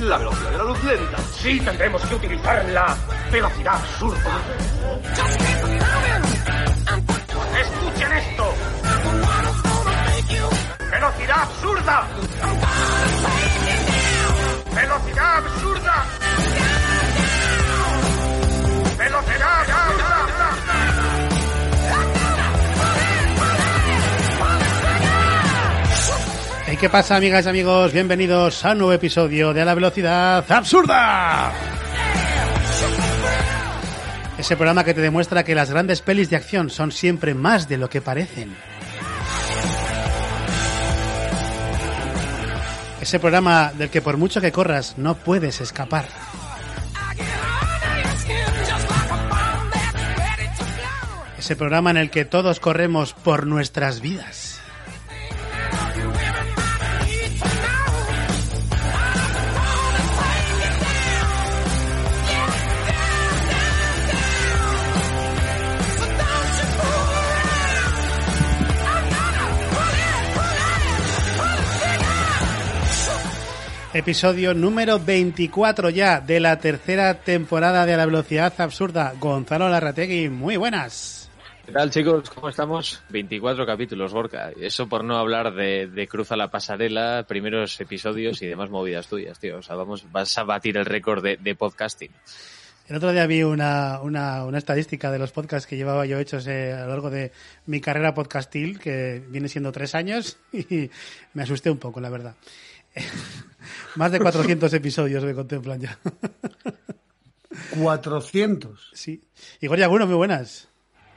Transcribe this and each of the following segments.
La velocidad de la luz lenta. Sí, tendremos que utilizar la velocidad absurda. ¡Escuchen esto! ¡Velocidad absurda! Qué pasa, amigas y amigos? Bienvenidos a un nuevo episodio de A la Velocidad Absurda. Ese programa que te demuestra que las grandes pelis de acción son siempre más de lo que parecen. Ese programa del que por mucho que corras no puedes escapar. Ese programa en el que todos corremos por nuestras vidas. Episodio número 24 ya de la tercera temporada de La Velocidad Absurda. Gonzalo Larrategui, muy buenas. ¿Qué tal chicos? ¿Cómo estamos? 24 capítulos, Gorka. Eso por no hablar de, de Cruza la Pasarela, primeros episodios y demás movidas tuyas, tío. O sea, vamos, vas a batir el récord de, de podcasting. El otro día vi una, una, una, estadística de los podcasts que llevaba yo hechos eh, a lo largo de mi carrera podcastil, que viene siendo tres años, y me asusté un poco, la verdad. Más de 400 episodios me contemplan ya. 400. Sí. Igor Yaguno, muy buenas.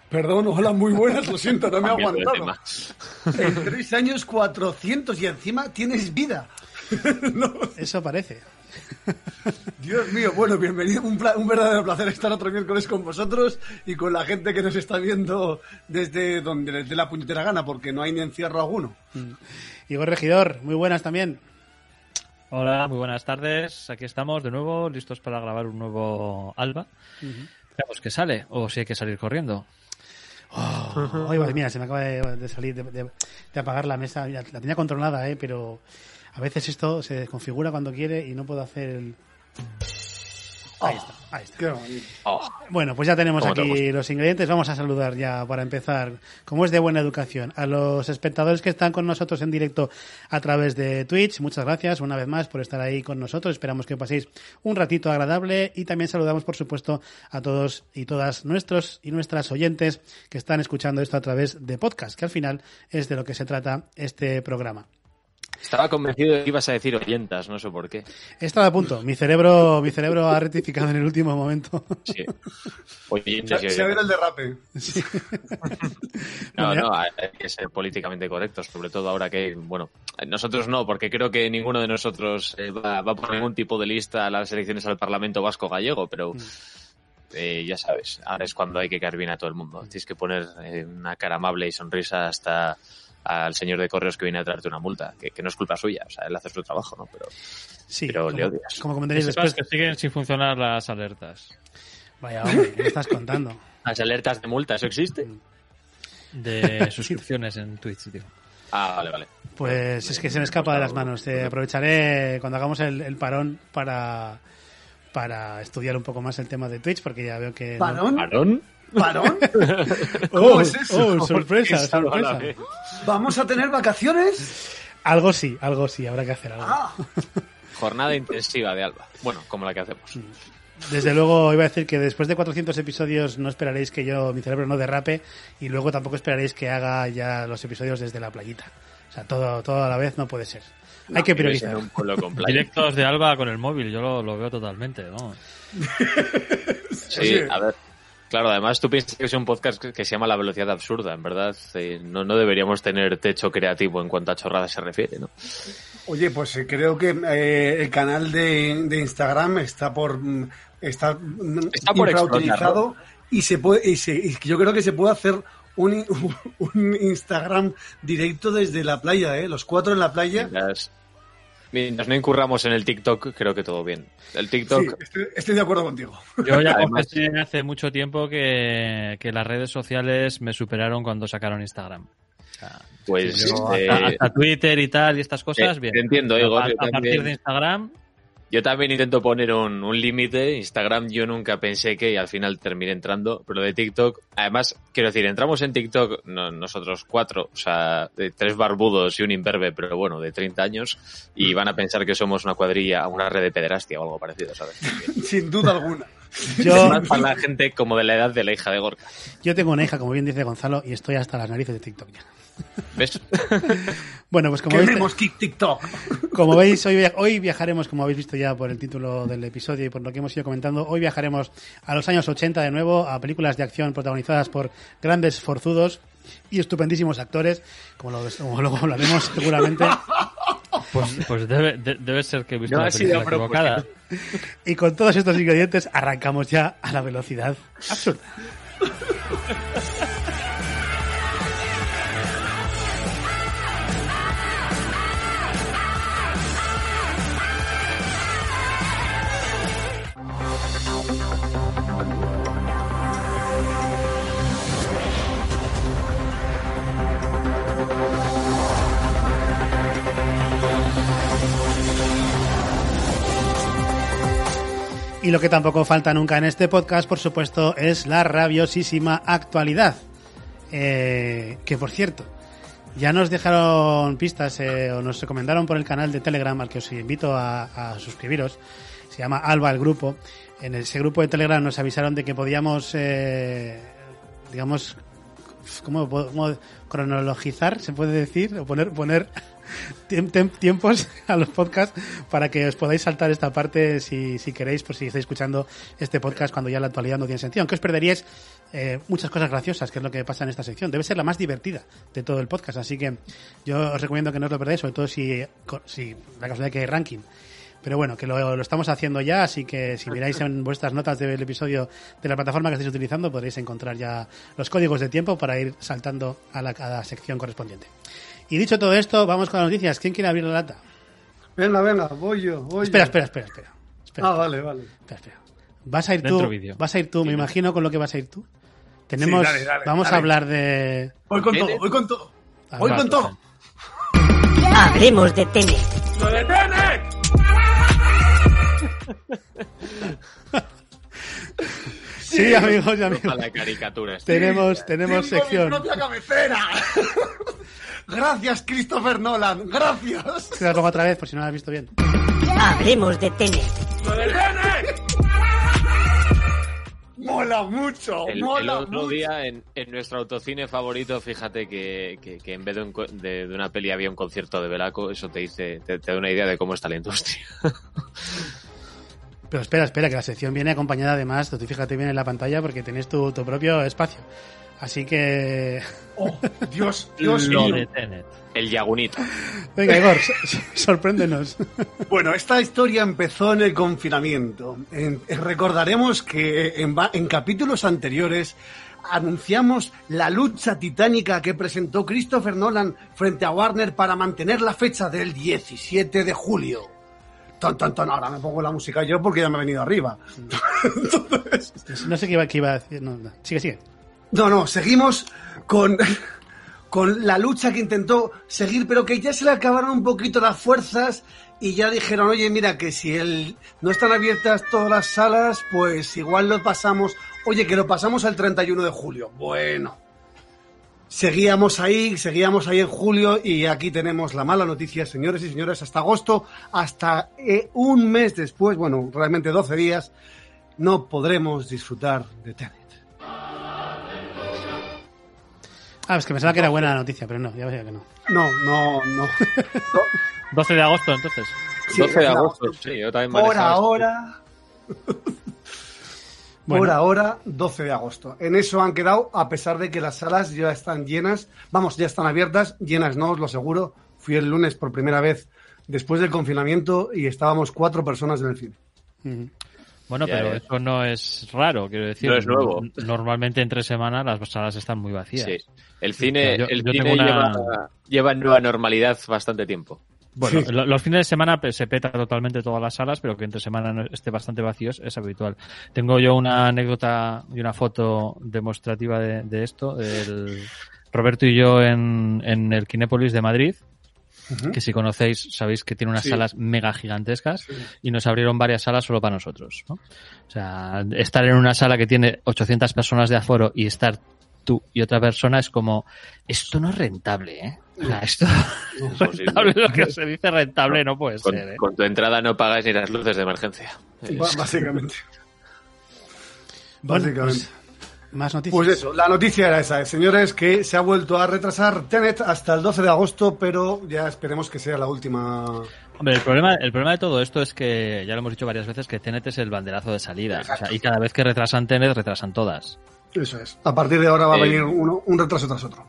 Perdón, hola, muy buenas, lo siento, no me he aguantado. En tres años, 400 y encima tienes vida. no. Eso parece. Dios mío, bueno, bienvenido, un, un, verdadero placer estar otro miércoles con vosotros y con la gente que nos está viendo desde donde desde la puñetera gana, porque no hay ni encierro alguno. Mm. Igor Regidor, muy buenas también. Hola, muy buenas tardes. Aquí estamos de nuevo, listos para grabar un nuevo Alba. Uh -huh. Veamos qué sale, o si hay que salir corriendo. Oh, ay, mira, se me acaba de, de salir, de, de, de, apagar la mesa. La tenía controlada, ¿eh? pero a veces esto se desconfigura cuando quiere y no puedo hacer el... Ahí está, ahí está. Oh. Bueno, pues ya tenemos aquí los ingredientes. Vamos a saludar ya para empezar, como es de buena educación, a los espectadores que están con nosotros en directo a través de Twitch. Muchas gracias una vez más por estar ahí con nosotros. Esperamos que paséis un ratito agradable y también saludamos, por supuesto, a todos y todas nuestros y nuestras oyentes que están escuchando esto a través de podcast, que al final es de lo que se trata este programa. Estaba convencido de que ibas a decir oyentas, no sé por qué. He estado a punto. Mi cerebro, mi cerebro ha rectificado en el último momento. Sí. Oyentas se, se ve el derrape. Sí. no, no, hay que ser políticamente correctos, sobre todo ahora que, bueno, nosotros no, porque creo que ninguno de nosotros eh, va, va por ningún tipo de lista a las elecciones al Parlamento Vasco Gallego, pero... Eh, ya sabes, ahora es cuando hay que caer bien a todo el mundo. Tienes que poner eh, una cara amable y sonrisa hasta al señor de correos que viene a traerte una multa, que, que, no es culpa suya, o sea, él hace su trabajo, ¿no? Pero, sí, pero como, le odias. Como comentaréis después. que siguen sin funcionar las alertas. Vaya, hombre, ¿qué estás contando? Las alertas de multa, ¿eso existe? De suscripciones en Twitch, tío. Ah, vale, vale. Pues es que se me escapa de las manos. Te aprovecharé cuando hagamos el, el parón para para estudiar un poco más el tema de Twitch, porque ya veo que... ¿Parón? ¿Parón? ¿Parón? ¿Cómo oh, es eso? Oh, sorpresa, sorpresa. ¿Vamos a tener vacaciones? Algo sí, algo sí, habrá que hacer algo. Ah. Jornada intensiva de Alba. Bueno, como la que hacemos. Desde luego iba a decir que después de 400 episodios no esperaréis que yo, mi cerebro no derrape y luego tampoco esperaréis que haga ya los episodios desde la playita. O sea, todo, todo a la vez no puede ser. No, Hay que priorizar. Un con. Directos de Alba con el móvil, yo lo, lo veo totalmente. ¿no? sí, a ver. Claro, además tú piensas que es un podcast que se llama La Velocidad Absurda, en verdad. Eh, no, no deberíamos tener techo creativo en cuanto a chorradas se refiere, ¿no? Oye, pues eh, creo que eh, el canal de, de, Instagram está por está, está por infrautilizado y se puede y, se, y yo creo que se puede hacer un, un, Instagram directo desde la playa, ¿eh? Los cuatro en la playa. Mientras no incurramos en el TikTok, creo que todo bien. El TikTok. Sí, estoy, estoy, de acuerdo contigo. Yo ya Además, hace mucho tiempo que, que, las redes sociales me superaron cuando sacaron Instagram. Pues Yo, eh, hasta, hasta Twitter y tal y estas cosas, eh, bien. te entiendo, Igor, A, a partir también. de Instagram, Yo también intento poner un, un límite. Instagram yo nunca pensé que y al final terminé entrando, pero de TikTok, además, quiero decir, entramos en TikTok no- nosotros cuatro, o sea, de tres barbudos y un imberbe, pero bueno, de 30 años, y van a pensar que somos una cuadrilla, una red de pederastia o algo parecido, ¿sabes? Sin duda alguna. Yo, Más para la gente como de la edad de la hija de Gorka. yo tengo una hija, como bien dice Gonzalo, y estoy hasta las narices de TikTok ya. ¿Ves? Bueno, pues como veis, TikTok. como veis hoy, via- hoy viajaremos, como habéis visto ya por el título del episodio y por lo que hemos ido comentando, hoy viajaremos a los años 80 de nuevo, a películas de acción protagonizadas por grandes forzudos y estupendísimos actores, como, lo, como luego hablaremos seguramente. pues, pues debe, de- debe ser que he visto No la ha sido a película equivocada. Y con todos estos ingredientes arrancamos ya a la velocidad absurda. Y lo que tampoco falta nunca en este podcast, por supuesto, es la rabiosísima actualidad. Eh, que por cierto, ya nos dejaron pistas eh, o nos recomendaron por el canal de Telegram al que os invito a, suscribiros. Se llama Alba el grupo. En ese grupo de Telegram nos avisaron de que podíamos, eh, digamos, ¿cómo, cómo cronologizar, se puede decir, o poner, poner tiempos a los podcasts para que os podáis saltar esta parte si, si queréis, por si estáis escuchando este podcast cuando ya la actualidad no tiene sentido. Aunque os perderíais eh, muchas cosas graciosas, que es lo que pasa en esta sección. Debe ser la más divertida de todo el podcast, así que yo os recomiendo que no os lo perdáis, sobre todo si, si la casualidad que hay ranking. Pero bueno, que lo, estamos haciendo ya, así que si miráis en vuestras notas del episodio de la plataforma que estáis utilizando, podréis encontrar ya los códigos de tiempo para ir saltando a la, a la sección correspondiente. Y dicho todo esto, vamos con las noticias. ¿Quién quiere abrir la lata? Venga, venga, voy yo, voy Espera, yo. espera, espera, espera. Espera, Ah, vale, vale. espera, espera. Vas a ir Dentro tú. vídeo. Vas a ir tú, me imagino con lo que vas a ir tú. Tenemos, dale, dale, vamos dale. a hablar de. Voy con todo, voy con todo. Ah, Voy con todo. Hablemos de Tenet. ¡Lo de Tenet! Sí, amigos y A amigos. la caricatura. Tenemos, tenemos Tengo mi sección. propia cabecera. Gracias, Christopher Nolan. Gracias. Te la pongo otra vez por si no la has visto bien. Hablemos de Tenet. ¡Lo de Tenet! Mola mucho. El, el mola otro mucho. día en, en nuestro autocine favorito, fíjate que, que- que en vez de, un co- de- de una peli había un concierto de Velaco, eso te dice, te, te da una idea de cómo está la industria. Pero espera, espera, que la sección viene acompañada además, tú fíjate bien en la pantalla porque tenés tu, tu propio espacio. Así que. Oh, Dios, Dios Lo mío. de. El Yagunito. Venga, Igor, so- so- sorpréndenos. Bueno, esta historia empezó en el confinamiento. En- recordaremos que en, en capítulos anteriores anunciamos la lucha titánica que presentó Christopher Nolan frente a Warner para mantener la fecha del 17 de julio. Tan, tan, tan, ahora me pongo la música yo porque ya me ha venido arriba. Entonces, No sé qué iba, qué iba a decir. No, no. Sigue, sigue. No, no, seguimos con, con la lucha que intentó seguir, pero que ya se le acabaron un poquito las fuerzas y ya dijeron, oye, mira, que si el, no están abiertas todas las salas, pues igual lo pasamos, oye, que lo pasamos al 31 de julio. Bueno, seguíamos ahí, seguíamos ahí en julio y aquí tenemos la mala noticia, señores y señores, hasta agosto, hasta eh, un mes después, bueno, realmente 12 días, no podremos disfrutar de Tenet. Ah, es que pensaba que era buena la noticia, pero no, ya veía que no. No, no, no. 12 de agosto, entonces. Sí, 12 de la- agosto, sí, yo también Por ahora, por ahora, 12 de agosto. En eso han quedado, a pesar de que las salas ya están llenas, vamos, ya están abiertas, llenas no, os lo aseguro. Fui el lunes por primera vez después del confinamiento y estábamos cuatro personas en el cine. Bueno, Ya, pero ya. eso no es raro, quiero decir. No es nuevo. Normalmente entre semanas las salas están muy vacías. Sí. El cine, Yo- el yo cine una- lleva, lleva en nueva normalidad bastante tiempo. Bueno, Sí. los fines de semana pe- se peta totalmente todas las salas, pero que entre semana no esté bastante vacíos es habitual. Tengo yo una anécdota y una foto demostrativa de, de esto, Roberto y yo en, en el Kinépolis de Madrid, que si conocéis sabéis que tiene unas Sí. salas mega gigantescas y nos abrieron varias salas solo para nosotros. ¿no? O sea, estar en una sala que tiene 800 personas de aforo y estar tú y otra persona es como, esto no es rentable, ¿eh? O sea, esto rentable, lo que se dice rentable no puede Con, ser, ¿eh? con tu entrada no pagas ni las luces de emergencia. Básicamente. Bueno, Básicamente. pues, más noticias. Pues eso, la noticia era esa, eh, señores, que se ha vuelto a retrasar Tenet hasta el 12 de agosto, pero ya esperemos que sea la última. Hombre, el problema, el problema de todo esto es que, ya lo hemos dicho varias veces, que Tenet es el banderazo de salida. O sea, y cada vez que retrasan Tenet, retrasan todas. Eso es. A partir de ahora va a Eh, venir uno, un retraso tras otro.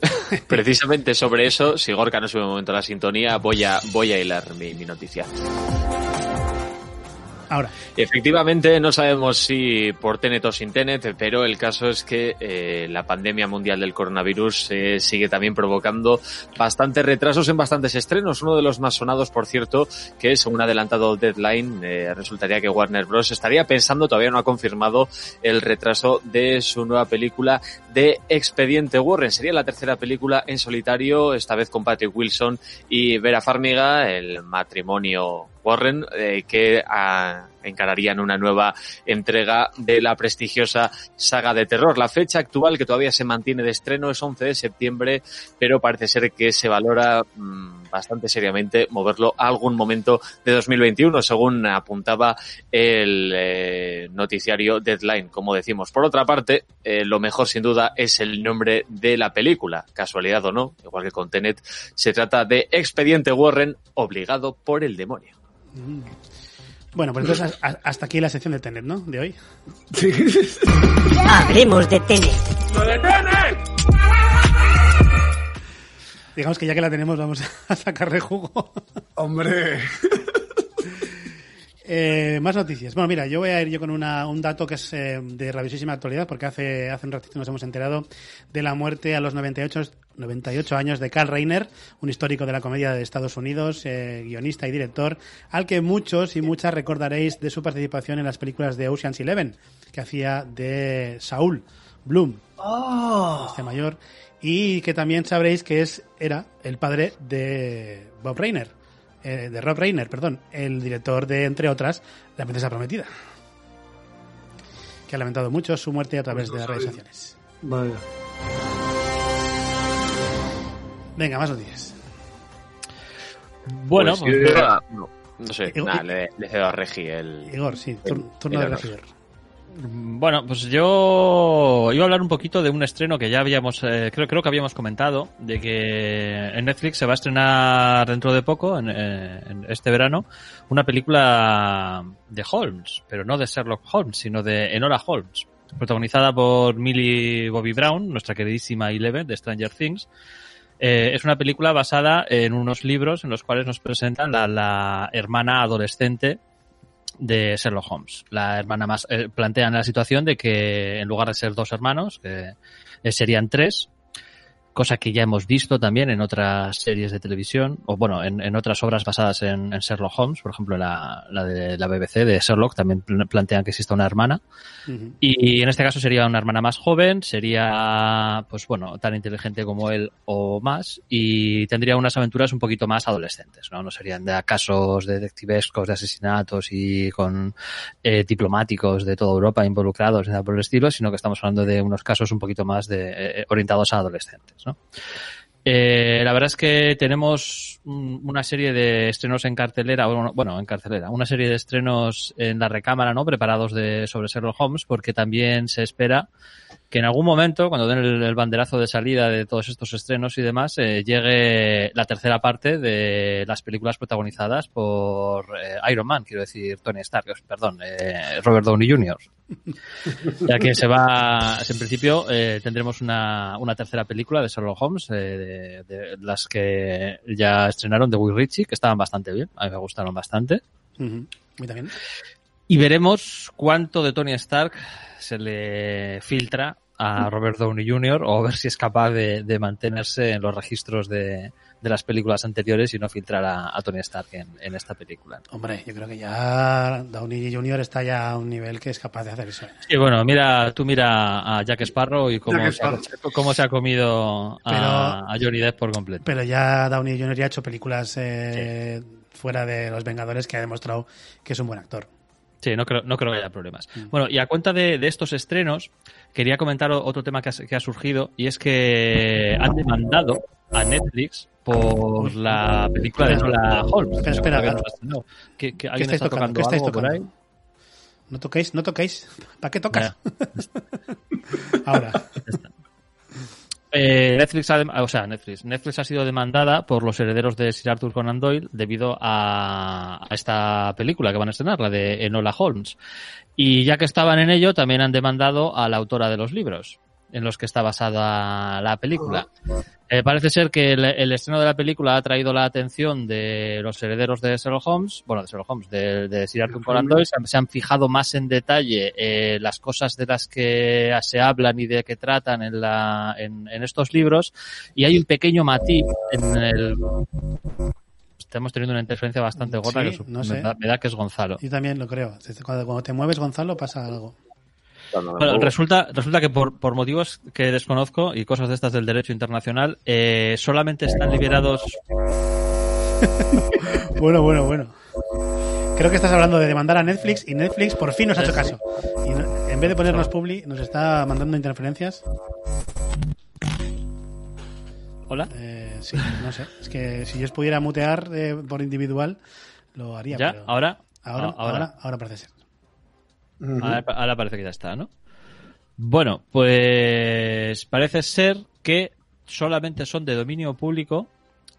Precisamente sobre eso, si Gorka no sube un momento la sintonía, voy a, voy a hilar mi, mi noticia. Ahora, Efectivamente, no sabemos si por Tenet o sin Tenet, pero el caso es que eh, la pandemia mundial del coronavirus eh, sigue también provocando bastantes retrasos en bastantes estrenos. Uno de los más sonados, por cierto, que según adelantado Deadline, eh, resultaría que Warner Bros. estaría pensando, todavía no ha confirmado, el retraso de su nueva película de Expediente Warren. Sería la tercera película en solitario, esta vez con Patrick Wilson y Vera Farmiga, el matrimonio Warren, eh, que ah, encararían una nueva entrega de la prestigiosa saga de terror. La fecha actual, que todavía se mantiene de estreno, es 11 de septiembre, pero parece ser que se valora mm, bastante seriamente moverlo a algún momento de 2021, según apuntaba el eh, noticiario Deadline, como decimos. Por otra parte, eh, lo mejor sin duda es el nombre de la película, casualidad o no, igual que con Tenet, se trata de Expediente Warren, obligado por el demonio. Bueno, pues entonces hasta aquí la sección de Tenet, ¿no? De hoy. Sí. Hablemos de Tenet. ¡Lo detienes! Digamos que ya que la tenemos vamos a sacarle jugo. Hombre. Eh, más noticias. Bueno, mira, yo voy a ir yo con una, un dato que es eh, de rabiosísima actualidad, porque hace, hace un ratito nos hemos enterado de la muerte a los 98, 98 años de Carl Reiner, un histórico de la comedia de Estados Unidos, eh, guionista y director, al que muchos y muchas recordaréis de su participación en las películas de Ocean's Eleven, que hacía de Saúl Bloom, este mayor, y que también sabréis que es era el padre de Bob Reiner, eh, de Rob Reiner, perdón, el director de, entre otras, La Princesa Prometida, que ha lamentado mucho su muerte a través de las redes sociales. Venga, más noticias. Bueno, Pues pues, yo iba- no, no sé, Igor- nada, le, le cedo a Regi el... Igor, sí, tur- turno el de honor. regidor. Bueno, pues yo iba a hablar un poquito de un estreno que ya habíamos, eh, creo, creo que habíamos comentado, de que en Netflix se va a estrenar dentro de poco, en, eh, en este verano, una película de Holmes, pero no de Sherlock Holmes, sino de Enola Holmes, protagonizada por Millie Bobby Brown, nuestra queridísima Eleven de Stranger Things. Eh, es una película basada en unos libros en los cuales nos presentan la, la hermana adolescente de Sherlock Holmes. La hermana más eh, plantean la situación de que en lugar de ser dos hermanos, que eh, serían tres, cosa que ya hemos visto también en otras series de televisión, o bueno, en, en otras obras basadas en, en Sherlock Holmes, por ejemplo la, la de la BBC de Sherlock también pl- plantean que exista una hermana. Y en este caso sería una hermana más joven, sería, pues bueno, tan inteligente como él o más, y tendría unas aventuras un poquito más adolescentes, ¿no? No serían de casos detectivescos, de asesinatos y con eh, diplomáticos de toda Europa involucrados, nada por el estilo, sino que estamos hablando de unos casos un poquito más de, eh, orientados a adolescentes, ¿no? Eh, la verdad es que tenemos un- una serie de estrenos en cartelera, bueno, en cartelera, una serie de estrenos en la recámara, ¿no? Preparados de, sobre Sherlock Holmes, porque también se espera que en algún momento, cuando den el, el banderazo de salida de todos estos estrenos y demás, eh, llegue la tercera parte de las películas protagonizadas por eh, Iron Man, quiero decir Tony Stark, perdón, eh, Robert Downey Jr. Ya que se va, en principio eh, tendremos una, una tercera película de Sherlock Holmes, eh, de, de las que ya estrenaron de Will Ritchie, que estaban bastante bien, a mí me gustaron bastante. Mí también. Y veremos cuánto de Tony Stark se le filtra a Robert Downey Jr. o a ver si es capaz de, de mantenerse en los registros de, de las películas anteriores y no filtrar a, a Tony Stark en, en, esta película. Hombre, yo creo que ya Downey Jr. está ya a un nivel que es capaz de hacer eso. Y bueno, mira, tú mira a Jack Sparrow y cómo, se ha, cómo se ha, comido a, pero, a, Johnny Depp por completo. Pero ya Downey Jr. ya ha hecho películas eh, sí. fuera de Los Vengadores que ha demostrado que es un buen actor. Sí, no creo, no creo que haya problemas. Mm. Bueno, y a cuenta de, de, estos estrenos, quería comentar otro tema que ha, que ha surgido y es que han demandado a Netflix por la película de Nola Holmes. Pero espera, no, que, que ¿qué estáis tocando? ¿Qué estáis tocando? Por ahí? No toquéis, no toquéis. ¿Para qué tocas? Ahora. Eh, Netflix, ha, o sea, Netflix, Netflix ha sido demandada por los herederos de Sir Arthur Conan Doyle debido a, a esta película que van a estrenar, la de Enola Holmes. Y ya que estaban en ello, también han demandado a la autora de los libros en los que está basada la película. Eh, parece ser que el, el, estreno de la película ha traído la atención de los herederos de Sherlock Holmes, bueno, de Sherlock Holmes, de, de Sir Arthur Conan Doyle, se han, se han, fijado más en detalle eh, las cosas de las que se hablan y de que tratan en, la, en, en estos libros, y hay un pequeño matiz en el estamos teniendo una interferencia bastante gorda sí, que no sé. me, da, me, da, que es Gonzalo. Yo también lo creo. Cuando, cuando te mueves, Gonzalo, pasa algo. Bueno, resulta, resulta que por, por, motivos que desconozco y cosas de estas del derecho internacional, eh, solamente están liberados. bueno, bueno, bueno. Creo que estás hablando de demandar a Netflix y Netflix por fin nos ha hecho caso. Y en vez de ponernos publi, nos está mandando interferencias. Hola. Eh, sí, no sé. Es que si yo pudiera mutear eh, por individual, lo haría. ¿Ya? Pero... ¿Ahora? Ahora, ahora, ahora, ahora parece ser. Ahora, parece que ya está, ¿no? Bueno, pues parece ser que solamente son de dominio público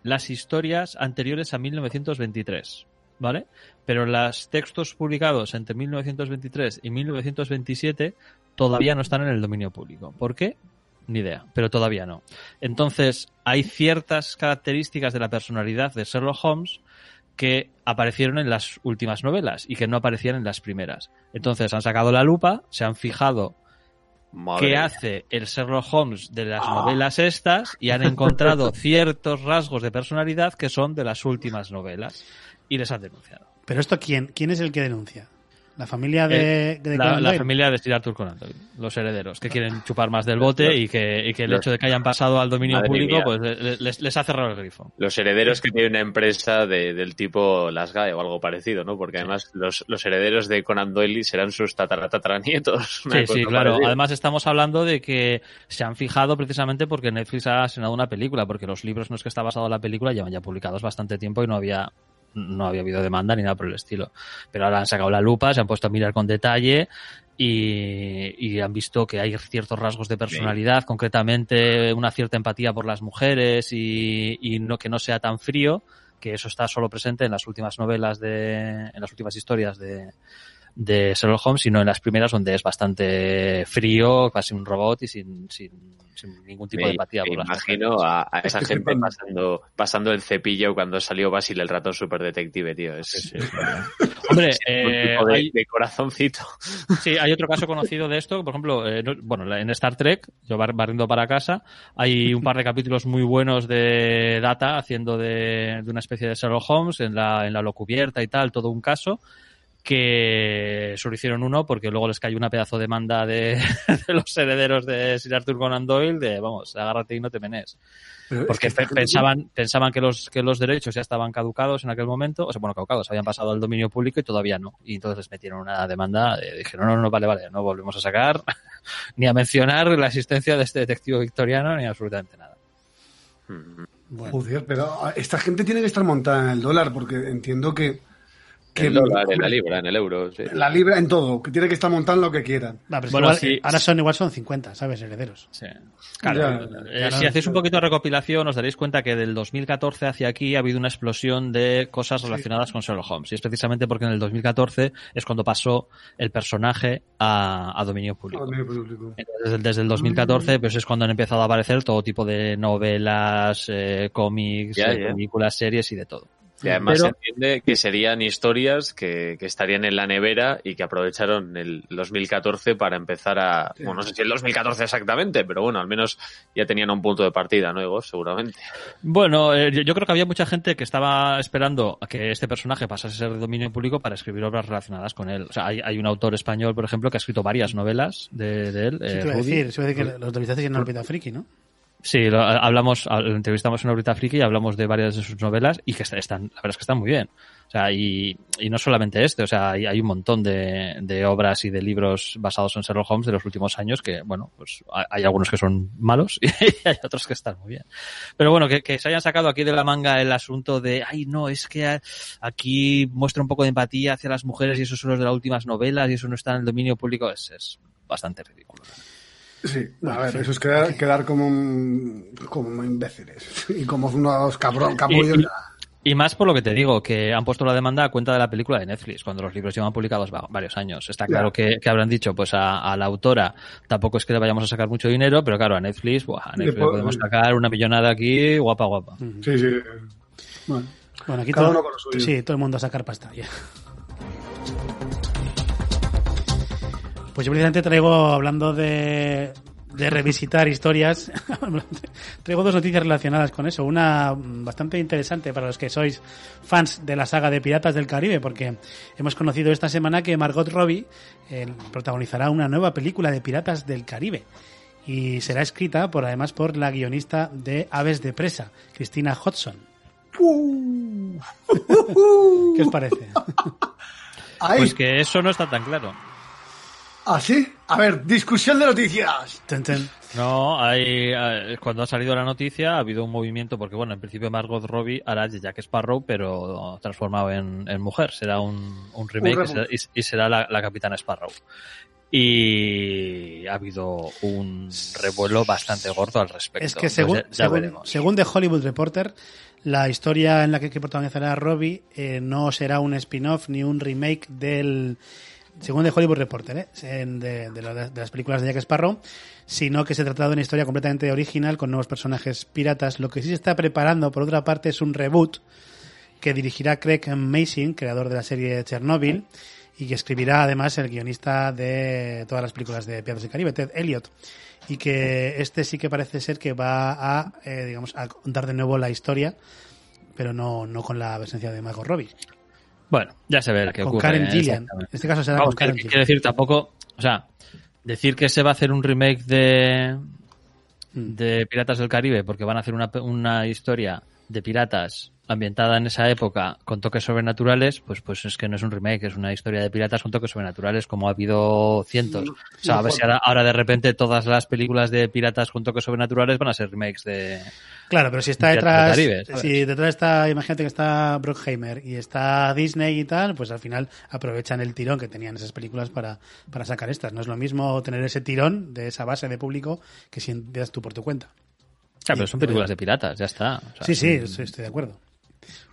las historias anteriores a 1923, ¿vale? Pero los textos publicados entre 1923 y 1927 todavía no están en el dominio público. ¿Por qué? Ni idea, pero todavía no. Entonces, hay ciertas características de la personalidad de Sherlock Holmes que aparecieron en las últimas novelas y que no aparecían en las primeras. Entonces han sacado la lupa, se han fijado Madre qué hace el Sherlock Holmes de las ah. novelas estas y han encontrado ciertos rasgos de personalidad que son de las últimas novelas y les han denunciado. Pero esto quién quién es el que denuncia? La familia de, eh, de la, la, familia de Sir Arthur Conan Doyle, los herederos, que quieren chupar más del bote y que, y que el hecho de que hayan pasado al dominio Madre público mía. pues les, les, ha cerrado el grifo. Los herederos que tienen una empresa de, del tipo Las GAE o algo parecido, ¿no? Porque además los, los herederos de Conan Doyle serán sus tataranietos. Sí, sí, claro. Parecida. Además estamos hablando de que se han fijado precisamente porque Netflix ha estrenado una película, porque los libros en los que está basado la película llevan ya publicados bastante tiempo y no había no había habido demanda ni nada por el estilo. Pero ahora han sacado la lupa, se han puesto a mirar con detalle y, y han visto que hay ciertos rasgos de personalidad, concretamente una cierta empatía por las mujeres y, y, no que no sea tan frío, que eso está solo presente en las últimas novelas de, en las últimas historias de, de Sherlock Holmes, sino en las primeras donde es bastante frío, casi un robot y sin, sin, sin ningún tipo me, de empatía. Me imagino a, a, esa gente pasando, pasando el cepillo cuando salió Basil el ratón super detective, tío. Es, sí, sí, Hombre, eh, de, hay, de, corazoncito. Sí, hay otro caso conocido de esto, por ejemplo, eh, bueno, en Star Trek, yo barriendo para casa, hay un par de capítulos muy buenos de Data haciendo de, de una especie de Sherlock Holmes en la, en la locubierta y tal, todo un caso que solo hicieron uno porque luego les cayó una pedazo de demanda de, de, los herederos de Sir Arthur Conan Doyle de vamos, agárrate y no te menes. Porque es que pensaban, pensaban que los, que los derechos ya estaban caducados en aquel momento, o sea, bueno, caducados, habían pasado al dominio público y todavía no. Y entonces les metieron una demanda, de, dijeron, no, no, no, vale, vale, no volvemos a sacar, ni a mencionar la existencia de este detective victoriano, ni absolutamente nada. Bueno. Joder, pero esta gente tiene que estar montada en el dólar, porque entiendo que que el dólar, en la libra, en el euro. Sí. La libra en todo, que tiene que estar montando lo que quieran. Va, pero bueno, igual, sí. ahora son igual son 50, ¿sabes? Herederos. Sí. Claro, ya, eh, ya si no, hacéis un poquito de recopilación, os daréis cuenta que del 2014 hacia aquí ha habido una explosión de cosas relacionadas sí. con Sherlock Holmes. Y es precisamente porque en el 2014 es cuando pasó el personaje a, a dominio público. A dominio público. Entonces, desde el 2014 mm. pues es cuando han empezado a aparecer todo tipo de novelas, eh, cómics, eh, películas, series y de todo. Y además se entiende que serían historias que, que, estarían en la nevera y que aprovecharon el 2014 para empezar a... Bueno, no sé si el 2014 exactamente, pero bueno, al menos ya tenían un punto de partida, ¿no, Igor? Seguramente. Bueno, eh, yo creo que había mucha gente que estaba esperando a que este personaje pasase a ser de dominio público para escribir obras relacionadas con él. O sea, hay, hay un autor español, por ejemplo, que ha escrito varias novelas de, de él. Sí, eh, te iba a decir, se decir que los entrevistaste en Friki, ¿no? Sí, lo, hablamos, lo entrevistamos en Orbita Friki y hablamos de varias de sus novelas y que están, la verdad es que están muy bien. O sea, y, y no solamente este, o sea, hay, un montón de, de, obras y de libros basados en Sherlock Holmes de los últimos años que, bueno, pues hay algunos que son malos y hay otros que están muy bien. Pero bueno, que, que se hayan sacado aquí de la manga el asunto de, ay, no, es que aquí muestra un poco de empatía hacia las mujeres y eso son los de las últimas novelas y eso no está en el dominio público, es, es bastante ridículo. Sí, a ver, eso es quedar, quedar como, como imbéciles y como unos cabrón, capullos. Y, y, más por lo que te digo, que han puesto la demanda a cuenta de la película de Netflix, cuando los libros llevan publicados varios años. Está claro que, que, habrán dicho, pues a, a, la autora tampoco es que le vayamos a sacar mucho dinero, pero claro, a Netflix, buah, a Netflix Después, podemos sacar una millonada aquí, guapa, guapa. Sí, sí. Bueno, bueno aquí todo, sí, todo el mundo a sacar pasta. Ya. Pues yo precisamente traigo, hablando de, de revisitar historias, traigo dos noticias relacionadas con eso. Una bastante interesante para los que sois fans de la saga de Piratas del Caribe, porque hemos conocido esta semana que Margot Robbie eh, protagonizará una nueva película de Piratas del Caribe. Y será escrita por además por la guionista de Aves de Presa, Christina Hodson. ¿Qué os parece? Pues que eso no está tan claro. ¿Ah, sí? A ver, discusión de noticias. Ten, ten. No, hay, cuando ha salido la noticia ha habido un movimiento, porque bueno, en principio Margot Robbie hará de Jack Sparrow, pero transformado en, en mujer. Será un, un remake un y será, y, y será la, la, Capitana Sparrow. Y ha habido un revuelo bastante gordo al respecto. Es que según, Entonces, ya, ya según, según The Hollywood Reporter, la historia en la que, que protagonizará Robbie eh, no será un spin-off ni un remake del según The Hollywood Reporter, ¿eh? de, de, de, las películas de Jack Sparrow, sino que se trata de una historia completamente original con nuevos personajes piratas. Lo que sí se está preparando, por otra parte, es un reboot que dirigirá Craig Mason, creador de la serie Chernobyl, y que escribirá además el guionista de todas las películas de Piratas del Caribe, Ted Elliott. Y que este sí que parece ser que va a, eh, digamos, a contar de nuevo la historia, pero no, no con la presencia de Margot Robbie. Bueno, ya se ve qué ocurre. Karen Gillian. En este caso será Vamos, con Karen quiero decir, tampoco, o sea, decir que se va a hacer un remake de de Piratas del Caribe porque van a hacer una, una historia de piratas ambientada en esa época con toques sobrenaturales, pues pues es que no es un remake, es una historia de piratas con toques sobrenaturales, como ha habido cientos. o sea, a ver si ahora, ahora, de repente todas las películas de piratas con toques sobrenaturales van a ser remakes de. Claro, pero si está detrás, Caribe, si detrás está, imagínate que está Brockheimer y está Disney y tal, pues al final aprovechan el tirón que tenían esas películas para, para sacar estas. No es lo mismo tener ese tirón de esa base de público que si empiezas tú por tu cuenta. Claro, pero son películas de piratas, ya está. O sea, sí, sí, estoy de acuerdo.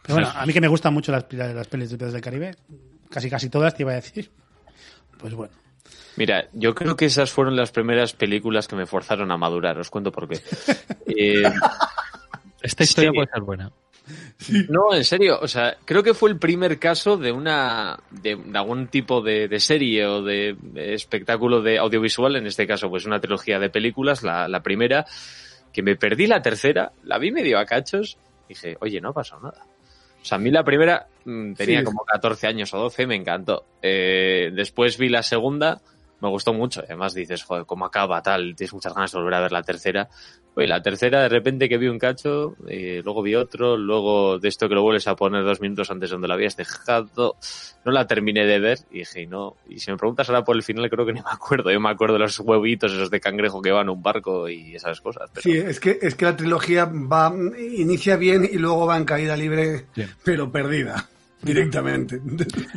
Pero bueno, a mí que me gustan mucho las, las pelis de Piratas del Caribe, casi casi todas te iba a decir. Pues bueno. Mira, yo creo que esas fueron las primeras películas que me forzaron a madurar. Os cuento por qué. eh, Esta historia sí. puede ser buena. Sí. No, en serio, o sea, creo que fue el primer caso de una, de, de algún tipo de, de, serie o de, de, espectáculo de audiovisual, en este caso, pues una trilogía de películas, la, la primera, que me perdí la tercera, la vi medio a cachos, dije, oye, no ha pasado nada. O sea, a mí la primera mmm, tenía sí. como 14 años o 12, me encantó. Eh, después vi la segunda, me gustó mucho. Además dices, joder, cómo acaba tal, tienes muchas ganas de volver a ver la tercera. Oye, la tercera de repente que vi un cacho, eh, luego vi otro, luego de esto que lo vuelves a poner dos minutos antes donde la habías dejado, no la terminé de ver y dije, no. Y si me preguntas ahora por el final, creo que ni me acuerdo. Yo me acuerdo de los huevitos esos de cangrejo que van a un barco y esas cosas. Pero... Sí, es que, es que la trilogía va, inicia bien y luego va en caída libre, sí. pero perdida directamente.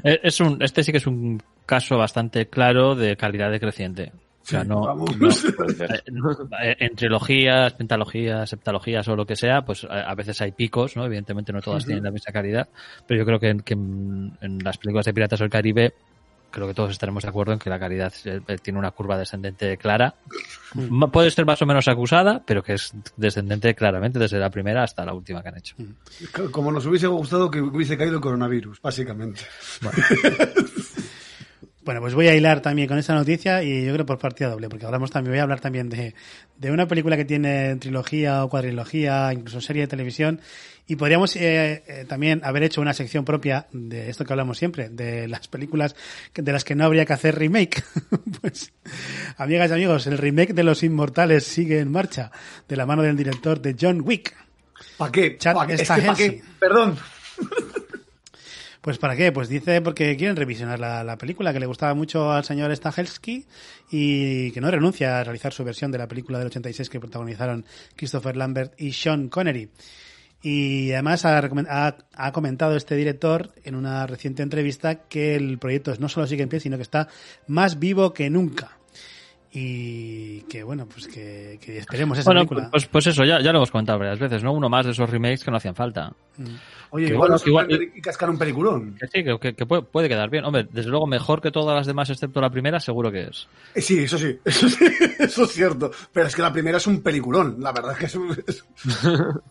Es un, este sí que es un caso bastante claro de calidad decreciente. O sea, no, no, en trilogías, pentalogías, septalogías o lo que sea, pues a, veces hay picos, ¿no? Evidentemente no todas uh -huh. tienen la misma calidad, pero yo creo que, en, que en, en, las películas de Piratas del Caribe creo que todos estaremos de acuerdo en que la calidad eh, tiene una curva descendente clara. Ma- Puede ser más o menos acusada, pero que es descendente claramente desde la primera hasta la última que han hecho. Como nos hubiese gustado que hubiese caído el coronavirus, básicamente. Bueno, pues voy a hilar también con esta noticia y yo creo por partida doble, porque hablamos también, voy a hablar también de, de una película que tiene trilogía o cuadrilogía, incluso serie de televisión, y podríamos eh, eh, también haber hecho una sección propia de esto que hablamos siempre, de las películas de las que no habría que hacer remake. pues, amigas y amigos, el remake de Los Inmortales sigue en marcha, de la mano del director de John Wick. ¿Para qué? Chad ¿Pa' qué? Es que ¿pa' Stahelski. qué? Perdón. Pues para qué, pues dice porque quieren revisionar la, la película que le gustaba mucho al señor Stahelski y que no renuncia a realizar su versión de la película del 86 que protagonizaron Christopher Lambert y Sean Connery. Y además ha- ha comentado este director en una reciente entrevista que el proyecto no solo sigue en pie, sino que está más vivo que nunca. Y que bueno, pues que, que esperemos esa Bueno, película. pues, pues eso, ya, ya lo hemos comentado varias veces, ¿no? Uno más de esos remakes que no hacían falta. Oye, Que igual, igual- y cascar un peliculón. Que sí, que, puede, puede quedar bien. Hombre, desde luego mejor que todas las demás excepto la primera, seguro que es. Eh, Sí, eso sí, eso sí, eso es cierto. Pero es que la primera es un peliculón, la verdad es que es un...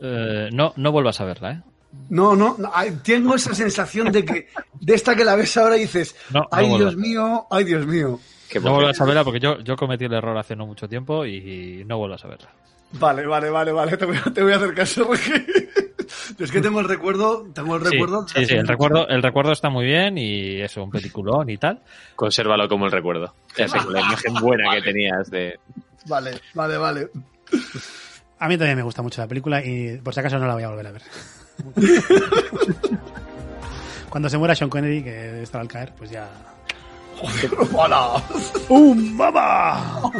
Eh, no, no vuelvas a verla, ¿eh? No, no, no, tengo esa sensación de que de esta que la ves ahora y dices, No, no ay vuelvas. Dios mío, ay Dios mío. Que No vuelvas a verla porque yo, yo cometí el error hace no mucho tiempo y no vuelvas a verla. Vale, vale, vale, vale, te voy a, te voy a hacer caso porque yo es que tengo el recuerdo, tengo el Sí, recuerdo. sí, el recuerdo, el recuerdo está muy bien y eso, un peliculón y tal. Consérvalo como el recuerdo. Ya sé, con la imagen buena que tenías de... Vale, vale, vale. A mí también me gusta mucho la película y por si acaso no la voy a volver a ver. Cuando se muera Sean Connery, que estará al caer, pues ya... ¡Hola! ¡Um, mamá!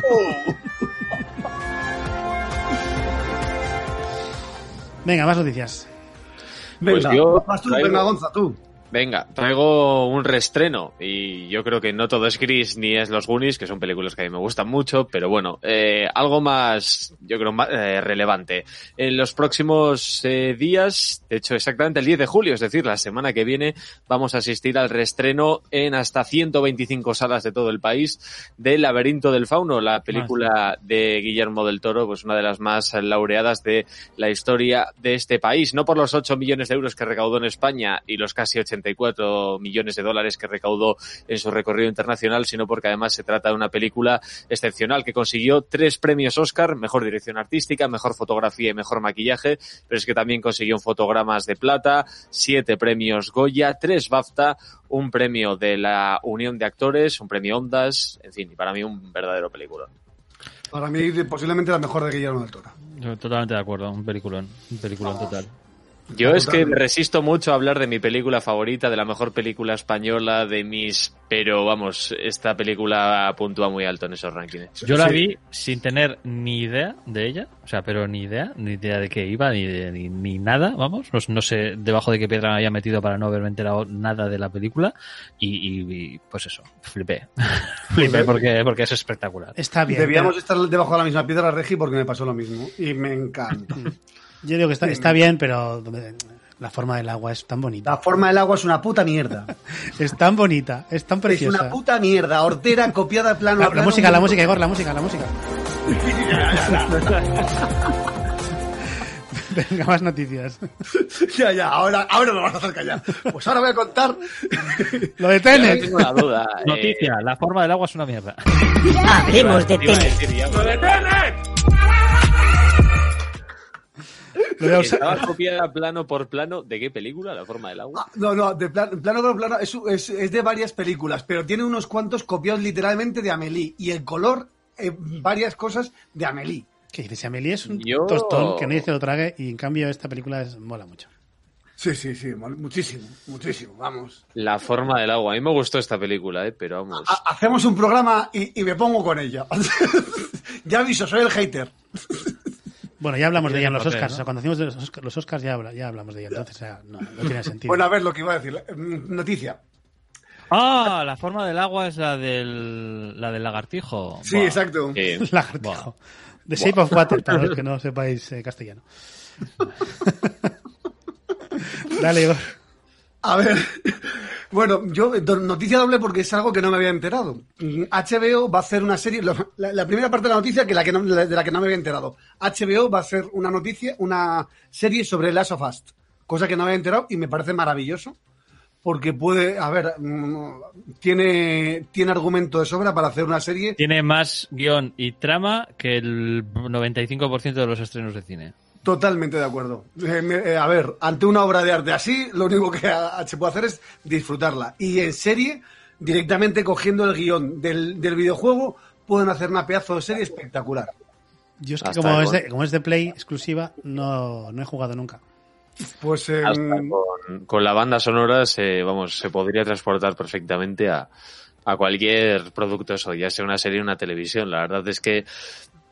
Venga, más noticias. Venga, Pues yo vas tú, traigo- venga, Gonza, tú. Venga, traigo un restreno y yo creo que no todo es gris ni es Los Goonies, que son películas que a mí me gustan mucho, pero bueno, eh, algo más, yo creo, más eh, relevante. En los próximos eh, días, de hecho exactamente el 10 de julio, es decir, la semana que viene, vamos a asistir al restreno en hasta 125 salas de todo el país de Laberinto del Fauno, la película de Guillermo del Toro, pues una de las más laureadas de la historia de este país, no por los 8 millones de euros que recaudó en España y los casi 84 millones de dólares que recaudó en su recorrido internacional, sino porque además se trata de una película excepcional que consiguió tres premios Oscar, mejor dirección artística, mejor fotografía y mejor maquillaje, pero es que también consiguió fotogramas de plata, siete premios Goya, tres BAFTA, un premio de la Unión de Actores, un premio Ondas, en fin, y para mí un verdadero película. Para mí, posiblemente la mejor de Guillermo del Toro. Yo totalmente de acuerdo, un peliculón, un peliculón total. Yo es que me resisto mucho a hablar de mi película favorita, de la mejor película española, de mis... Pero vamos, esta película puntúa muy alto en esos rankings. Yo la Sí. vi sin tener ni idea de ella, o sea, pero ni idea, ni idea de qué iba, ni, de- ni, ni nada, vamos, no, no sé debajo de qué piedra me había metido para no haberme enterado nada de la película y, y- y, pues eso, flipé. flipé porque, porque es espectacular. Está bien. Debíamos estar debajo de la misma piedra, Regi, porque me pasó lo mismo. Y me encanta. Yo digo que está, está bien, pero la forma del agua es tan bonita. La forma del agua es una puta mierda. Es tan bonita, es tan Es preciosa. una puta mierda. Hortera copiada plano La, a la plano. música, la música, Igor, la música, la música. Venga, más noticias. Ya, ya, ahora, ahora lo vas a hacer callar. Pues ahora voy a contar. Lo de Tenet. tengo una duda. eh, Noticia, la forma del agua es una mierda. Hablemos de Tenet. ¡Lo de Tenet! Lo Estaba copiada plano por plano. ¿De qué película? ¿La forma del agua? Ah, No, no, de plan- plano por plano es, es- es de varias películas, pero tiene unos cuantos copiados literalmente de Amelie. Y el color, eh, varias cosas de Amelie. Que dice, Amelie es un Yo- tostón que nadie se lo trague y en cambio esta película es, mola mucho. Sí, sí, sí, muchísimo, muchísimo, vamos. La forma del agua. A mí me gustó esta película, eh, pero vamos. Ha- hacemos un programa y, y me pongo con ella. ya aviso, soy el hater. Bueno, ya hablamos de ella en los Oscars. ¿no? O sea, cuando hacemos de los Oscars, los Oscars ya, habla- ya hablamos de ella. Entonces, o sea, no, no tiene sentido. Bueno, a ver lo que iba a decir. Mm, Noticia. Ah, la forma del agua es la del, la del lagartijo. Sí, Buah. exacto. eh, Lagartijo. The Shape of Water, para los que no sepáis eh, castellano. Dale, Igor. A ver, Bueno, yo, noticia doble porque es algo que no me había enterado. HBO va a hacer una serie, la, primera parte de la noticia que la que de la que no me había enterado. HBO va a hacer una noticia, una serie sobre Last of Us, cosa que no me había enterado y me parece maravilloso porque puede, a ver, mm, tiene, tiene argumento de sobra para hacer una serie. Tiene más guion y trama que el 95% de los estrenos de cine. Totalmente de acuerdo. Eh, eh, a ver, ante una obra de arte así, lo único que se puede hacer es disfrutarla. Y en serie, directamente cogiendo el guion del, del videojuego, pueden hacer una pedazo de serie espectacular. Yo es que como es, de, como es de Play exclusiva, no, no he jugado nunca. Pues em, con, la banda sonora se, vamos, se podría transportar perfectamente a, a cualquier producto eso, ya sea una serie o una televisión. La verdad es que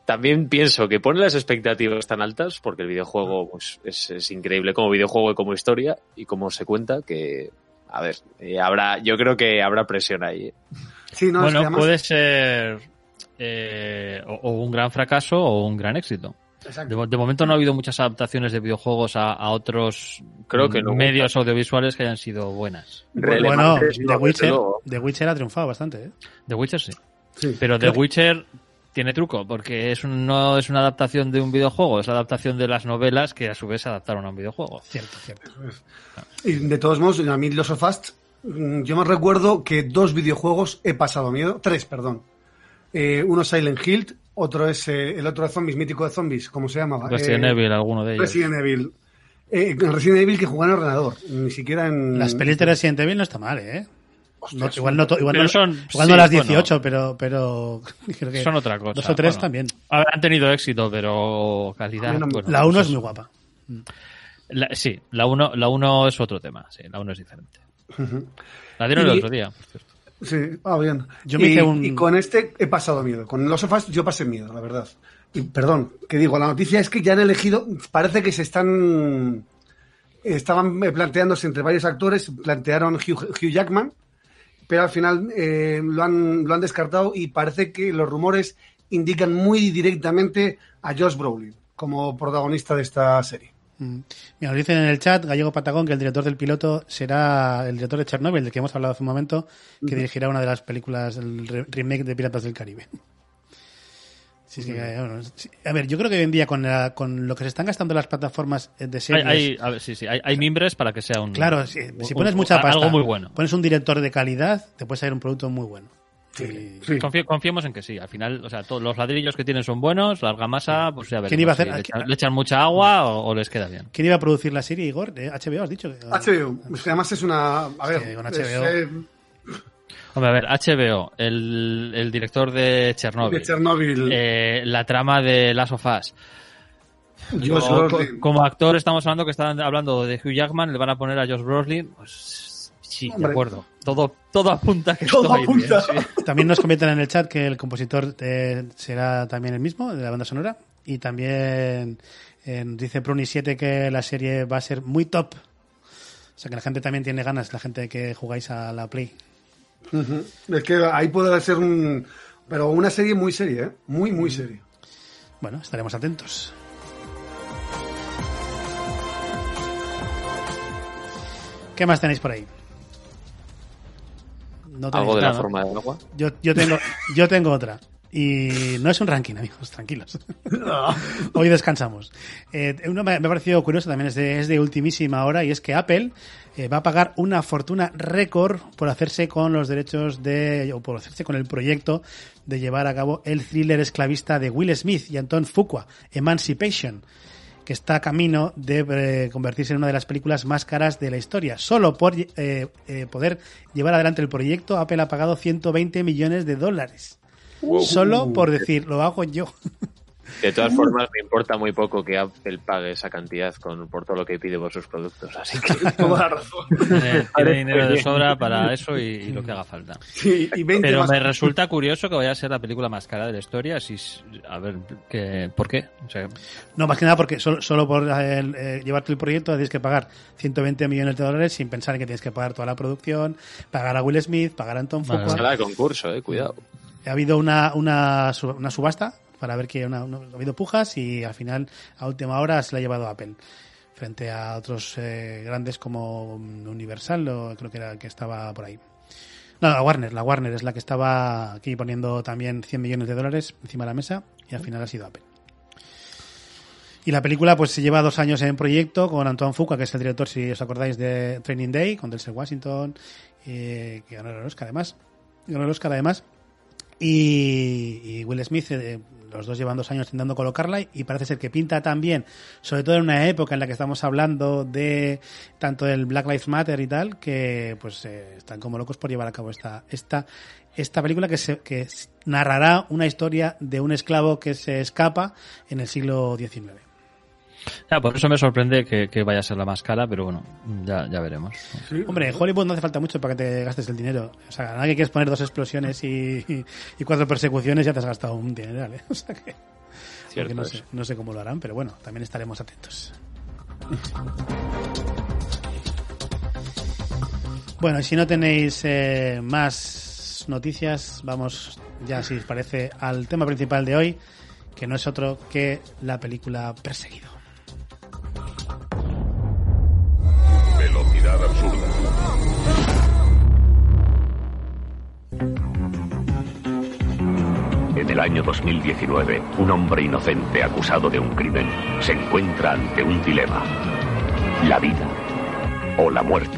también pienso que pone las expectativas tan altas porque el videojuego pues, es, increíble como videojuego y como historia y como se cuenta que, a ver, eh, habrá, yo creo que habrá presión ahí. ¿eh? bueno, puede ser eh, o, un gran fracaso o un gran éxito. De, momento no ha habido muchas adaptaciones de videojuegos a, otros Creo que medios audiovisuales que hayan sido buenas. Bueno, The Witcher, The Witcher ha triunfado bastante. ¿eh? The Witcher sí. Pero The Witcher tiene truco, porque es no es una adaptación de un videojuego, es la adaptación de las novelas que a su vez se adaptaron a un videojuego. Cierto, cierto. Y de todos modos, a mí Los of Us, mm, yo me recuerdo que dos videojuegos he pasado miedo, tres, perdón. Eh, uno Silent Hill otro es eh, el otro de zombies, mítico de zombies, ¿cómo se llama? Resident eh, Evil, alguno de ellos. Resident Evil. Eh, Resident Evil que juega en ordenador, ni siquiera en... Las pelis de Resident Evil no está mal, ¿eh? Igual no, igual no, son, igual no las 18, pero, pero creo que son otra cosa. Dos o tres también. Han tenido éxito, pero calidad. la 1 es muy guapa. sí, la 1 la uno es otro tema. Sí, la 1 es diferente. La dieron el otro día, por cierto. Sí, ah, bien. Yo me y, un... y, con este he pasado miedo. Con los sofás yo pasé miedo, la verdad. Y perdón, que digo, la noticia es que ya han elegido, parece que se están, estaban planteándose entre varios actores, plantearon Hugh, Jackman, pero al final eh, lo, han, lo han descartado y parece que los rumores indican muy directamente a Josh Brolin como protagonista de esta serie. Mm. Mira, nos dicen en el chat, Gallego Patagón, que el director del piloto será el director de Chernobyl, del que hemos hablado hace un momento, que dirigirá una de las películas, el remake de Piratas del Caribe. A ver, yo creo que hoy en día con, con, lo que se están gastando las plataformas de series... Hay, hay, sí, sí, hay, mimbres para que sea un... Claro, si, pones mucha pasta, algo muy bueno. pones un director de calidad, te puede salir un producto muy bueno. Sí, confiemos en que sí. Al final, o sea, todos los ladrillos que tienen son buenos, la argamasa, pues ya ¿Quién iba a hacer? le, echan, mucha agua o, les queda bien. ¿Quién iba a producir la serie, Igor? HBO, has dicho. HBO. además es una. A ver, con HBO. Eh, Hombre, a ver, HBO, el, el director de Chernobyl. De Chernobyl. Eh, la trama de Last of Us. Yo, como actor estamos hablando que están hablando de Hugh Jackman, le van a poner a Josh Brolin. Pues Sí, de acuerdo. Todo, todo apunta que todo apunta. También nos comentan en el chat que el compositor eh, será también el mismo, de la banda sonora. Y también eh, dice Pruni7 que la serie va a ser muy top. O sea que la gente también tiene ganas, la gente que jugáis a la Play. Es que ahí puede ser un... Pero una serie muy seria, ¿eh? Muy, muy seria. Bueno, estaremos atentos. ¿Qué más tenéis por ahí? ¿Algo de la forma del agua? Yo, yo, tengo, yo tengo otra. Y no es un ranking, amigos, tranquilos. Hoy descansamos. Eh, uno me, ha parecido curioso también, es de, es de ultimísima hora, y es que Apple eh, va a pagar una fortuna récord por hacerse con los derechos de, o por hacerse con el proyecto de llevar a cabo el thriller esclavista de Will Smith y Anton Fuqua, Emancipation que está a camino de eh, convertirse en una de las películas más caras de la historia. Solo por eh, eh, poder llevar adelante el proyecto, Apple ha pagado 120 millones de dólares. Solo por decir, lo hago yo. De todas formas, me importa muy poco que Apple pague esa cantidad con, por todo lo que pide por sus productos. Así que toda razón. Tiene, dinero de sobra para eso y, lo que haga falta. Pero me resulta curioso que vaya a ser la película más cara de la historia. Si, a ver, que, ¿por qué? no, más que nada porque solo, por eh, llevarte el proyecto tienes que pagar 120 millones de dólares sin pensar en que tienes que pagar toda la producción, pagar a Will Smith, pagar a Anton Fuqua. Vale. concurso, eh, cuidado. Ha habido una, una, una subasta para ver que ha habido pujas y al final a última hora se la ha llevado Apple. frente a otros eh, grandes como Universal, o creo que era el que estaba por ahí. No, la Warner, la Warner es la que estaba aquí poniendo también 100 millones de dólares encima de la mesa y al final ha sido Apple. Y la película pues se lleva dos años en proyecto con Antoine Fuqua, que es el director, si os acordáis, de Training Day, con Denzel Washington, eh, que ganó el Oscar además. Ganó el Oscar además. Y, y Will Smith, eh, los dos llevan dos años intentando colocarla y parece ser que pinta también, sobre todo en una época en la que estamos hablando de tanto el Black Lives Matter y tal, que pues eh, están como locos por llevar a cabo esta, esta, esta película que, se, que narrará una historia de un esclavo que se escapa en el siglo XIX. Ya, por eso me sorprende que, que, vaya a ser la más cara, pero bueno, ya, ya veremos. Sí. Hombre, en Hollywood no hace falta mucho para que te gastes el dinero. O sea, nada que quieres poner dos explosiones y, y, y, cuatro persecuciones ya te has gastado un dineral, ¿eh? O sea que... Cierto no, es. sé, no sé cómo lo harán, pero bueno, también estaremos atentos. Bueno, y si no tenéis eh, más noticias, vamos ya, si os parece, al tema principal de hoy, que no es otro que la película Perseguido. El año 2019, un hombre inocente acusado de un crimen se encuentra ante un dilema. La vida o la muerte.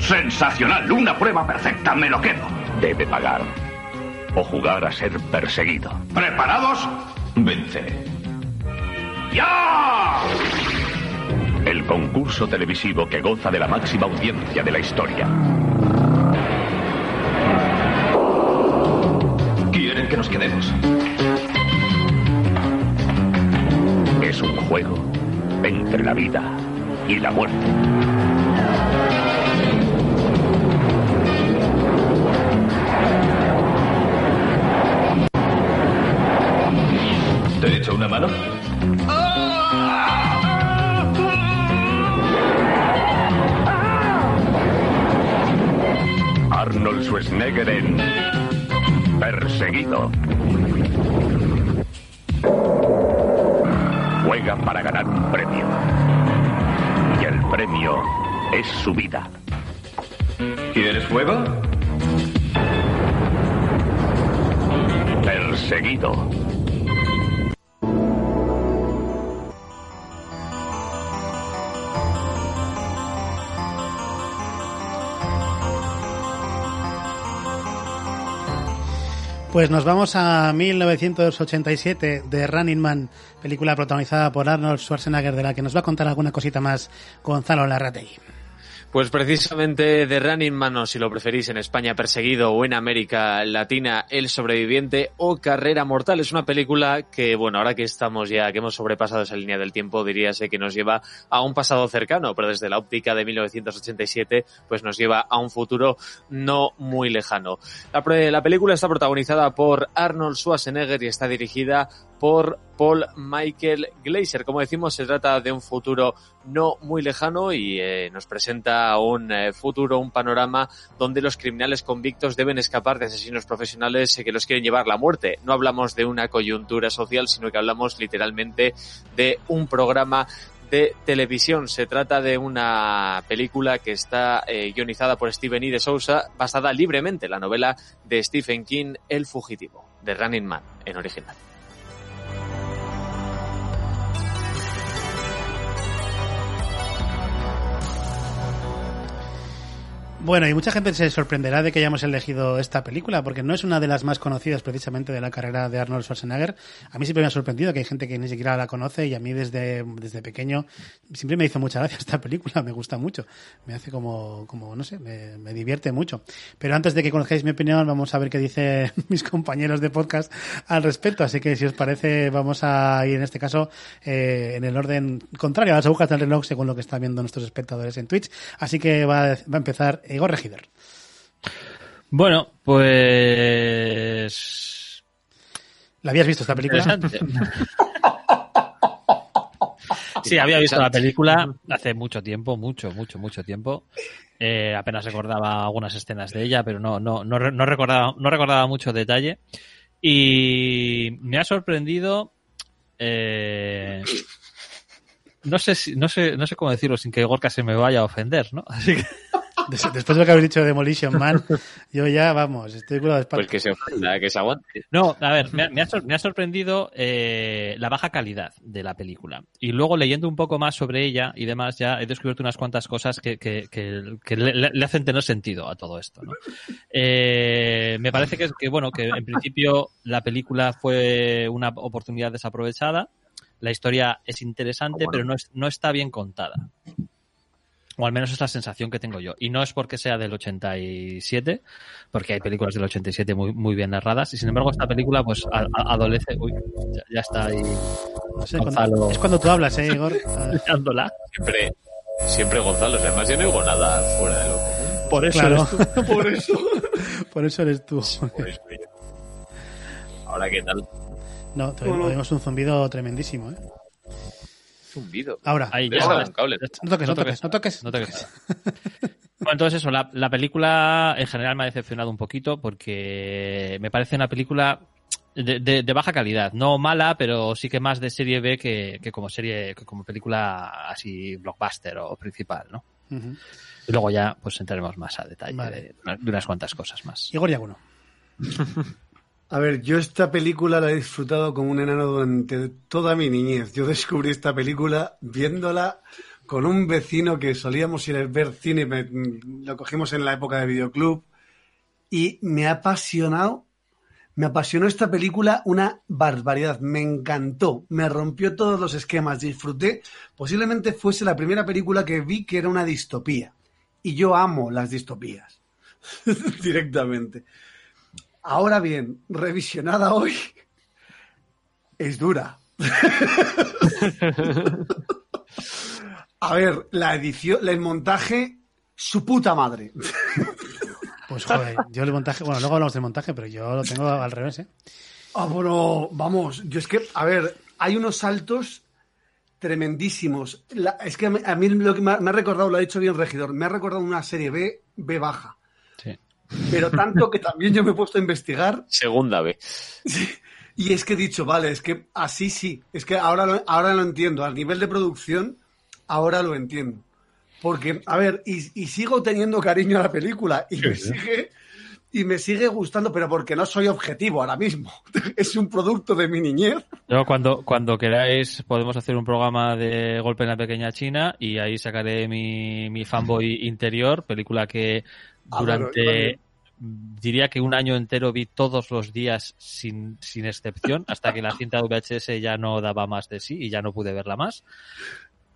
Sensacional, una prueba perfecta, me lo quedo. Debe pagar o jugar a ser perseguido. ¿Preparados? Venceré. ¡Ya! El concurso televisivo que goza de la máxima audiencia de la historia. Quedemos. Es un juego entre la vida y la muerte. Juega para ganar un premio. Y el premio es su vida. ¿Quieres fuego? Perseguido. Pues nos vamos a 1987 de Running Man, película protagonizada por Arnold Schwarzenegger, de la que nos va a contar alguna cosita más Gonzalo Larratey. Pues precisamente de Running Man, si lo preferís en España Perseguido o en América Latina El Sobreviviente o Carrera Mortal. Es una película que, bueno, ahora que estamos ya, que hemos sobrepasado esa línea del tiempo, diríase que nos lleva a un pasado cercano, pero desde la óptica de 1987, pues nos lleva a un futuro no muy lejano. La, la película está protagonizada por Arnold Schwarzenegger y está dirigida por Paul Michael Glazer. Como decimos, se trata de un futuro no muy lejano y eh, nos presenta un eh, futuro, un panorama donde los criminales convictos deben escapar de asesinos profesionales que los quieren llevar la muerte. No hablamos de una coyuntura social, sino que hablamos literalmente de un programa de televisión. Se trata de una película que está eh, guionizada por Steven E. de Sousa, basada libremente en la novela de Stephen King, El Fugitivo, de Running Man, en original. Bueno, y mucha gente se sorprenderá de que hayamos elegido esta película, porque no es una de las más conocidas precisamente de la carrera de Arnold Schwarzenegger. A mí siempre me ha sorprendido que hay gente que ni siquiera la conoce y a mí desde, desde pequeño siempre me hizo mucha gracia esta película, me gusta mucho. Me hace como, como no sé, me, divierte mucho. Pero antes de que conozcáis mi opinión, vamos a ver qué dicen mis compañeros de podcast al respecto. Así que si os parece, vamos a ir en este caso eh, en el orden contrario a las agujas del reloj según lo que están viendo nuestros espectadores en Twitch. Así que va, va a empezar Igor Regidor. Bueno, pues. ¿La habías visto esta película? sí, había visto la película hace mucho tiempo, mucho, mucho, mucho tiempo. Eh, apenas recordaba algunas escenas de ella, pero no, no, no, no, recordaba, no recordaba mucho detalle. Y me ha sorprendido. Eh, no sé si, no sé, no sé cómo decirlo sin que Gorka se me vaya a ofender, ¿no? Así que Después de lo que habéis dicho de Demolition Man, yo ya, vamos, estoy con la espalda. Pues que se ofenda, que se aguante. No, a ver, me ha, me ha, me ha sorprendido eh, la baja calidad de la película. Y luego leyendo un poco más sobre ella y demás, ya he descubierto unas cuantas cosas que, que, que, que le, le, hacen tener sentido a todo esto. ¿no? Eh, me parece que, que, bueno, que en principio la película fue una oportunidad desaprovechada. La historia es interesante, bueno. pero no, es, no está bien contada. O al menos es la sensación que tengo yo. Y no es porque sea del 87, porque hay películas del 87 muy, muy bien narradas. Y sin embargo, esta película, pues, a, a, adolece. Uy, ya, ya está ahí. No sé, cuando, es cuando tú hablas, ¿eh, Igor? Dándola. Siempre, siempre Gonzalo. Además, yo no digo nada fuera de lo común. Por eso claro. eres tú. Por eso. Por eso eres tú. Ahora, ¿qué tal? No, tuvimos un zumbido tremendísimo, ¿eh? Zumbido. Ahora, Ahí, ya. No, toques, no, toques, no toques, no toques. bueno, entonces eso, la, la, película en general me ha decepcionado un poquito porque me parece una película de, de, de, baja calidad, no mala, pero sí que más de serie B que, que como serie, que como película así blockbuster o principal, ¿no? Uh -huh. Y luego ya pues entraremos más a detalle vale. de, de, unas cuantas cosas más. Igor Yaguno. A ver, yo esta película la he disfrutado como un enano durante toda mi niñez. Yo descubrí esta película viéndola con un vecino que solíamos ir a ver cine, me, lo cogimos en la época de videoclub y me ha apasionado, me apasionó esta película una barbaridad, me encantó, me rompió todos los esquemas, disfruté, posiblemente fuese la primera película que vi que era una distopía y yo amo las distopías directamente. Ahora bien, revisionada hoy, es dura. A ver, la edición, el montaje, su puta madre. Pues joder, yo el montaje, bueno, luego hablamos del montaje, pero yo lo tengo al revés, ¿eh? Ah, bueno, vamos, yo es que, a ver, hay unos saltos tremendísimos. Es que a mí, lo que me ha, me ha recordado, lo ha dicho bien Regidor, me ha recordado una serie B, B baja pero tanto que también yo me he puesto a investigar. Segunda vez. Y es que he dicho, vale, es que así sí, es que ahora lo, ahora lo entiendo, al nivel de producción, ahora lo entiendo. Porque, a ver, y, y sigo teniendo cariño a la película y me sigue y me sigue gustando, pero porque no soy objetivo ahora mismo. Es un producto de mi niñez. Yo cuando, cuando queráis podemos hacer un programa de Golpe en la Pequeña China y ahí sacaré mi, mi fanboy interior, película que durante ah, bueno, diría que un año entero vi todos los días sin, sin excepción hasta que la cinta VHS ya no daba más de sí y ya no pude verla más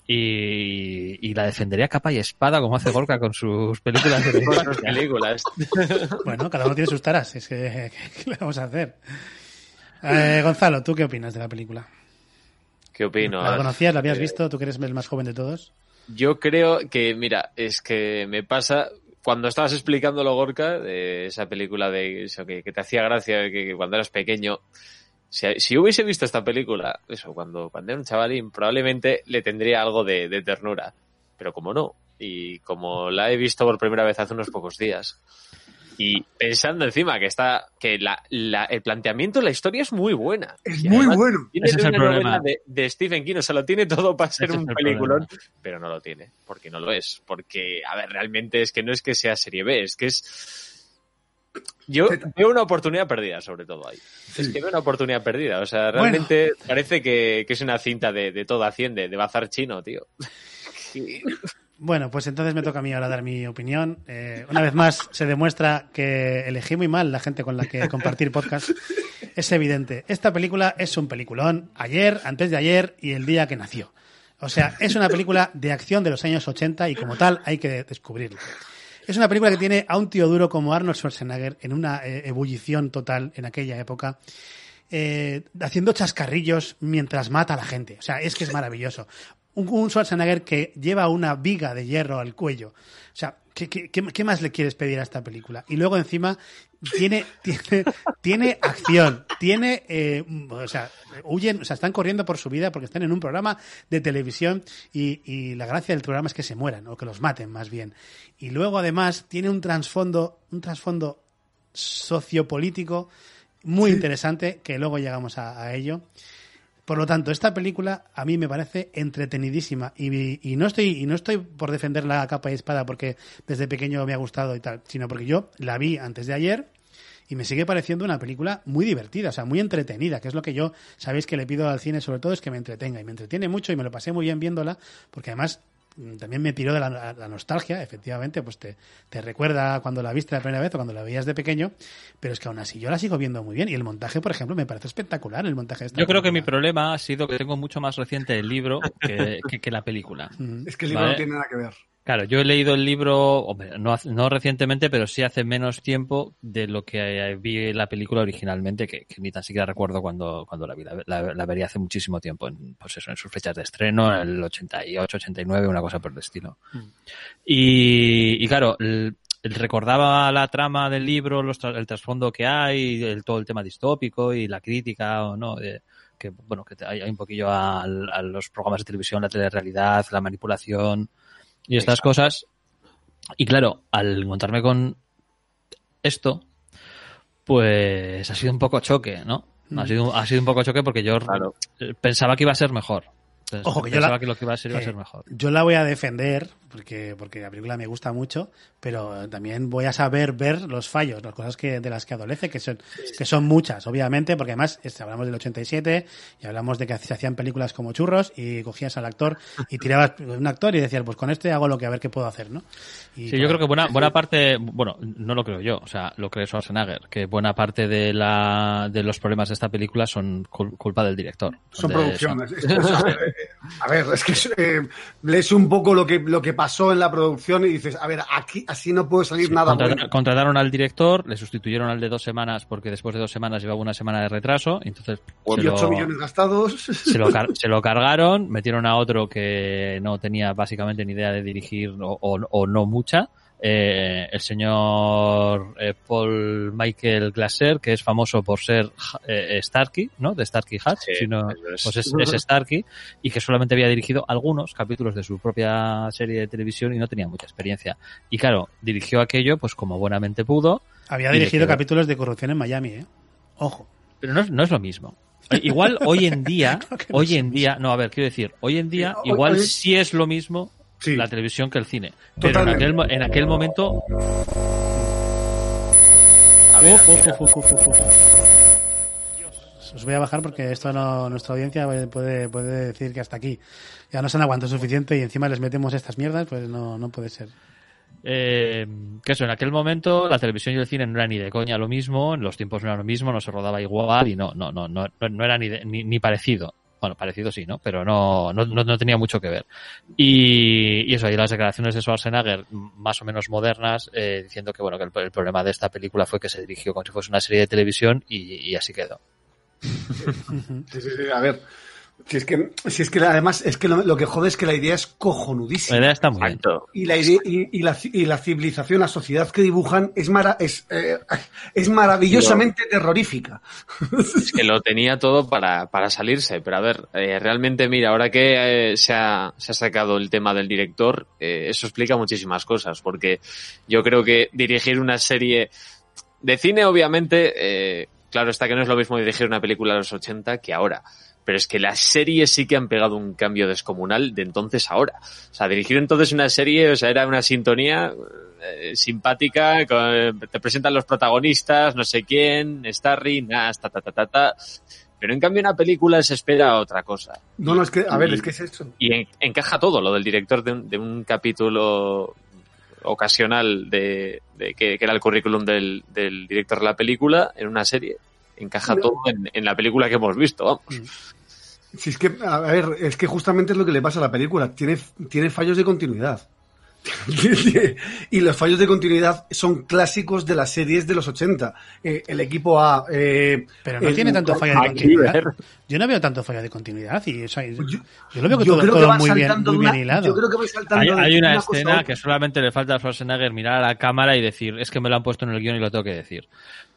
y, y la defendería capa y espada como hace Gorka con sus películas de películas bueno cada uno tiene sus taras es que ¿qué le vamos a hacer? Eh, Gonzalo ¿tú qué opinas de la película? ¿qué opino? ¿la conocías? ¿la habías eh, visto? ¿tú que eres el más joven de todos? yo creo que mira es que me pasa cuando estabas explicándolo, Gorka, de esa película de eso que, te hacía gracia que, que, cuando eras pequeño, si, hubiese visto esta película, eso, cuando, cuando era un chavalín, probablemente le tendría algo de, ternura. Pero como no, y como la he visto por primera vez hace unos pocos días, y pensando encima que está, que la, la, el planteamiento de la historia es muy buena. Es muy bueno. Tiene una novela de, de, Stephen King, o sea, lo tiene todo para ser Ese un peliculón, pero no lo tiene, porque no lo es. Porque, a ver, realmente es que no es que sea serie B, es que es... Yo veo una oportunidad perdida, sobre todo ahí. Sí. Es que veo una oportunidad perdida. O sea, realmente bueno. parece que, que, es una cinta de, de todo Haciende, de bazar chino, tío. Bueno, pues entonces me toca a mí ahora dar mi opinión. Eh, una vez más se demuestra que elegí muy mal la gente con la que compartir podcast. Es evidente. Esta película es un peliculón ayer, antes de ayer y el día que nació. O sea, es una película de acción de los años 80 y como tal hay que descubrirlo. Es una película que tiene a un tío duro como Arnold Schwarzenegger en una eh, ebullición total en aquella época. Eh, haciendo chascarrillos mientras mata a la gente. O sea, es que es maravilloso un, Schwarzenegger que lleva una viga de hierro al cuello. O sea, ¿qué, qué, qué, más le quieres pedir a esta película? Y luego encima tiene, tiene, tiene acción, tiene, eh, o sea, huyen, o sea, están corriendo por su vida porque están en un programa de televisión y, y la gracia del programa es que se mueran o que los maten más bien. Y luego además tiene un trasfondo, un trasfondo sociopolítico muy sí. interesante que luego llegamos a, a ello Por lo tanto, esta película a mí me parece entretenidísima y, no estoy y no estoy por defender la capa y espada porque desde pequeño me ha gustado y tal, sino porque yo la vi antes de ayer y me sigue pareciendo una película muy divertida, o sea, muy entretenida, que es lo que yo sabéis que le pido al cine sobre todo es que me entretenga y me entretiene mucho y me lo pasé muy bien viéndola porque además también me tiró de la, nostalgia, efectivamente, pues te, te, recuerda cuando la viste la primera vez o cuando la veías de pequeño, pero es que aún así yo la sigo viendo muy bien y el montaje, por ejemplo, me parece espectacular el montaje de esta Yo creo que mi problema ha sido que tengo mucho más reciente el libro que, que, la película. Es que el libro no tiene nada que ver. Claro, yo he leído el libro, no, no, recientemente, pero sí hace menos tiempo de lo que vi la película originalmente, que, ni tan siquiera recuerdo cuando, cuando la vi. La, vería hace muchísimo tiempo, en, pues eso, en sus fechas de estreno, en el 88, 89, una cosa por el estilo. Mm. Y, y, claro, recordaba la trama del libro, el trasfondo que hay, el, todo el tema distópico y la crítica o no. que bueno, que hay, un poquillo a, a los programas de televisión, la telerrealidad, la manipulación y estas cosas. Y claro, al encontrarme con esto, pues ha sido un poco choque, ¿no? Ha mm. sido, ha sido un poco choque porque yo pensaba que iba a ser mejor. Ojo, que yo la, que lo que iba a ser iba a ser mejor. Yo la voy a defender porque, porque la película me gusta mucho, pero también voy a saber ver los fallos, las cosas que, de las que adolece, que son, que son muchas, obviamente, porque además hablamos del 87 y hablamos de que se hacían películas como churros y cogías al actor y tirabas un actor y decías, pues con este hago lo que a ver qué puedo hacer, ¿no? sí, yo creo que buena, buena parte, bueno, no lo creo yo, o sea, lo cree Schwarzenegger, que buena parte de la, de los problemas de esta película son culpa del director. Son producciones. a ver, es que eh, lees un poco lo que, lo que pasó en la producción y dices, a ver, aquí así no puede salir nada bueno. Contrataron al director, le sustituyeron al de dos semanas porque después de dos semanas llevaba una semana de retraso, entonces... Y 8 millones gastados. Se lo, se lo, cargaron, metieron a otro que no tenía básicamente ni idea de dirigir o, o no mucha eh, el señor eh, Paul Michael Glaser, que es famoso por ser eh, Starkey, ¿no? De Starkey Hatch, pues es, es, Starkey, y que solamente había dirigido algunos capítulos de su propia serie de televisión y no tenía mucha experiencia. Y claro, dirigió aquello pues como buenamente pudo. Había dirigido capítulos de corrupción en Miami, ¿eh? Ojo. Pero no es, no es lo mismo. Igual hoy en día, hoy en día, no, a ver, quiero decir, hoy en día, igual sí es lo mismo la televisión que el cine. Pero en aquel, en aquel, momento. Os voy a bajar porque esto no, nuestra audiencia puede, puede decir que hasta aquí ya no se han aguantado suficiente y encima les metemos estas mierdas, pues no, no puede ser. Eh, que eso, en aquel momento la televisión y el cine no era ni de coña lo mismo, en los tiempos no era lo mismo, no se rodaba igual y no, no, no, no, no era ni, ni, ni parecido. Bueno, parecido sí, ¿no? Pero no, no, no tenía mucho que ver. Y, eso, y las declaraciones de Schwarzenegger, más o menos modernas, eh, diciendo que, bueno, que el, problema de esta película fue que se dirigió como si fuese una serie de televisión y, y así quedó. Sí, sí, sí, a ver, si es que, si es que además es que lo, que jode es que la idea es cojonudísima. La idea está muy alto. Y la, idea, y, la, y la civilización, la sociedad que dibujan es, mara, es, eh, es maravillosamente terrorífica. Es que lo tenía todo para, para salirse. Pero a ver, eh, realmente, mira, ahora que eh, se, ha, se ha sacado el tema del director, eso explica muchísimas cosas. Porque yo creo que dirigir una serie de cine, obviamente, claro está que no es lo mismo dirigir una película de los 80 que ahora pero es que las series sí que han pegado un cambio descomunal de entonces a ahora. O sea, dirigir entonces una serie, o sea, era una sintonía eh, simpática, te presentan los protagonistas, no sé quién, Starry, nada, ta, ta, ta, ta, ta. Pero en cambio en una película se espera otra cosa. No, no, es que, a ver, es que es eso. Y encaja todo, lo del director de un, de un capítulo ocasional de, de que, era el currículum del, del, director de la película en una serie. Encaja todo en, en, la película que hemos visto, vamos. Mm. Si es que, a ver, es que justamente es lo que le pasa a la película. Tiene, tiene fallos de continuidad. y los fallos de continuidad son clásicos de las series de los 80. Eh, el equipo A. Eh, Pero no tiene tanto fallo de continuidad. Yo no veo tanto fallo de continuidad. Y, yo, lo veo que todo, todo muy, bien, muy bien hilado. Yo creo que saltando hay, hay una, escena que solamente le falta a Schwarzenegger mirar a la cámara y decir: Es que me lo han puesto en el guion y lo tengo que decir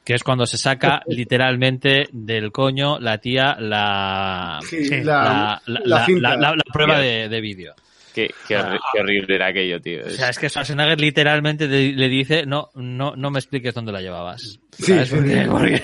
que es cuando se saca literalmente del coño la tía la, la, la, prueba de, de vídeo. Qué, qué, horrible era aquello, tío. O sea, es que Schwarzenegger literalmente le dice, no, no, no me expliques dónde la llevabas. Sí, sí, sí. porque-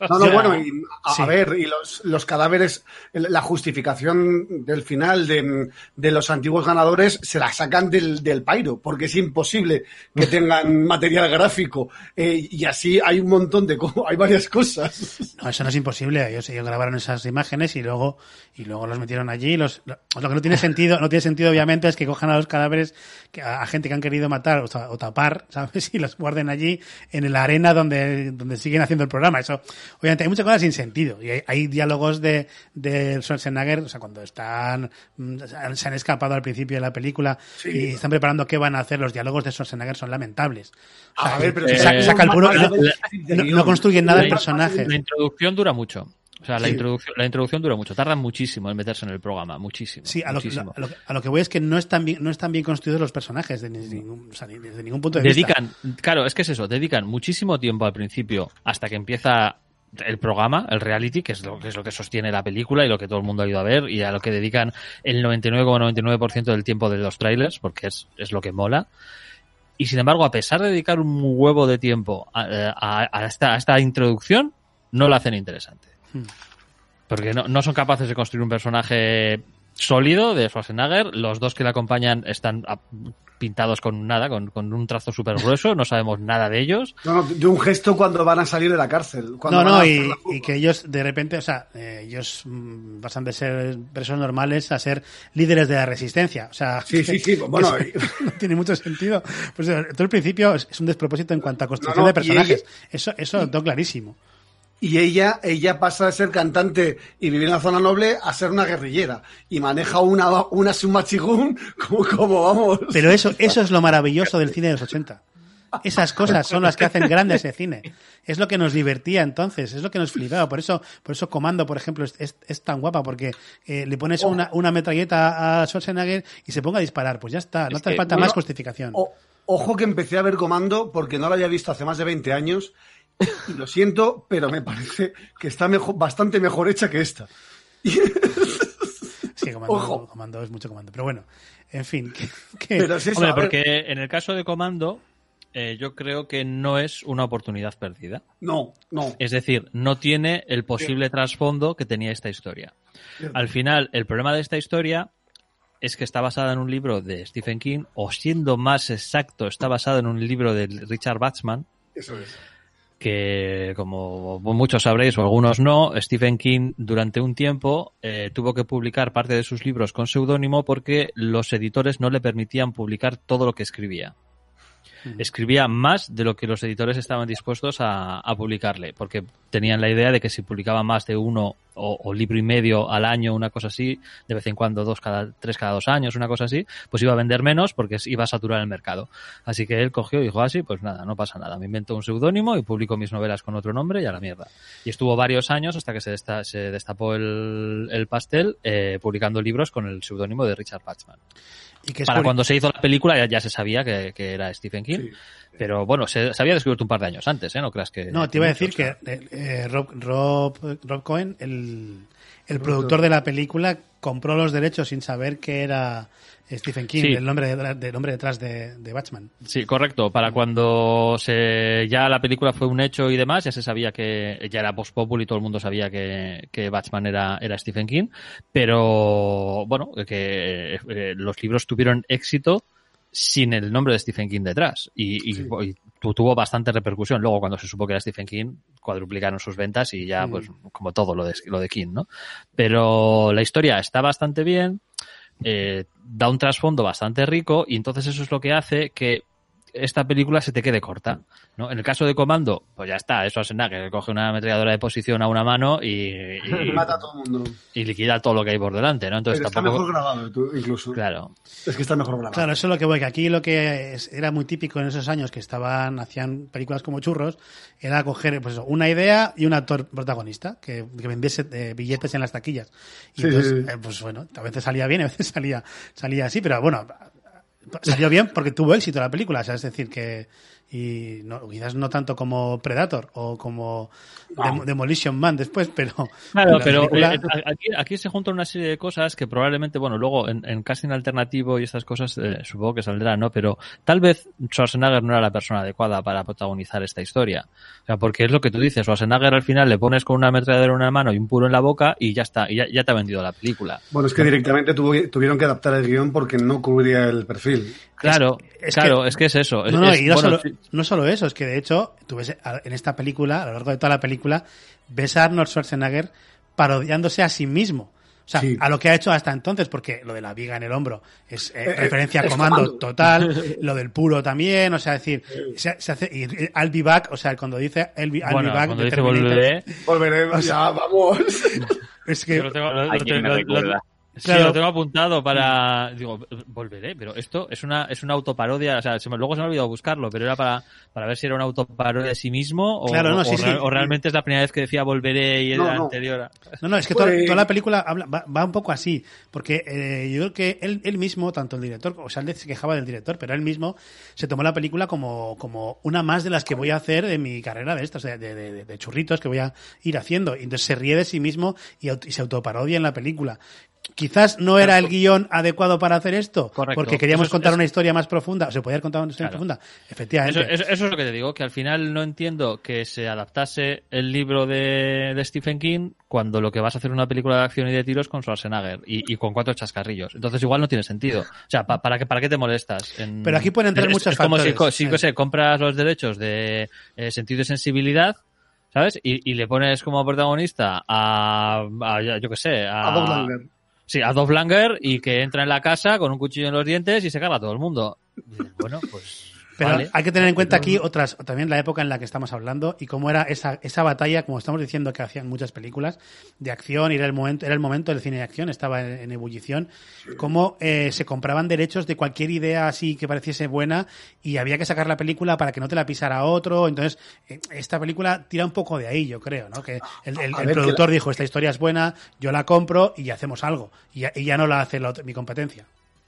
No, no, bueno, y, a, Sí. ver, y los, los cadáveres, la justificación del final de, de los antiguos ganadores se la sacan del, del pairo, porque es imposible que tengan material gráfico. eh, y así hay un montón de hay varias cosas. No, eso no es imposible. Ellos, ellos grabaron esas imágenes y luego, y luego los metieron allí. Los, lo, lo que no tiene sentido, no tiene sentido obviamente es que cojan a los cadáveres que, a, a gente que han querido matar o, o tapar, ¿sabes? Y los guarden allí en la arena donde, donde siguen haciendo el programa. Eso, obviamente, hay muchas cosas sin sentido. Y hay, hay diálogos de, de Schwarzenegger, o sea, cuando están, mm, se han escapado al principio de la película y están preparando qué van a hacer, los diálogos de Schwarzenegger son lamentables. O sea, A ver, pero Eh, saca, saca el puro, la- no, la- no- no construyen nada el personaje. La introducción dura mucho. O sea, la, introducción, la introducción dura mucho. Tardan muchísimo en meterse en el programa. Muchísimo. Sí, a lo, que- muchísimo. a lo que- a lo que voy es que no están bien, no están bien construidos los personajes de, ni- ningún, o sea, desde ningún punto de vista. dedican, claro, es que es eso, dedican muchísimo tiempo al principio hasta que empieza el programa, el reality, que es lo que es lo que sostiene la película y lo que todo el mundo ha ido a ver y a lo que dedican el 99,99% del tiempo de los trailers, porque es, es lo que mola. Y sin embargo, a pesar de dedicar un huevo de tiempo a, a- a esta, a esta introducción, no la hacen interesante. Porque no, no son capaces de construir un personaje sólido de Schwarzenegger. Los dos que le acompañan están pintados con nada, con, con un trazo súper grueso. No sabemos nada de ellos. No, no, de un gesto cuando van a salir de la cárcel. cuando No, no, y, que ellos de repente, o sea, eh, ellos mm, pasan de ser personas normales a ser líderes de la resistencia. O sea, Sí, sí, sí, bueno, no tiene mucho sentido. Pues eh, todo el principio es, es un despropósito en cuanto a construcción No, no, de personajes. y Eso, eso lo tengo clarísimo. Y ella, ella pasa de ser cantante y vivir en la zona noble a ser una guerrillera. Y maneja una, una submachigún como, como vamos. Pero eso, eso es lo maravilloso del cine de los 80. Esas cosas son las que hacen grande ese cine. Es lo que nos divertía entonces, es lo que nos flipaba. Por eso, por eso Comando, por ejemplo, es, es- es tan guapa, porque eh, le pones Oh. una, una metralleta a Schwarzenegger y se ponga a disparar. Pues ya está, no Es te que- falta bueno, más justificación. O- ojo que empecé a ver Comando porque no lo había visto hace más de 20 años. Y lo siento, pero me parece que está mejor, bastante mejor hecha que esta. Sí, comando, Ojo. comando es mucho comando. Pero bueno, en fin. que- que- Pero es eso, Hombre, porque en el caso de Comando, eh, yo creo que no es una oportunidad perdida. No, no. Es decir, no tiene el posible trasfondo que tenía esta historia. Al final, el problema de esta historia es que está basada en un libro de Stephen King, o siendo más exacto, está basada en un libro de Richard Bachman, Eso es. Que como muchos sabréis o algunos no, Stephen King durante un tiempo eh, tuvo que publicar parte de sus libros con seudónimo porque los editores no le permitían publicar todo lo que escribía. Escribía más de lo que los editores estaban dispuestos a, publicarle, porque tenían la idea de que si publicaba más de uno o, libro y medio al año, una cosa así, de vez en cuando dos cada tres cada dos años, una cosa así, pues iba a vender menos porque iba a saturar el mercado. Así que él cogió y dijo así, pues nada, no pasa nada, me invento un seudónimo y publico mis novelas con otro nombre y a la mierda. Y estuvo varios años hasta que se, desta- se destapó el, el pastel eh, publicando libros con el seudónimo de Richard Bachman. Y que es Para cuando se hizo la película ya, ya se sabía que, que era Stephen King, Sí. pero bueno, se, se había descubierto un par de años antes, ¿eh? No creas que... No, te iba a decir que eh, eh, Rob, Rob, Rob Cohen, el, el productor de la película, compró los derechos sin saber que era Stephen King, Sí. el nombre, detrás- del nombre detrás de, de Batman. Sí, correcto. Para cuando se ya la película fue un hecho y demás, ya se sabía que ya era post populi y todo el mundo sabía que, que Batman era, era Stephen King. Pero bueno, que eh, los libros tuvieron éxito sin el nombre de Stephen King detrás y, y- y tu- tuvo bastante repercusión. Luego, cuando se supo que era Stephen King, cuadruplicaron sus ventas y ya, pues, como todo lo de, lo de King, ¿no? Pero la historia está bastante bien, eh, da un trasfondo bastante rico y entonces eso es lo que hace que esta película se te quede corta. ¿no? En el caso de Comando, pues ya está, eso que coge una ametralladora de posición a una mano y, y, Mata a todo el mundo. y liquida todo lo que hay por delante, ¿no? Entonces Pero está tampoco. mejor grabado, tú, incluso. Claro. Es que está mejor grabado. Claro, eso es lo que voy, que aquí lo que es- era muy típico en esos años que estaban, hacían películas como churros, era coger pues, eso, una idea y un actor protagonista que, que vendiese eh, billetes en las taquillas. Y Sí, entonces, sí, sí. eh, pues bueno, a veces salía bien, a veces salía, salía así, pero bueno, salió bien porque tuvo éxito la película, o sea, es decir, que, y no, quizás no tanto como Predator o como Dem- Demolition Man después, pero Claro, la pero película- eh, aquí, aquí se juntan una serie de cosas que probablemente, bueno, luego en, en casting alternativo y estas cosas eh, supongo que saldrá, ¿no? Pero tal vez Schwarzenegger no era la persona adecuada para protagonizar esta historia. O sea, porque es lo que tú dices, Schwarzenegger al final le pones con una ametralladora en una mano y un puro en la boca y ya está, y ya, ya te ha vendido la película. Bueno, es que directamente tuvo- tuvieron que adaptar el guion porque no cubría el perfil. Claro, es claro, que- es que es eso. Es- No, no, es- y no, bueno, solo, sí, no solo eso, es que de hecho, tú ves en esta película, a lo largo de toda la película, ves a Arnold Schwarzenegger parodiándose a sí mismo. O sea, Sí. a lo que ha hecho hasta entonces, porque lo de la viga en el hombro es eh, Eh, referencia a comando, comando. total, lo del puro también, o sea, decir, se, se hace, y eh, I'll be back, o sea, cuando dice I'll be, I'll bueno, be back, cuando dice volveré, Volveremos, ya, vamos. es que, yo lo tengo- lo- lo- Recuerda. Sí, Claro. lo tengo apuntado para. Digo, volveré, pero esto es una, es una autoparodia. O sea, se me- luego se me ha olvidado buscarlo, pero era para, para ver si era una autoparodia de sí mismo o, Claro, no, o sí, real- sí. o realmente es la primera vez que decía volveré y No, era no. anterior. a- No, no, es que Pues- toda, toda la película habla- va, va un poco así, porque eh, yo creo que él, él mismo, tanto el director, o sea, él se quejaba del director, pero él mismo se tomó la película como, como una más de las que voy a hacer en mi carrera de estas, de, de- de- de churritos que voy a ir haciendo. Y entonces se ríe de sí mismo y, y se autoparodia en la película. Quizás no era el guion adecuado para hacer esto, Correcto. porque queríamos Eso contar una historia más profunda, o se podía contado una historia Claro. más profunda. Efectivamente. Eso, eso- eso es lo que te digo, que al final no entiendo que se adaptase el libro de, de Stephen King cuando lo que vas a hacer es una película de acción y de tiros con Schwarzenegger y, y con cuatro chascarrillos. Entonces igual no tiene sentido. O sea, pa- ¿para, qué, ¿para qué te molestas? En- Pero aquí pueden entrar es- muchos es como si, factores. si, Sí. que sé, compras los derechos de eh, sentido y sensibilidad ¿Sabes? Y, y le pones como protagonista a, a yo qué sé, a, A Bob Langer. Sí, a Dolph Langer y que entra en la casa con un cuchillo en los dientes y se carga a todo el mundo. Bueno, pues. Pero vale. hay que tener en cuenta aquí otras, también la época en la que estamos hablando y cómo era esa, esa batalla, como estamos diciendo que hacían muchas películas de acción, y era el momento, era el momento del cine de acción, estaba en, en ebullición, cómo eh, se compraban derechos de cualquier idea así que pareciese buena y había que sacar la película para que no te la pisara otro. Entonces, eh, esta película tira un poco de ahí, yo creo, ¿no? Que el, el- que productor la- dijo, esta historia es buena, yo la compro y hacemos algo. Y ya, y ya no la hace la otra- mi competencia.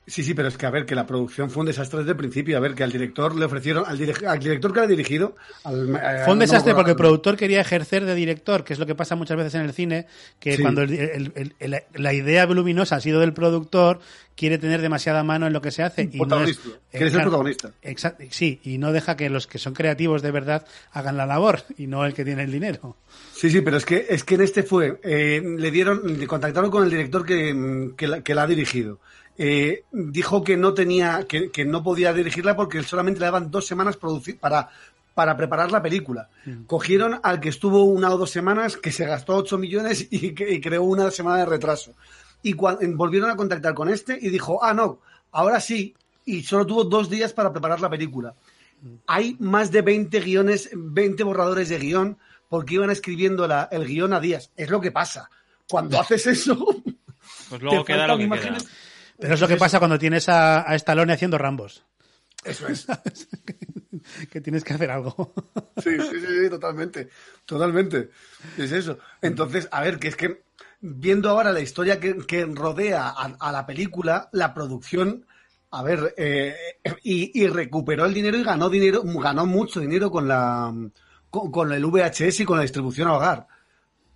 Sí, sí, pero es que a ver, que la producción fue un desastre desde el principio. A ver, que al director le ofrecieron, al, al director que lo ha dirigido. al- eh, Fue un desastre porque el productor quería ejercer de director, que es lo que pasa muchas veces en el cine, que Sí. cuando el- el- el- el- la idea voluminosa ha sido del productor, quiere tener demasiada mano en lo que se hace. Y no es. Quiere ser protagonista. Exacto, sí, y no deja que los que son creativos de verdad hagan la labor y no el que tiene el dinero. Sí, sí, pero es que, es que en este fue, eh, le dieron, le contactaron con el director que, que, la, que la ha dirigido. Eh, dijo que no tenía, que, que no podía dirigirla porque solamente le daban dos semanas producir, para, para preparar la película. Cogieron al que estuvo una o dos semanas, que se gastó 8 millones y, que, y creó una semana de retraso. Y volvieron a contactar con este y dijo, ah, no, ahora sí. Y solo tuvo dos días para preparar la película hay más de 20 guiones, 20 borradores de guion, porque iban escribiendo la- el guion a días. Es lo que pasa. Cuando haces eso, Pues luego te queda lo que imágenes. queda. Pero es lo que pasa cuando tienes a, a Stallone haciendo Rambos, Eso es. que tienes que hacer algo. Sí, sí, sí, sí, totalmente. Totalmente. Es eso. Entonces, a ver, que es que viendo ahora la historia que, que rodea a, a la película, la producción, a ver, eh, y, y recuperó el dinero y ganó dinero, ganó mucho dinero con la con, con el VHS y con la distribución a hogar.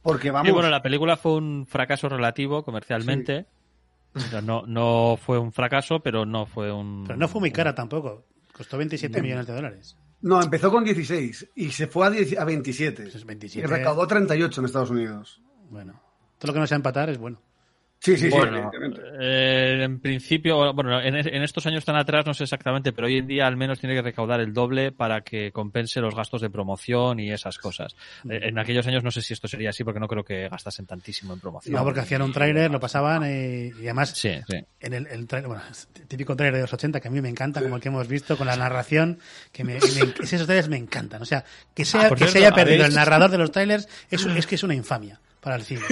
Porque vamos. Y bueno, la película fue un fracaso relativo comercialmente. No, no fue un fracaso, pero no fue un. Pero no fue muy cara tampoco. Costó 27 Em, millones de dólares. No, empezó con 16 y se fue a, 10 a 27. Pues es 27. Y recaudó 38 en Estados Unidos. Bueno, todo lo que no sea empatar es bueno. Sí, sí, sí, Bueno, evidentemente. eh, en principio, bueno, en, en estos años tan atrás no sé exactamente, pero hoy en día al menos tiene que recaudar el doble para que compense los gastos de promoción y esas cosas. Eh, en aquellos años no sé si esto sería así porque no creo que gastasen tantísimo en promoción. No, porque hacían un tráiler, lo pasaban eh, y además Sí, sí. en el, el tráiler, bueno, típico tráiler de los 80 que a mí me encanta, como el que hemos visto, con la narración, que me, me- esos trailers me encantan. O sea, que, sea, Ah, que cierto, se haya perdido ¿habéis- el narrador de los trailers es, es que es una infamia para el cine.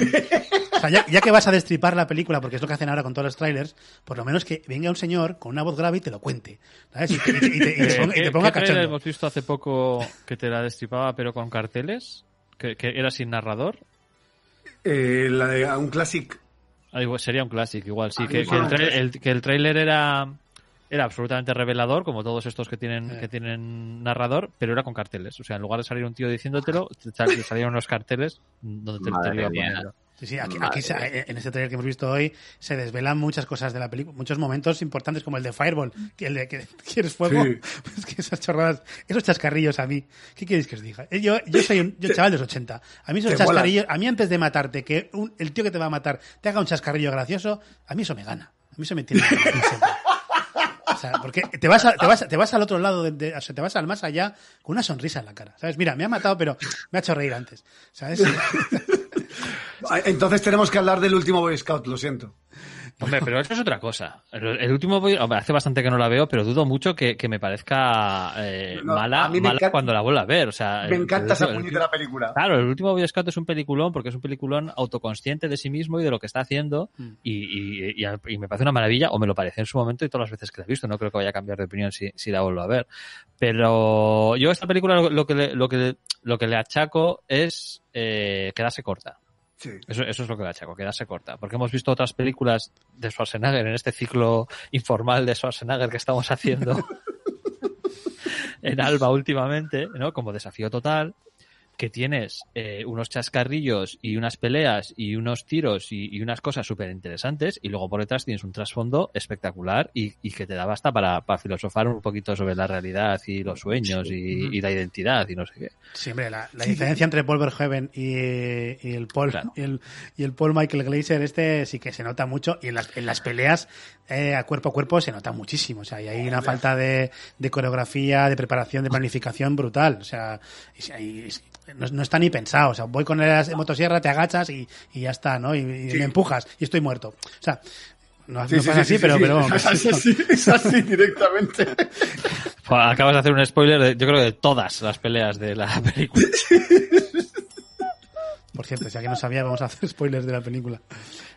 O sea, ya, ya que vas a destripar la película, porque es lo que hacen ahora con todos los trailers, por lo menos que venga un señor con una voz grave y te lo cuente. ¿sabes? Y, te- y te- y te- y te Eh, ponga, ¿qué- te ponga qué trailer cachondo. hemos visto hace poco que te la destripaba pero con carteles? Que, que era sin narrador. Eh, la de un classic. Ah, igual- sería un clásico, igual, sí. Ah, Que, igual que el, el- que el tráiler era era absolutamente revelador, como todos estos que tienen, Eh. que tienen narrador, pero era con carteles. O sea, en lugar de salir un tío diciéndotelo, te sal- te salían unos carteles donde te, te lo iba eh. Sí, sí, aquí, aquí se- mía. en este trailer que hemos visto hoy se desvelan muchas cosas de la película, muchos momentos importantes como el de Fireball, que el de que quieres fuego. Sí. Es que esas chorradas, esos chascarrillos a mí, ¿qué queréis que os diga? Eh, Yo, yo soy un yo chaval de los 80. A mí esos chascarrillos, a mí antes de matarte, que un- el tío que te va a matar te haga un chascarrillo gracioso, a mí eso me gana. A mí eso me tiene. Porque te vas, te vas, te vas al otro lado, de, o sea, te vas al más allá con una sonrisa en la cara. ¿Sabes? Mira, me ha matado, pero me ha hecho reír antes. Entonces tenemos que hablar del último Boy Scout, lo siento. Hombre, pero eso es otra cosa. El, el último, hombre, hace bastante que no la veo, pero dudo mucho que, que me parezca eh, No, mala, a mí me mala encanta- cuando la vuelva a ver. O sea, Me el- encanta esa el- puñetera película. Claro, el último Boy Scout es un peliculón porque es un peliculón autoconsciente de sí mismo y de lo que está haciendo Mm. y, y- y- y me parece una maravilla, o me lo parece en su momento y todas las veces que la he visto. No creo que vaya a cambiar de opinión si, si la vuelvo a ver. Pero yo a esta película lo, lo que, le, lo, que, le- lo que le achaco es eh, quedarse corta. Sí. Eso, eso es lo que le achaco, quedarse corta. Porque hemos visto otras películas de Schwarzenegger en este ciclo informal de Schwarzenegger que estamos haciendo en Alba últimamente, ¿no? Como desafío total, que tienes eh, unos chascarrillos y unas peleas y unos tiros y, y unas cosas súper interesantes y luego por detrás tienes un trasfondo espectacular y, y que te da basta para, para filosofar un poquito sobre la realidad y los sueños y, y la identidad y no sé qué. Sí, hombre, la, la diferencia entre Paul Verhoeven y, y el Paul Claro. y, el, y el Paul Michael Glazer este sí que se nota mucho y en las, en las peleas eh, a cuerpo a cuerpo se nota muchísimo. O sea, y hay una falta de, de coreografía, de preparación, de planificación brutal. O sea, y no, no está ni pensado. O sea, voy con la motosierra, te agachas y, y ya está, ¿no? Y, y me empujas y estoy muerto. O sea, no, Sí, no sí, pasa sí, así, sí, pero, sí. pero es así, es así directamente. Pues Acabas de hacer un spoiler, de, yo creo, de todas las peleas de la película. Por cierto, si alguien no sabía, vamos a hacer spoilers de la película.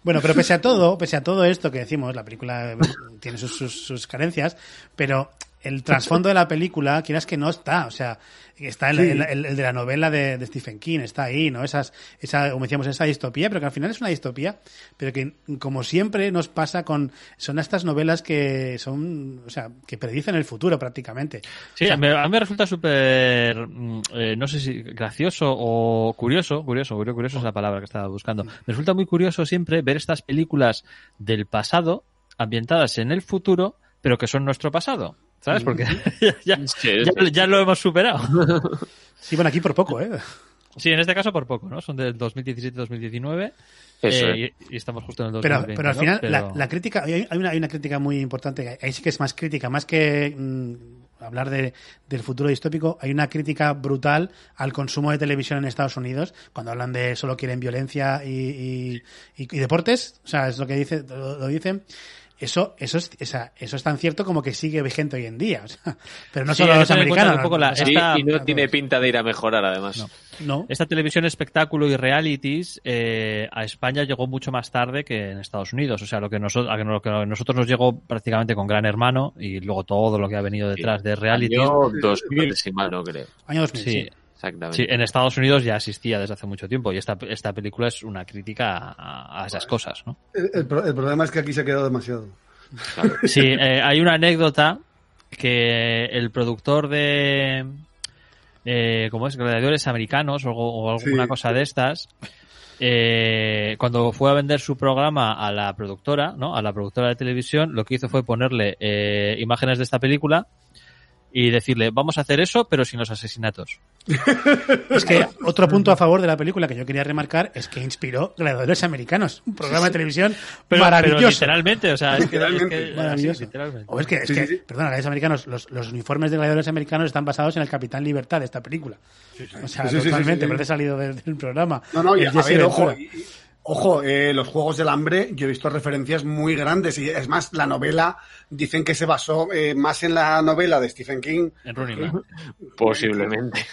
Bueno, pero pese a todo, pese a todo esto que decimos, la película tiene sus, sus, sus carencias, pero el trasfondo de la película, quieras que no está, o sea, está el, Sí. el- el- el de la novela de, de Stephen King, está ahí, ¿no? Esas, esa, como decíamos, esa distopía, pero que al final es una distopía, pero que como siempre nos pasa con, son estas novelas que son, o sea, que predicen el futuro prácticamente. Sí, a mí, a mí me resulta súper, mm, eh, no sé si gracioso o curioso, curioso, curioso, curioso es la palabra que estaba buscando. Me resulta muy curioso siempre ver estas películas del pasado ambientadas en el futuro, pero que son nuestro pasado. ¿Sabes? Porque ya, ya- ya- ya lo hemos superado. Sí, bueno, aquí por poco, ¿eh? Sí, en este caso por poco, ¿no? Son del 2017-2019 Eso eh, y, y estamos justo en el Pero, 2020. pero al ¿no? final, Pero- la, la crítica, hay una, hay una crítica muy importante, ahí sí que es más crítica, más que mm, hablar de, del futuro distópico, hay una crítica brutal al consumo de televisión en Estados Unidos, cuando hablan de solo quieren violencia y, y, y- y deportes, o sea, es lo que dice, lo, lo dicen. Eso, eso es, esa- eso es tan cierto como que sigue vigente hoy en día. o sea, pero no Sí, solo los americanos. que un poco la- o sea, Sí, esta- y no tiene pinta de ir a mejorar, además. No. no. Esta televisión espectáculo y realities eh, a España llegó mucho más tarde que en Estados Unidos. O sea, lo que, nosotros, a que lo que a nosotros nos llegó prácticamente con Gran Hermano y luego todo lo que ha venido detrás de realities. Año 2000, si mal no creo. Año 2000, Sí, sí. Exactamente. sí, en Estados Unidos ya existía desde hace mucho tiempo y esta, esta película es una crítica a, a esas cosas, ¿no? El, el pro- el problema es que aquí se ha quedado demasiado. Sí, eh, hay una anécdota que el productor de eh, ¿cómo es? Gladiadores americanos o, o alguna Sí. cosa de estas eh, cuando fue a vender su programa a la productora, ¿no? A la productora de televisión, lo que hizo fue ponerle eh, imágenes de esta película y decirle, vamos a hacer eso, pero sin los asesinatos. Es que otro punto a favor de la película que yo quería remarcar es que inspiró Gladiadores Americanos, un programa de televisión Pero, pero maravilloso. literalmente, o sea, es que, es que-. Maravilloso. sí, literalmente. O es que, es Sí, que sí, perdona, gladiadores americanos, los, los uniformes de gladiadores americanos están basados en el Capitán Libertad de esta película. O sea, Sí, sí, sí, totalmente, sí, sí. parece salido del, del programa. No, no, y a ver, ojo, Ventura. y- y- ojo, eh, los Juegos del Hambre, yo he visto referencias muy grandes, y es más, la novela, dicen que se basó eh, más en la novela de Stephen King En Running Man. Posiblemente.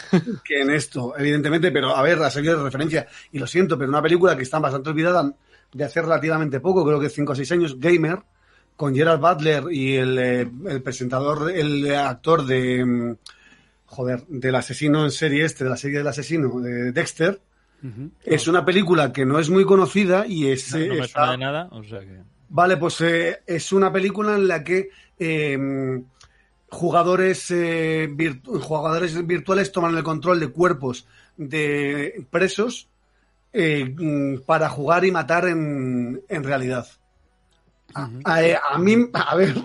que en esto, evidentemente, pero a ver, la serie de referencia, y lo siento, pero una película que está bastante olvidada de hace relativamente poco, creo que 5 o 6 años, Gamer, con Gerard Butler y el, eh, el presentador, el actor de, mm, joder, del asesino en serie este, de la serie del asesino, de Dexter, Es una película que no es muy conocida y es... No, eh, no me está- suena de nada, o sea que... Vale, pues eh, es una película en la que eh, jugadores, eh, virtu- jugadores virtuales toman el control de cuerpos de presos eh, mm, para jugar y matar en, en realidad. A, a- a mí, a ver,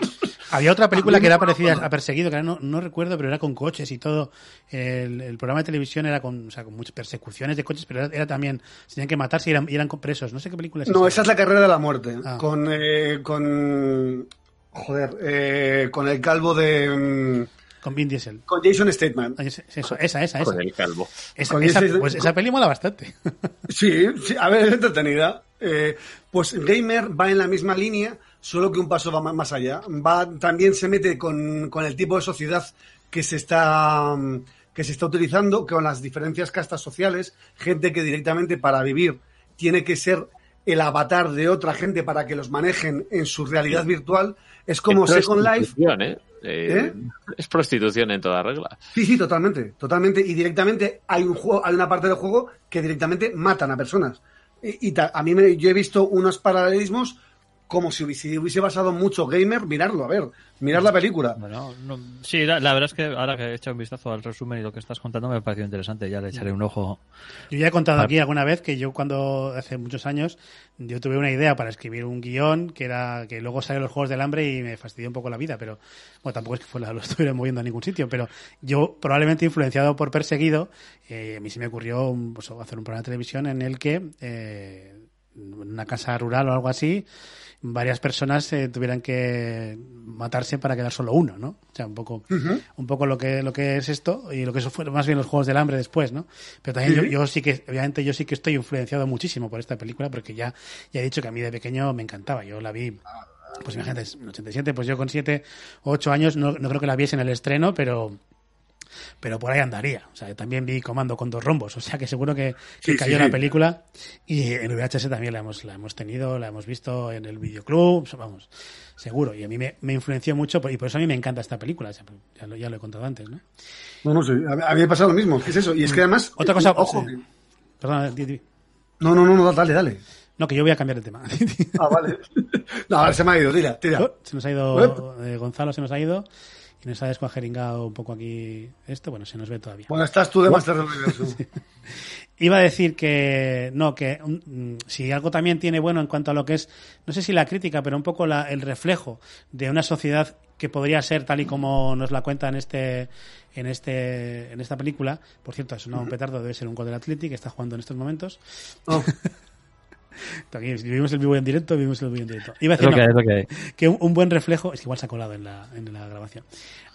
Había otra película que era parecida a Perseguido, que ahora no, no recuerdo, pero era con coches y todo. El, el programa de televisión era con, o sea, con muchas persecuciones de coches, pero era, era también, se tenían que matarse y eran, y eran presos. No sé qué película es no, esa es la carrera de la muerte. Ah. Con, eh, con, joder, eh, con el calvo de, mm, Con Vin Diesel. con Jason Statham. Ay, es- Eso, esa, esa, esa. Con el calvo. Esa, con esa- ese- pues esa peli mola bastante. Sí, sí, a ver, es entretenida. Eh, pues Gamer va en la misma línea, solo que un paso va más allá. Va, también se mete con, con el tipo de sociedad que se está que se está utilizando, con las diferencias castas sociales, gente que directamente para vivir tiene que ser el avatar de otra gente para que los manejen en su realidad virtual. Es como Es Second Life, ¿eh? Eh, ¿Eh? Es prostitución en toda regla. Sí, sí, totalmente, totalmente. Y directamente hay un juego, hay una parte del juego que directamente matan a personas. Y, y ta- a mí me, yo he visto unos paralelismos como si hubiese, hubiese basado mucho gamer, mirarlo, a ver, mirar la película. Bueno, no- sí, la, la verdad es que ahora que he echado un vistazo al resumen y lo que estás contando me ha parecido interesante. Ya le echaré un ojo. Yo ya he contado aquí alguna vez que yo cuando hace muchos años yo tuve una idea para escribir un guion que era que luego salió los Juegos del Hambre y me fastidió un poco la vida, pero bueno, tampoco es que fue la- lo estuviera moviendo a ningún sitio, pero yo probablemente influenciado por Perseguido, eh, a mí se me ocurrió un- pues, hacer un programa de televisión en el que eh, en una casa rural o algo así varias personas eh, tuvieran que matarse para quedar solo uno, ¿no? O sea, un poco, un poco lo que lo que es esto y lo que eso fue más bien los juegos del hambre después, ¿no? Pero también yo, yo sí que, obviamente, yo sí que estoy influenciado muchísimo por esta película porque ya, ya he dicho que a mí de pequeño me encantaba. Yo la vi, pues imagínate, en 87, pues yo con 7 o 8 años no, no creo que la viese en el estreno, pero pero por ahí andaría. O sea, también vi Comando con dos rombos, o sea que seguro que, que Sí, cayó sí. la película y en VHS también la hemos, la hemos tenido, la hemos visto en el videoclub, vamos, seguro. Y a mí me, me influenció mucho y por eso a mí me encanta esta película, o sea, ya, lo, ya lo he contado antes, ¿no? No, no sé, a, a mí me pasa lo mismo, ¿qué es eso? Y es que además... Otra cosa, Ojo, sí. que- Perdona, no, no, no, no, dale, dale. no, que yo voy a cambiar de tema. Ah, vale. No, se me ha ido, tira, tira. Oh, se nos ha ido, eh, Gonzalo se nos ha ido nos ha descuajeringado un poco aquí esto, bueno, se nos ve todavía. Bueno, estás tú de Master del Universo. Iba a decir que no, que mm, si algo también tiene bueno en cuanto a lo que es, no sé si la crítica, pero un poco la- el reflejo de una sociedad que podría ser tal y como nos la cuenta en este en este en esta película. Por cierto, sonado un petardo, debe ser un gol del Athletic que está jugando en estos momentos. Oh, Aquí vivimos el vivo en directo, vivimos el vivo en directo. Iba a decir, no, lo que un, un buen reflejo, es que igual se ha colado en la, en la grabación.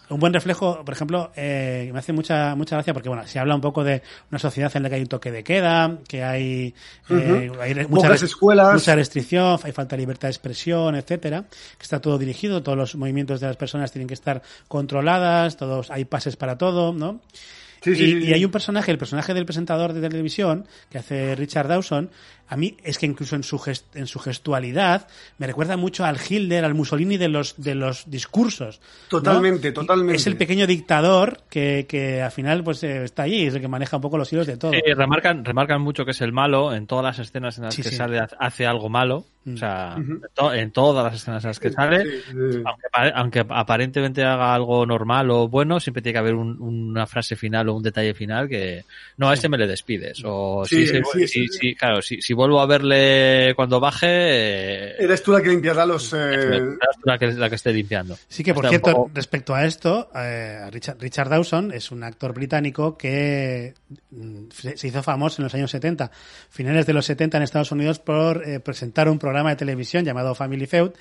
Un buen reflejo, por ejemplo, eh, me hace mucha mucha gracia porque bueno, se habla un poco de una sociedad en la que hay un toque de queda, que hay, eh, Ujú. hay Pocas mucha, escuelas. mucha restricción, hay falta de libertad de expresión, etcétera, que está todo dirigido, todos los movimientos de las personas tienen que estar controladas, todos hay pases para todo, ¿no? Sí, y, sí, y sí. hay un personaje, el personaje del presentador de televisión, que hace Richard Dawson, a mí es que incluso en su, gest- en su gestualidad me recuerda mucho al Hitler, al Mussolini de los, de los discursos. ¿no? Totalmente, Y totalmente. Es el pequeño dictador que, que al final pues eh, está allí, es el que maneja un poco los hilos de todo. Sí, remarcan, remarcan mucho que es el malo en todas las escenas en las Sí, que sí. sale, hace algo malo. Mm. O sea, en to- en todas las escenas en las que sale, Sí, sí. aunque, aunque aparentemente haga algo normal o bueno, siempre tiene que haber un- una frase final o un detalle final que no a este me le despides. O si- claro, si, si vuelvo a verle cuando baje, eh, Eres tú la que limpiará los... eh, tú la que, la que esté limpiando. Sí que, por Está cierto, poco- respecto a esto, eh, Richard, Richard Dawson es un actor británico que mm, se se hizo famoso en los años 70, finales de los 70 en Estados Unidos, por eh, presentar un programa de televisión llamado Family Feud.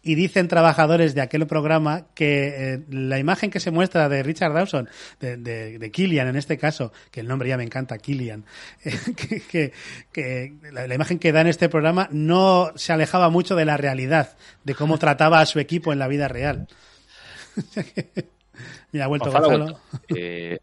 Y dicen trabajadores de aquel programa que eh, la imagen que se muestra de Richard Dawson, de, de, de Killian en este caso, que el nombre ya me encanta, Killian, eh, que, que, que la, la imagen que da en este programa no se alejaba mucho de la realidad, de cómo trataba a su equipo en la vida real. Mira, ha vuelto Gonzalo, Gonzalo. eh,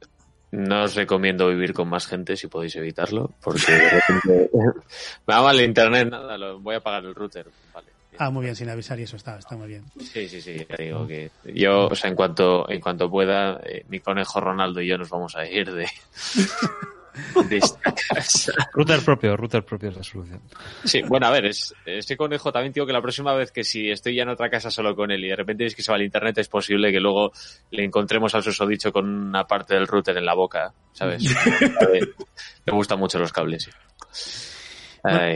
no os recomiendo vivir con más gente si podéis evitarlo, porque de repente me va mal internet, nada, lo, voy a apagar el router. Vale. Ah, muy bien, sin avisar y eso está, está muy bien. Sí, sí, sí, ya digo que yo, o sea, en cuanto, en cuanto pueda, eh, mi conejo Ronaldo y yo nos vamos a ir de, de esta casa. Router propio, router propio es la solución. Sí, bueno, a ver, es, este conejo también digo que la próxima vez que si estoy ya en otra casa solo con él y de repente es que se va al internet, es posible que luego le encontremos al susodicho con una parte del router en la boca, ¿sabes? Le gustan mucho los cables, sí.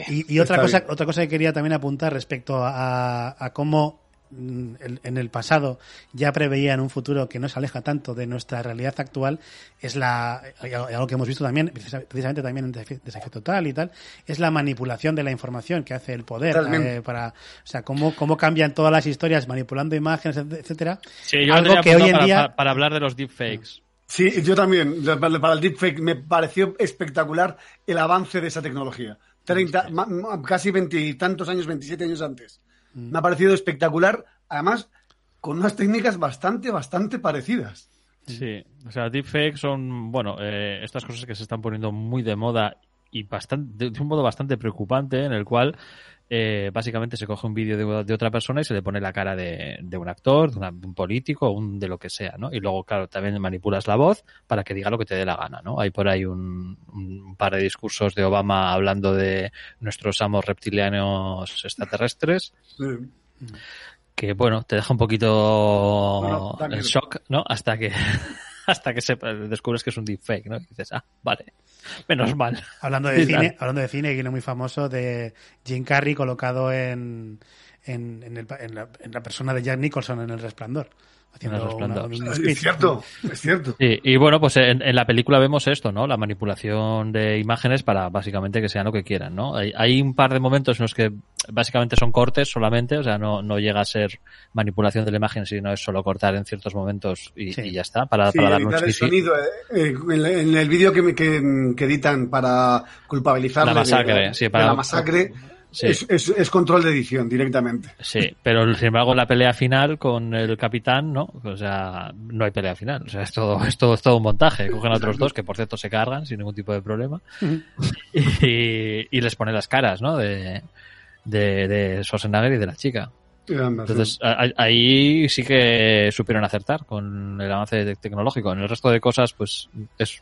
Y, y otra cosa, otra cosa que quería también apuntar respecto a, a cómo mm, en el pasado ya preveía en un futuro que no se aleja tanto de nuestra realidad actual es la algo que hemos visto también precisamente también en desafío total y tal es la manipulación de la información que hace el poder eh, para o sea cómo cómo cambian todas las historias manipulando imágenes etcétera. Sí, yo algo que hoy en para, día para, para, hablar de los deepfakes. Sí yo también. Para el deepfake me pareció espectacular el avance de esa tecnología 30, casi veintitantos años, 27 años antes. Mm. Me ha parecido espectacular, además con unas técnicas bastante, bastante parecidas. Sí, o sea, deepfakes son, bueno, eh, estas cosas que se están poniendo muy de moda y bastante, de un modo bastante preocupante, en el cual eh, básicamente se coge un vídeo de, de, otra persona y se le pone la cara de, de un actor, de, una, de, un político, un, de lo que sea, ¿no? Y luego, claro, también manipulas la voz para que diga lo que te dé la gana, ¿no? Hay por ahí un, un par de discursos de Obama hablando de nuestros amos reptilianos extraterrestres. Sí. Que, bueno, te deja un poquito bueno, en shock, ¿no? Hasta que hasta que se, descubres que es un deepfake, ¿no? Y dices, ah, vale, menos mal. Hablando de cine, hablando de cine, hay uno muy famoso de Jim Carrey colocado en, en, en, el, en, la, en la persona de Jack Nicholson en El Resplandor haciendo una, una speech. Es cierto, es cierto. Sí, y bueno, pues en, en, la película vemos esto, ¿no? La manipulación de imágenes para básicamente que sean lo que quieran, ¿no? Hay, hay, un par de momentos en los que básicamente son cortes solamente, o sea, no, no llega a ser manipulación de la imagen, sino es solo cortar en ciertos momentos y, sí. y ya está, para, sí, para darle un el sonido, eh, en, en, el vídeo que, que, que, editan para culpabilizar la masacre, de, sí, para, de la masacre. Sí. Es, es, es, control de edición directamente. Sí, pero sin embargo la pelea final con el capitán, ¿no? O sea, no hay pelea final. O sea, es todo, es todo, es todo un montaje. Cogen a otros dos que por cierto se cargan sin ningún tipo de problema y, y, les pone las caras, ¿no? De, de, de Schwarzenegger y de la chica. Entonces, ahí sí que supieron acertar con el avance tecnológico. En el resto de cosas, pues es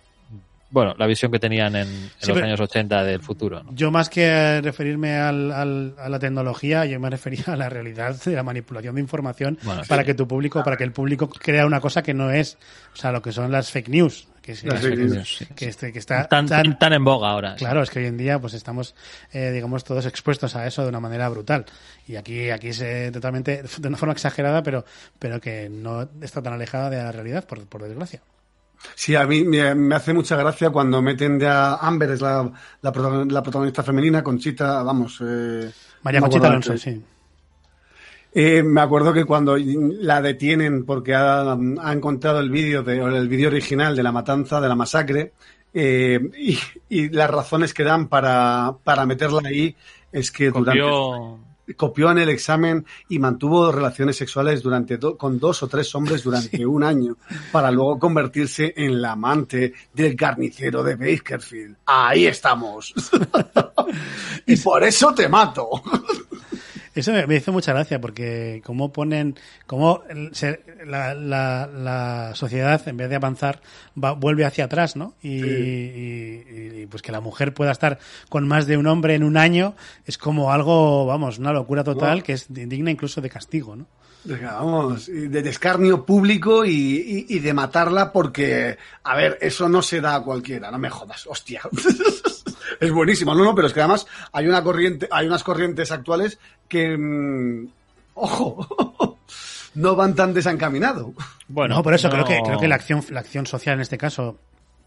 bueno, la visión que tenían en, en sí, los años 80 del futuro. ¿no? Yo más que referirme al, al, a la tecnología, yo me refería a la realidad de la manipulación de información bueno, para sí. que tu público, para que el público crea una cosa que no es, o sea, lo que son las fake news. Que, es, las fake news, sí. que, este, que está tan, tan, tan, en boga ahora. Claro, es que hoy en día pues estamos, eh, digamos, todos expuestos a eso de una manera brutal. Y aquí, aquí es eh, totalmente, de una forma exagerada, pero, pero que no está tan alejada de la realidad, por, por desgracia. Sí, a mí me, hace mucha gracia cuando meten ya Amber, es la, la, la protagonista femenina, Conchita, vamos. Eh, María Conchita Alonso, sí. Eh, me acuerdo que cuando la detienen porque ha, ha encontrado el vídeo el vídeo original de la matanza, de la masacre, eh, y, y, las razones que dan para, para meterla ahí es que Copió... durante copió en el examen y mantuvo relaciones sexuales durante do, con dos o tres hombres durante sí. un año para luego convertirse en la amante del carnicero de Bakersfield. Ahí estamos. y por eso te mato. Eso me, hizo mucha gracia porque cómo ponen, cómo se, la, la, la, sociedad en vez de avanzar va, vuelve hacia atrás, ¿no? Y, sí. y, y, pues que la mujer pueda estar con más de un hombre en un año es como algo, vamos, una locura total wow. que es digna incluso de castigo, ¿no? Vamos, de descarnio público y, y, y, de matarla porque, a ver, eso no se da a cualquiera, no me jodas, hostia. es buenísimo, no, no, pero es que además hay una corriente, hay unas corrientes actuales que, mmm, ojo, no van tan desencaminado. Bueno, no, por eso no... creo que creo que la acción la acción social en este caso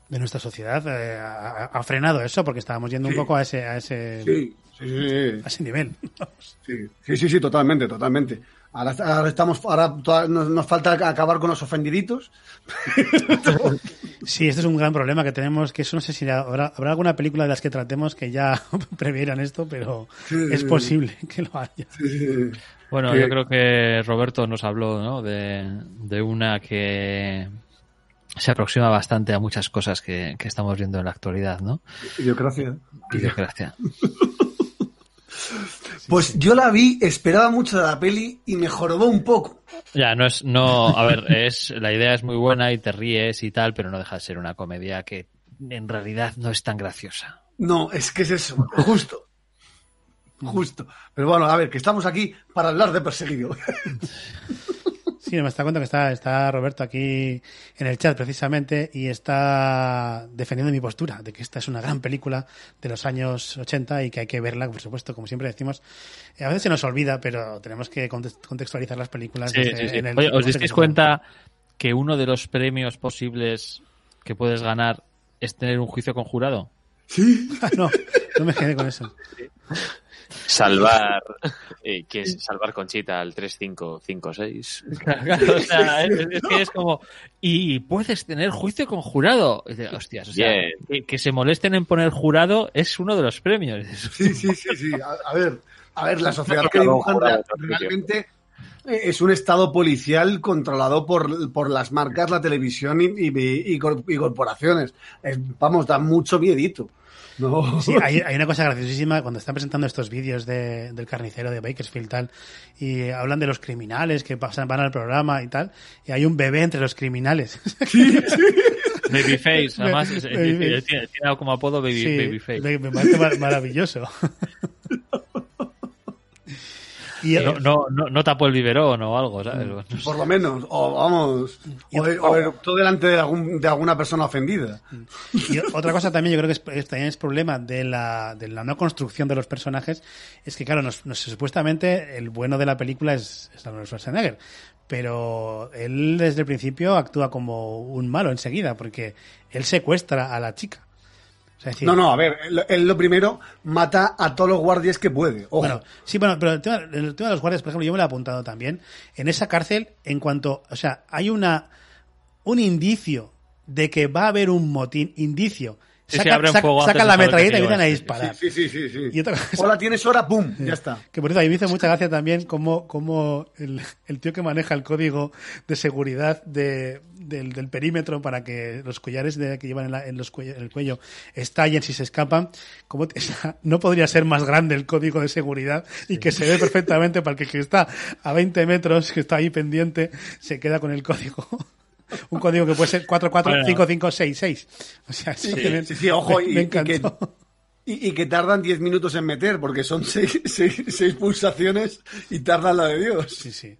de nuestra sociedad eh, ha, ha, frenado eso porque estábamos yendo sí. un poco a ese a ese sí, sí, a ese nivel. sí, sí, sí, sí, totalmente, totalmente. Ahora, ahora, estamos, ahora toda, nos, nos, falta acabar con los ofendiditos. sí, este es un gran problema que tenemos, que eso no sé si habrá, habrá alguna película de las que tratemos que ya previeran esto, pero sí, es posible que lo haya. Sí, bueno, yo creo que Roberto nos habló ¿no? de, de una que se aproxima bastante a muchas cosas que, que estamos viendo en la actualidad, ¿no? Idiocracia. Idiocracia. Pues yo la vi, esperaba mucho de la peli y me jorobó un poco. Ya, no es, no, a ver, es, la idea es muy buena y te ríes y tal, pero no deja de ser una comedia que en realidad no es tan graciosa. No, es que es eso, justo. Justo. Pero bueno, a ver, que estamos aquí para hablar de perseguido. Sí, me está cuenta que está, está Roberto aquí en el chat precisamente y está defendiendo mi postura de que esta es una gran película de los años 80 y que hay que verla, por supuesto, como siempre decimos. A veces se nos olvida, pero tenemos que contextualizar las películas. Sí, sí, sí. En el, Oye, ¿os disteis cuenta que uno de los premios posibles que puedes ganar es tener un juicio conjurado? Sí. no, no me quedé con eso. Salvar, eh, que es salvar Conchita al 3556. Claro, o sea, es, es, que es como, y puedes tener juicio con jurado. Hostias, o sea, que, que, se molesten en poner jurado es uno de los premios. Sí, sí, sí, sí. A, a ver, a ver, la sociedad que dibujan realmente es un estado policial controlado por, por las marcas, la televisión y, y, y, y corporaciones. Es, vamos, da mucho miedito. No. Sí, hay, hay, una cosa graciosísima cuando están presentando estos vídeos de, del carnicero de Bakersfield tal, y hablan de los criminales que pasan, van al programa y tal, y hay un bebé entre los criminales. Sí, sí. Babyface, además Baby tiene, tiene, como apodo baby, sí, Babyface. Me, me parece maravilloso. Y no, no, no, no, tapó el biberón o algo, ¿sabes? Por lo menos, o vamos, o, o todo delante de, algún, de, alguna persona ofendida. Y otra cosa también, yo creo que es, también es problema de la, de la no construcción de los personajes, es que claro, nos, nos, supuestamente el bueno de la película es, es Arnold Schwarzenegger, pero él desde el principio actúa como un malo enseguida, porque él secuestra a la chica. O sea, decir, no, no, a ver, él, él, lo primero mata a todos los guardias que puede. Ojo. Bueno, sí, bueno, pero el tema, el tema, de los guardias, por ejemplo, yo me lo he apuntado también. En esa cárcel, en cuanto, o sea, hay una un indicio de que va a haber un motín, indicio. Saca, saca, saca la metralleta y vienen a disparar. Sí, sí, sí. sí. Y otra cosa, Hola, tienes hora, pum, ya está. Que por eso a mí me hizo mucha gracia también como, como el, el, tío que maneja el código de seguridad de, del, del, perímetro para que los collares de, que llevan en, la, en, los cuello, en el cuello estallen si se escapan. Como, no podría ser más grande el código de seguridad y que se ve perfectamente para el que está a 20 metros, que está ahí pendiente, se queda con el código un código que puede ser 445566. O sea, sí, sí, sí, sí ojo, me, y, me encantó. Y, que, y, y que, tardan 10 minutos en meter, porque son 6 pulsaciones y tardan la de Dios. Sí, sí.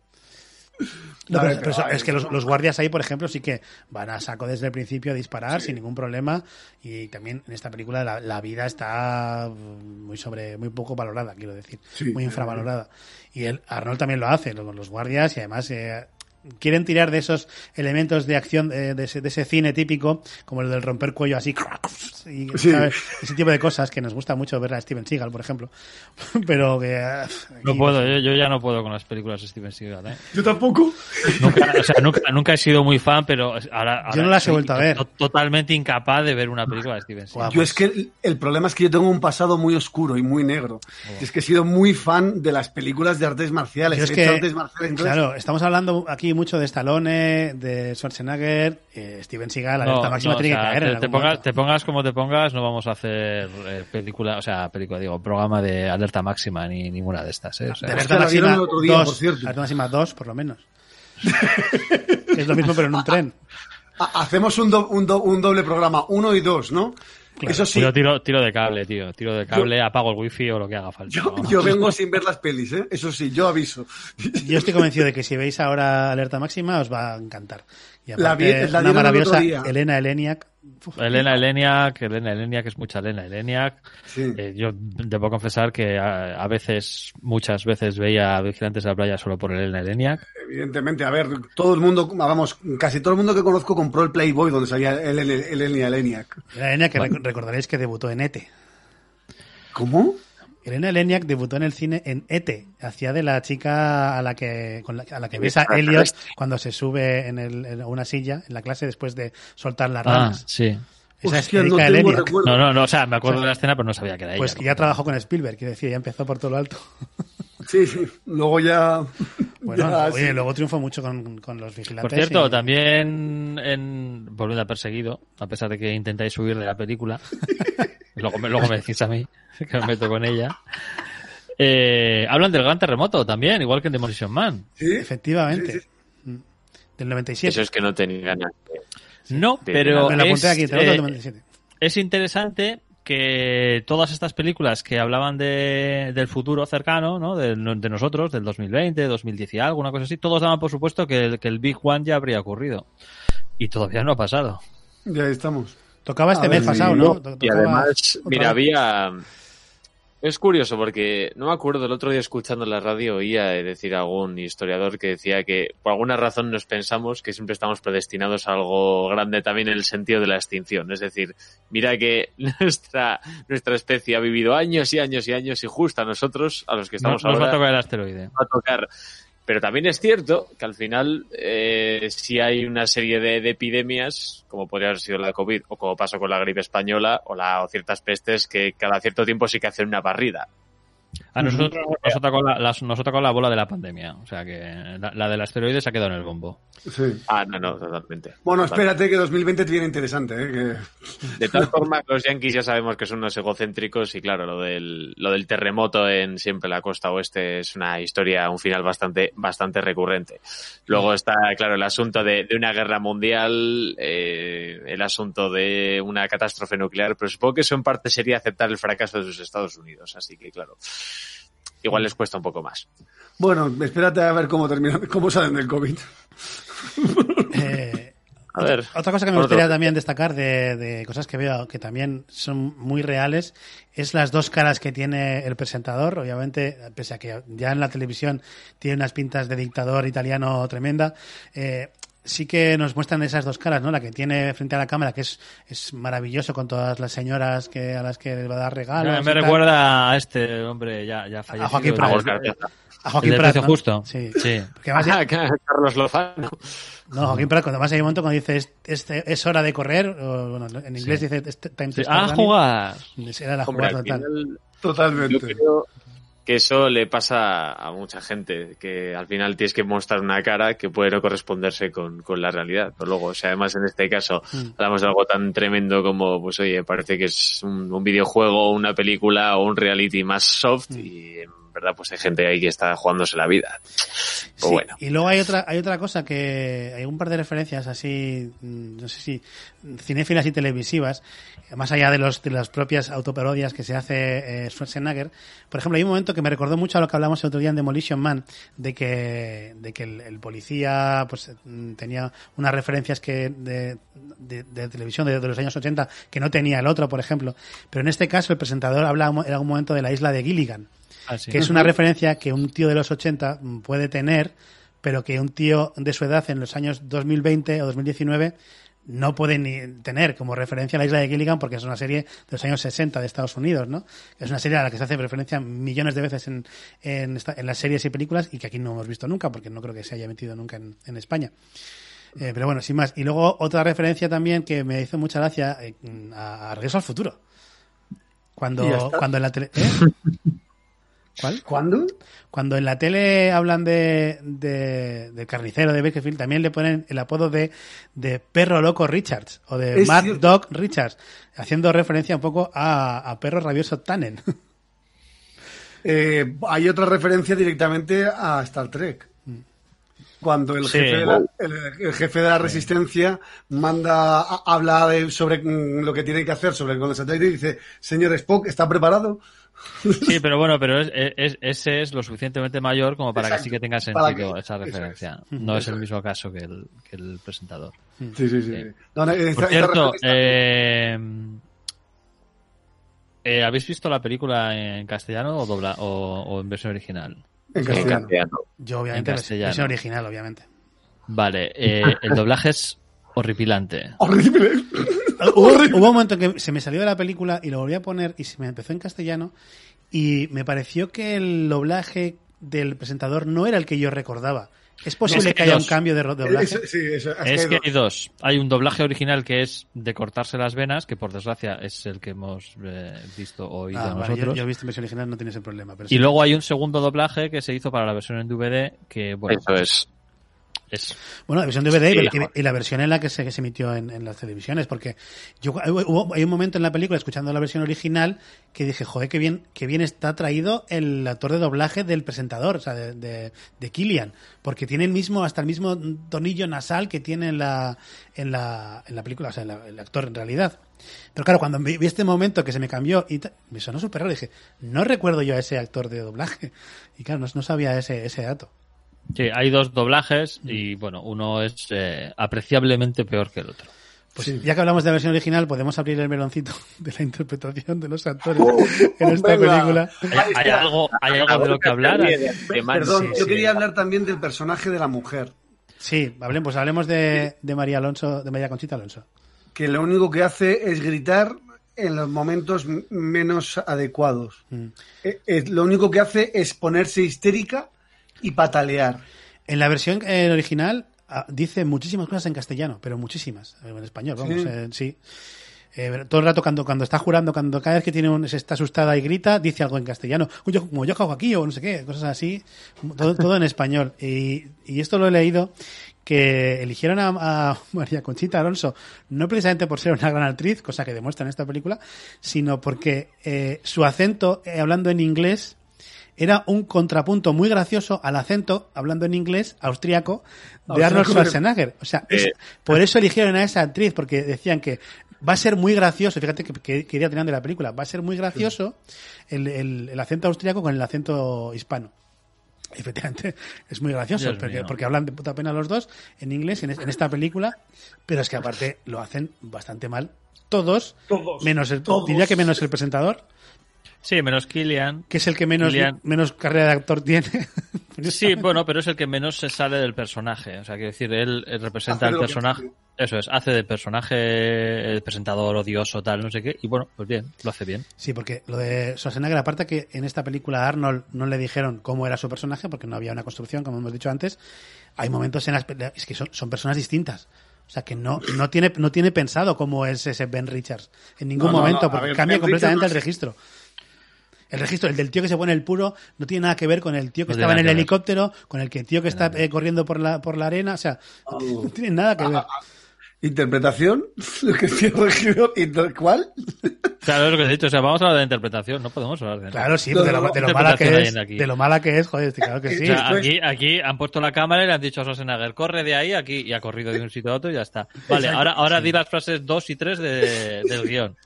No, pero, pero, pero, es que los, los, guardias ahí, por ejemplo, sí que van a saco desde el principio a disparar sí. sin ningún problema. Y también en esta película la, la, vida está muy sobre, muy poco valorada, quiero decir, sí, muy infravalorada. Y el Arnold también lo hace, los, los guardias, y además eh, quieren tirar de esos elementos de acción de, de, ese, de, ese, cine típico, como el del romper cuello así, y, sí. ese tipo de cosas que nos gusta mucho ver a Steven Seagal, por ejemplo. Pero que. No puedo, yo, yo, ya no puedo con las películas de Steven Seagal. ¿eh? Yo tampoco. Nunca, o sea, nunca, nunca, he sido muy fan, pero ahora. ahora yo no las he vuelto a ver. Totalmente incapaz de ver una película de Steven Seagal. Yo es que el, el, problema es que yo tengo un pasado muy oscuro y muy negro. Oh. Es que he sido muy fan de las películas de artes marciales. Es que, artes marciales claro, estamos hablando aquí mucho de Stallone, de Schwarzenegger, eh, Steven Seagal, alerta no, máxima no, tiene o sea, que caer. Te, te, pongas, te, pongas, como te pongas, no vamos a hacer eh, película, o sea, película, digo, programa de alerta máxima ni ninguna de estas. ¿eh? O sea, de alerta máxima 2, alerta máxima 2, por lo menos. es lo mismo, pero en un tren. Hacemos un, do, un, do, un doble programa, uno y dos, ¿no? Claro. Eso sí. Tiro, tiro, tiro, de cable, tío. Tiro de cable, yo, apago el wifi o lo que haga falta. Yo, ¿no? yo, vengo sin ver las pelis, ¿eh? Eso sí, yo aviso. Yo estoy convencido de que si veis ahora Alerta Máxima os va a encantar. Y aparte, la, la una maravillosa Elena Eleniak. Elena Eleniak, Elena Eleniak es mucha Elena Eleniak. Sí. Eh, yo debo confesar que a, a, veces, muchas veces veía Vigilantes de la Playa solo por Elena Eleniak. Evidentemente, a ver, todo el mundo, vamos, casi todo el mundo que conozco compró el Playboy donde salía Elena, Elena Eleniak. Elena Eleniak, que bueno. recordaréis que debutó en ETE. ¿Cómo? Elena Eleniak debutó en el cine en E.T. Hacía de la chica a la que, con la, a la que ves a Elliot cuando se sube en, el, en, una silla en la clase después de soltar las ramas. Ah, sí. Esa es Erika no, Eleniak. no, no, no, o sea, me acuerdo o sea, de la escena, pero no sabía que era pues ella. Pues ya trabajó con Spielberg, quiero decir, ya empezó por todo lo alto. Sí, sí. Luego ya. Bueno, ya, oye, sí. luego triunfó mucho con, con, los vigilantes. Por cierto, y... también en Volviendo a Perseguido, a pesar de que intentáis subir de la película, luego, me, luego me decís a mí que me meto con ella. Eh, hablan del gran terremoto también, igual que en Demolition Man. Sí, efectivamente. Sí, sí. Del 97. Eso es que no tenía ganas. No, pero. Me la apunté aquí, terremoto eh, del 97. es interesante que todas estas películas que hablaban de, del futuro cercano, ¿no? De, de nosotros, del 2020, 2010 y algo, una cosa así, todos daban por supuesto que el, que el Big One ya habría ocurrido. Y todavía no ha pasado. Ya estamos. Tocaba este A mes ver, pasado, Y ¿no? no- Y además, mira, vez. había... Es curioso porque no me acuerdo el otro día escuchando la radio oía decir a algún historiador que decía que por alguna razón nos pensamos que siempre estamos predestinados a algo grande también en el sentido de la extinción. Es decir, mira que nuestra, nuestra especie ha vivido años y años y años y justo a nosotros, a los que estamos nos va a tocar el asteroide. va a tocar. Pero también es cierto que al final eh, si hay una serie de, de epidemias, como podría haber sido la COVID, o como pasó con la gripe española, o, la, o ciertas pestes que cada cierto tiempo sí que hacen una barrida. A nosotros nos ha tocado la, las- nos la bola de la pandemia. O sea que la, la del asteroide se ha quedado en el bombo. Sí. Ah, no, no, totalmente. Bueno, espérate que 2020 te viene interesante, ¿eh? Que... De todas formas, los yankees ya sabemos que son unos egocéntricos y claro, lo del, lo del terremoto en siempre la costa oeste es una historia, un final bastante, bastante recurrente. Luego está, claro, el asunto de, de una guerra mundial, eh, el asunto de una catástrofe nuclear, pero supongo que eso en parte sería aceptar el fracaso de sus Estados Unidos, así que claro, igual les cuesta un poco más. Bueno, espérate a ver cómo terminan, cómo salen del COVID. Eh, A ver. Otra cosa que me Otro. gustaría también destacar de, de cosas que veo que también son muy reales es las dos caras que tiene el presentador. Obviamente, pese a que ya en la televisión tiene unas pintas de dictador italiano tremenda, eh, sí que nos muestran esas dos caras, ¿no? La que tiene frente a la cámara, que es, es maravilloso con todas las señoras que a las que les va a dar regalos. me recuerda a este hombre ya, ya fallecido. Joaquín el- Prat. A Joaquín Prat, precio ¿no? justo. Sí. Sí. Porque además Ah, Carlos Lozano. No, Joaquín Prat, cuando más hay un momento cuando dice es, es, es hora de correr, o, bueno, en inglés Sí. dice time to Sí, start a running. jugar. Era la jugada al total. final, Totalmente. Yo creo que eso le pasa a mucha gente, que al final tienes que mostrar una cara que puede no corresponderse con, con la realidad. Pero luego, o sea, además en este caso Mm. hablamos de algo tan tremendo como, pues oye, parece que es un, un videojuego, una película o un reality más soft Mm. y en verdad pues hay gente ahí que está jugándose la vida. Pues Sí, bueno. Y luego hay otra, hay otra cosa que hay un par de referencias así, mm, no sé si cinéfilas y televisivas, más allá de los de las propias autoparodias que se hace eh, Schwarzenegger. Por ejemplo, hay un momento que me recordó mucho a lo que hablamos el otro día en Demolition Man, de que, de que el, el policía pues mm, tenía unas referencias que de, de, de televisión de, de los años 80 que no tenía el otro, por ejemplo. Pero en este caso el presentador habla en algún momento de la isla de Gilligan Ah, sí. que es una referencia que un tío de los 80 puede tener, pero que un tío de su edad en los años 2020 o 2019 no puede ni tener como referencia a la isla de Gilligan porque es una serie de los años 60 de Estados Unidos, ¿no? Es una serie a la que se hace referencia millones de veces en, en, esta- en las series y películas y que aquí no hemos visto nunca porque no creo que se haya metido nunca en, en España. Eh, pero bueno, sin más. Y luego otra referencia también que me hizo mucha gracia eh, a, a Regreso al Futuro. Cuando, cuando en la tele... ¿eh? ¿Cuál? ¿Cuándo? Cuando en la tele hablan de, de, del carnicero de Bakersfield, también le ponen el apodo de, de perro loco Richards o de Es Mad cierto. Dog Richards, haciendo referencia un poco a, a perro rabioso Tannen. Eh, hay otra referencia directamente a Star Trek. Cuando el Sí. jefe, de la, el, el jefe de la resistencia manda, a- habla de- sobre mm, lo que tiene que hacer sobre el condensatore y dice, señor Spock, ¿está preparado? Sí, pero bueno, pero es, es- ese es lo suficientemente mayor como para que sí que tenga sentido que- esa referencia. No es el mismo caso que el, que el presentador. Sí, sí, sí. Sí. No, no, esta- Por cierto, eh, eh, ¿habéis visto la película en castellano o, dobla, o, o en versión original? en En castellano. Yo, obviamente, En castellano. versión original, obviamente. Vale, eh, el doblaje es horripilante. Horrible. Hubo, Horrible. hubo un momento que se me salió de la película y lo volví a poner y se me empezó en castellano y me pareció que el doblaje del presentador no era el que yo recordaba. ¿Es posible Es que que haya dos. un cambio de ro- de doblaje? Eso- sí, es Es que hay hay dos. Hay un doblaje original que es de cortarse las venas, que por desgracia es el que hemos eh, visto o oído Ah, vale, nosotros. yo, yo he visto en versión original, no tiene ese problema. Pero Y sí. luego hay un segundo doblaje que se hizo para la versión en DVD, que bueno, Eso es. Es, Bueno, la versión DVD Sí, y- la versión en la que se, que se emitió en, en las televisiones, porque yo hubo, hay un momento en la película, escuchando la versión original, que dije, joder, qué bien, qué bien está traído el actor de doblaje del presentador, o sea, de, de, de Killian, porque tiene el mismo, hasta el mismo tonillo nasal que tiene en la, en la, en la película, o sea, en la- el actor en realidad. Pero claro, cuando vi este momento que se me cambió y me sonó súper raro, dije, no recuerdo yo a ese actor de doblaje. Y claro, no, no sabía ese, ese dato. Sí, hay dos doblajes y bueno, uno es eh, apreciablemente peor que el otro. Pues ya que hablamos de la versión original, podemos abrir el meloncito de la interpretación de los actores Oh, en esta venga. película. ¿Hay, hay algo, hay algo de lo que hablar? Perdón, sí, yo sí. quería hablar también del personaje de la mujer, Sí, hablemos, pues hablemos de, de María Alonso, de María Conchita Alonso. que lo único que hace es gritar en los momentos menos adecuados. Mm. Eh, eh, lo único que hace es ponerse histérica y patalear. En la versión eh, original ah, dice muchísimas cosas en castellano, pero muchísimas. eh, En español, vamos, Sí. eh, sí. Eh, todo el rato cuando, cuando está jurando, cuando cada vez que tiene un, se está asustada y grita, dice algo en castellano. Uy, yo, como yo hago aquí o no sé qué, cosas así. Todo, todo en español. Y, y esto lo he leído que eligieron a, a María Conchita Alonso no precisamente por ser una gran actriz, cosa que demuestra en esta película, sino porque eh, su acento eh, hablando en inglés era un contrapunto muy gracioso al acento hablando en inglés austriaco de Arnold. Schwarzenegger. O sea, es- por eso eligieron a esa actriz, porque decían que va a ser muy gracioso, fíjate que, que, que iría tirando de la película, va a ser muy gracioso el, el- el acento austriaco con el acento hispano. Efectivamente, es muy gracioso, porque, porque hablan de puta pena los dos en inglés en, es- en esta película, pero es que aparte lo hacen bastante mal todos, Todos, menos el, todos. diría que menos el presentador, Sí, menos Killian. que es el que menos, menos carrera de actor tiene. Sí, bueno, pero es el que menos se sale del personaje. O sea, quiero decir, él, él representa que personaje. Eso es, hace de personaje el presentador odioso, tal, no sé qué. Y bueno, pues bien, lo hace bien. Sí, porque lo de Schwarzenegger, aparte que en esta película a Arnold no le dijeron cómo era su personaje, porque no había una construcción, como hemos dicho antes, hay momentos en las es que son, son personas distintas. O sea, que no, no tiene, no tiene pensado cómo es ese Ben Richards en ningún No, momento, no, porque ver, cambia Ben completamente el registro. El registro, el del tío que se pone el puro, no tiene nada que ver con el tío que No estaba en nada el helicóptero, con el que el tío que está eh, corriendo por la, por la arena, o sea, no tiene- no tiene nada que ver. ¿Interpretación? ¿Cuál? Claro, es lo que he dicho. O sea, vamos a hablar de interpretación, no podemos hablar de Claro, sí, No, de lo, no, de lo mala que es, de lo mala que es, joder, claro que sí. O sea, aquí, aquí han puesto la cámara y le han dicho a Schwarzenegger, corre de ahí aquí, y ha corrido de un sitio a otro y ya está. Vale, ahora, ahora di las frases 2 y 3 de, del guion.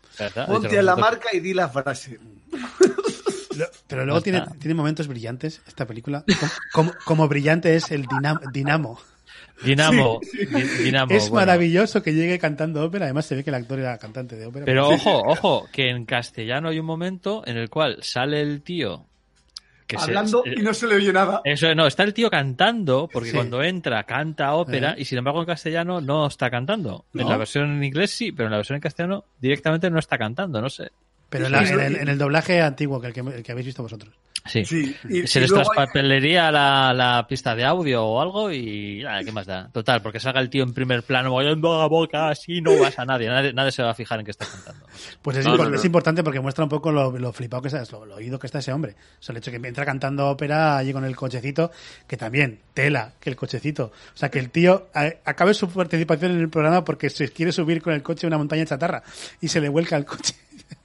Ponte a la marca y di la frase. Lo- Pero luego tiene, tiene momentos brillantes esta película. Como, como, brillante es el Dinamo. Dinamo. Dinamo. Di- Dinamo, es bueno. maravilloso que llegue cantando ópera. Además se ve que el actor era cantante de ópera. Pero ojo, ojo, que en castellano hay un momento en el cual sale el tío que Hablando y no se le oye nada. Eso no, está el tío cantando, porque Sí. cuando entra canta ópera Eh. y sin embargo en castellano no está cantando. En la versión en inglés sí, pero en la versión en castellano directamente no está cantando, no sé. Pero en, la- el, en el doblaje antiguo, que el que, el que habéis visto vosotros. Sí. Sí, y- Se y les luego hay- traspapelería la, la pista de audio o algo y nada, ¿qué más da? Total, porque salga el tío en primer plano moviendo la boca así, no vas a nadie, nadie, nadie se va a fijar en que está cantando. Pues es, No, impor- no, no. es importante porque muestra un poco lo, lo flipado que está, lo, lo oído que está ese hombre. O sea, el hecho que entra cantando ópera allí con el cochecito, que también, tela, que el cochecito. O sea, que el tío acabe su participación en el programa porque se quiere subir con el coche a una montaña chatarra y se le vuelca el coche.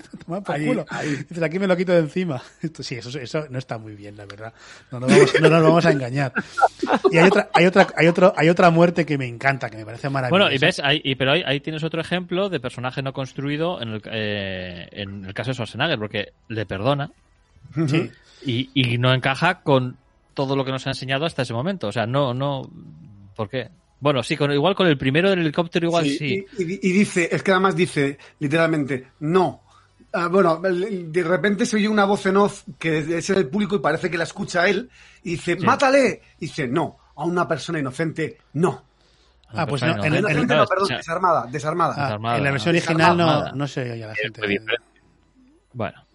Toma por Ahí, culo. ahí. Dices, aquí me lo quito de encima. Esto, sí, eso, eso no está muy bien, la verdad. No nos vamos, no nos vamos a engañar. Y hay otra, hay otra, hay otro, hay otra muerte que me encanta, que me parece maravillosa. Bueno, y ves, ahí, y, pero ahí, ahí tienes otro ejemplo de personaje no construido en el, eh, en el caso de Schwarzenegger, porque le perdona Sí. y, y no encaja con todo lo que nos ha enseñado hasta ese momento. O sea, no, no, ¿por qué? Bueno, sí, con, igual con el primero del helicóptero igual sí. Sí, Y, y- y dice, es que además dice literalmente, no. Ah, bueno, de repente se oye una voz en off que es en el público y parece que la escucha él y dice, mátale. Y dice, no, a una persona inocente, no. Ah, pues no, en no, perdón, o sea, desarmada, desarmada. Ah, Desarmada, en la versión original no, no se oye a la gente. Bueno,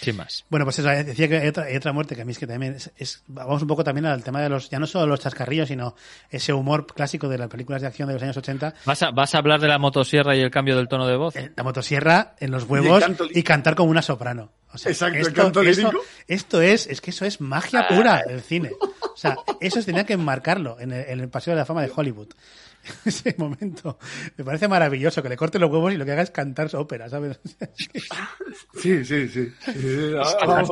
sin más. Bueno, pues eso, decía que hay otra, hay otra muerte que a mí es que también es, es- Vamos un poco también al tema de los. Ya no solo los chascarrillos, sino ese humor clásico de las películas de acción de los años 80. ¿Vas a, ¿Vas a hablar de la motosierra y el cambio del tono de voz? eh, La motosierra en los huevos Y el cantar como una soprano. O sea, Exacto, el esto, canto esto- lírico. esto es, es que eso es magia pura del cine. O sea, eso tenía que enmarcarlo en el, en el Paseo de la Fama de Hollywood. Ese momento. Me parece maravilloso que le corte los huevos y lo que haga es cantar su ópera, ¿sabes? Sí, sí, sí. sí, sí. Ah,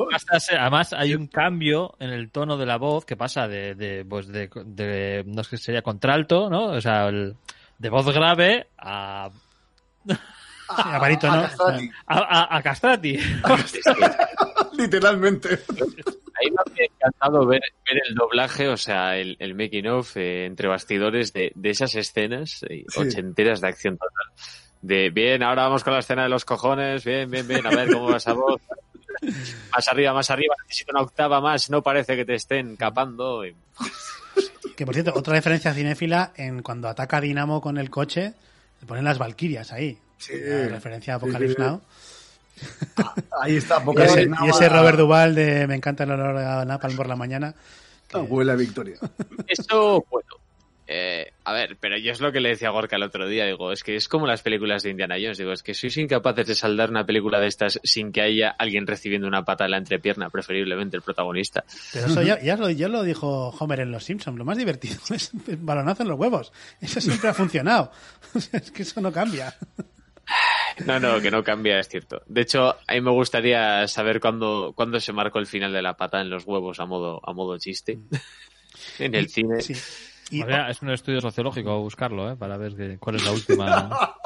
Además, hay un cambio en el tono de la voz que pasa de, de, pues de, de- no sé qué sería contralto, ¿no? O sea, el- de voz grave a, a a Castrati, a, a- a castrati. Literalmente. Ahí me habría encantado ver, ver el doblaje, o sea, el, el making of eh, entre bastidores de, de esas escenas eh, Sí. ochenteras de acción total. De bien, ahora vamos con la escena de los cojones, bien, bien, bien, a ver cómo va esa voz. Más arriba, más arriba, necesito una octava más, no parece que te estén capando. y- Que por cierto, otra referencia cinéfila en cuando ataca a Dinamo con el coche, le ponen las Valquirias ahí. Sí. La referencia a Apocalypse Sí, sí. Now. Ahí está. Y Porque ese, y ese Robert Duval de Me encanta el olor a Napalm por la mañana. que- Abuela Victoria. Eso puedo. Eh, a ver, pero yo es lo que le decía a Gorka el otro día, digo, es que es como las películas de Indiana Jones, digo, es que sois incapaces de saldar una película de estas sin que haya alguien recibiendo una pata en la entrepierna, preferiblemente el protagonista. Pero eso ya, ya, lo, ya lo dijo Homer en Los Simpsons. Lo más divertido es el balonazo en los huevos. Eso siempre ha funcionado. Es que eso no cambia. No, no, que no cambia, es cierto. De hecho, a mí me gustaría saber cuándo, cuándo se marcó el final de la pata en los huevos a modo, a modo chiste. en el cine. Sí. Y Habría- es un estudio sociológico buscarlo, ¿eh? Para ver que- cuál es la última.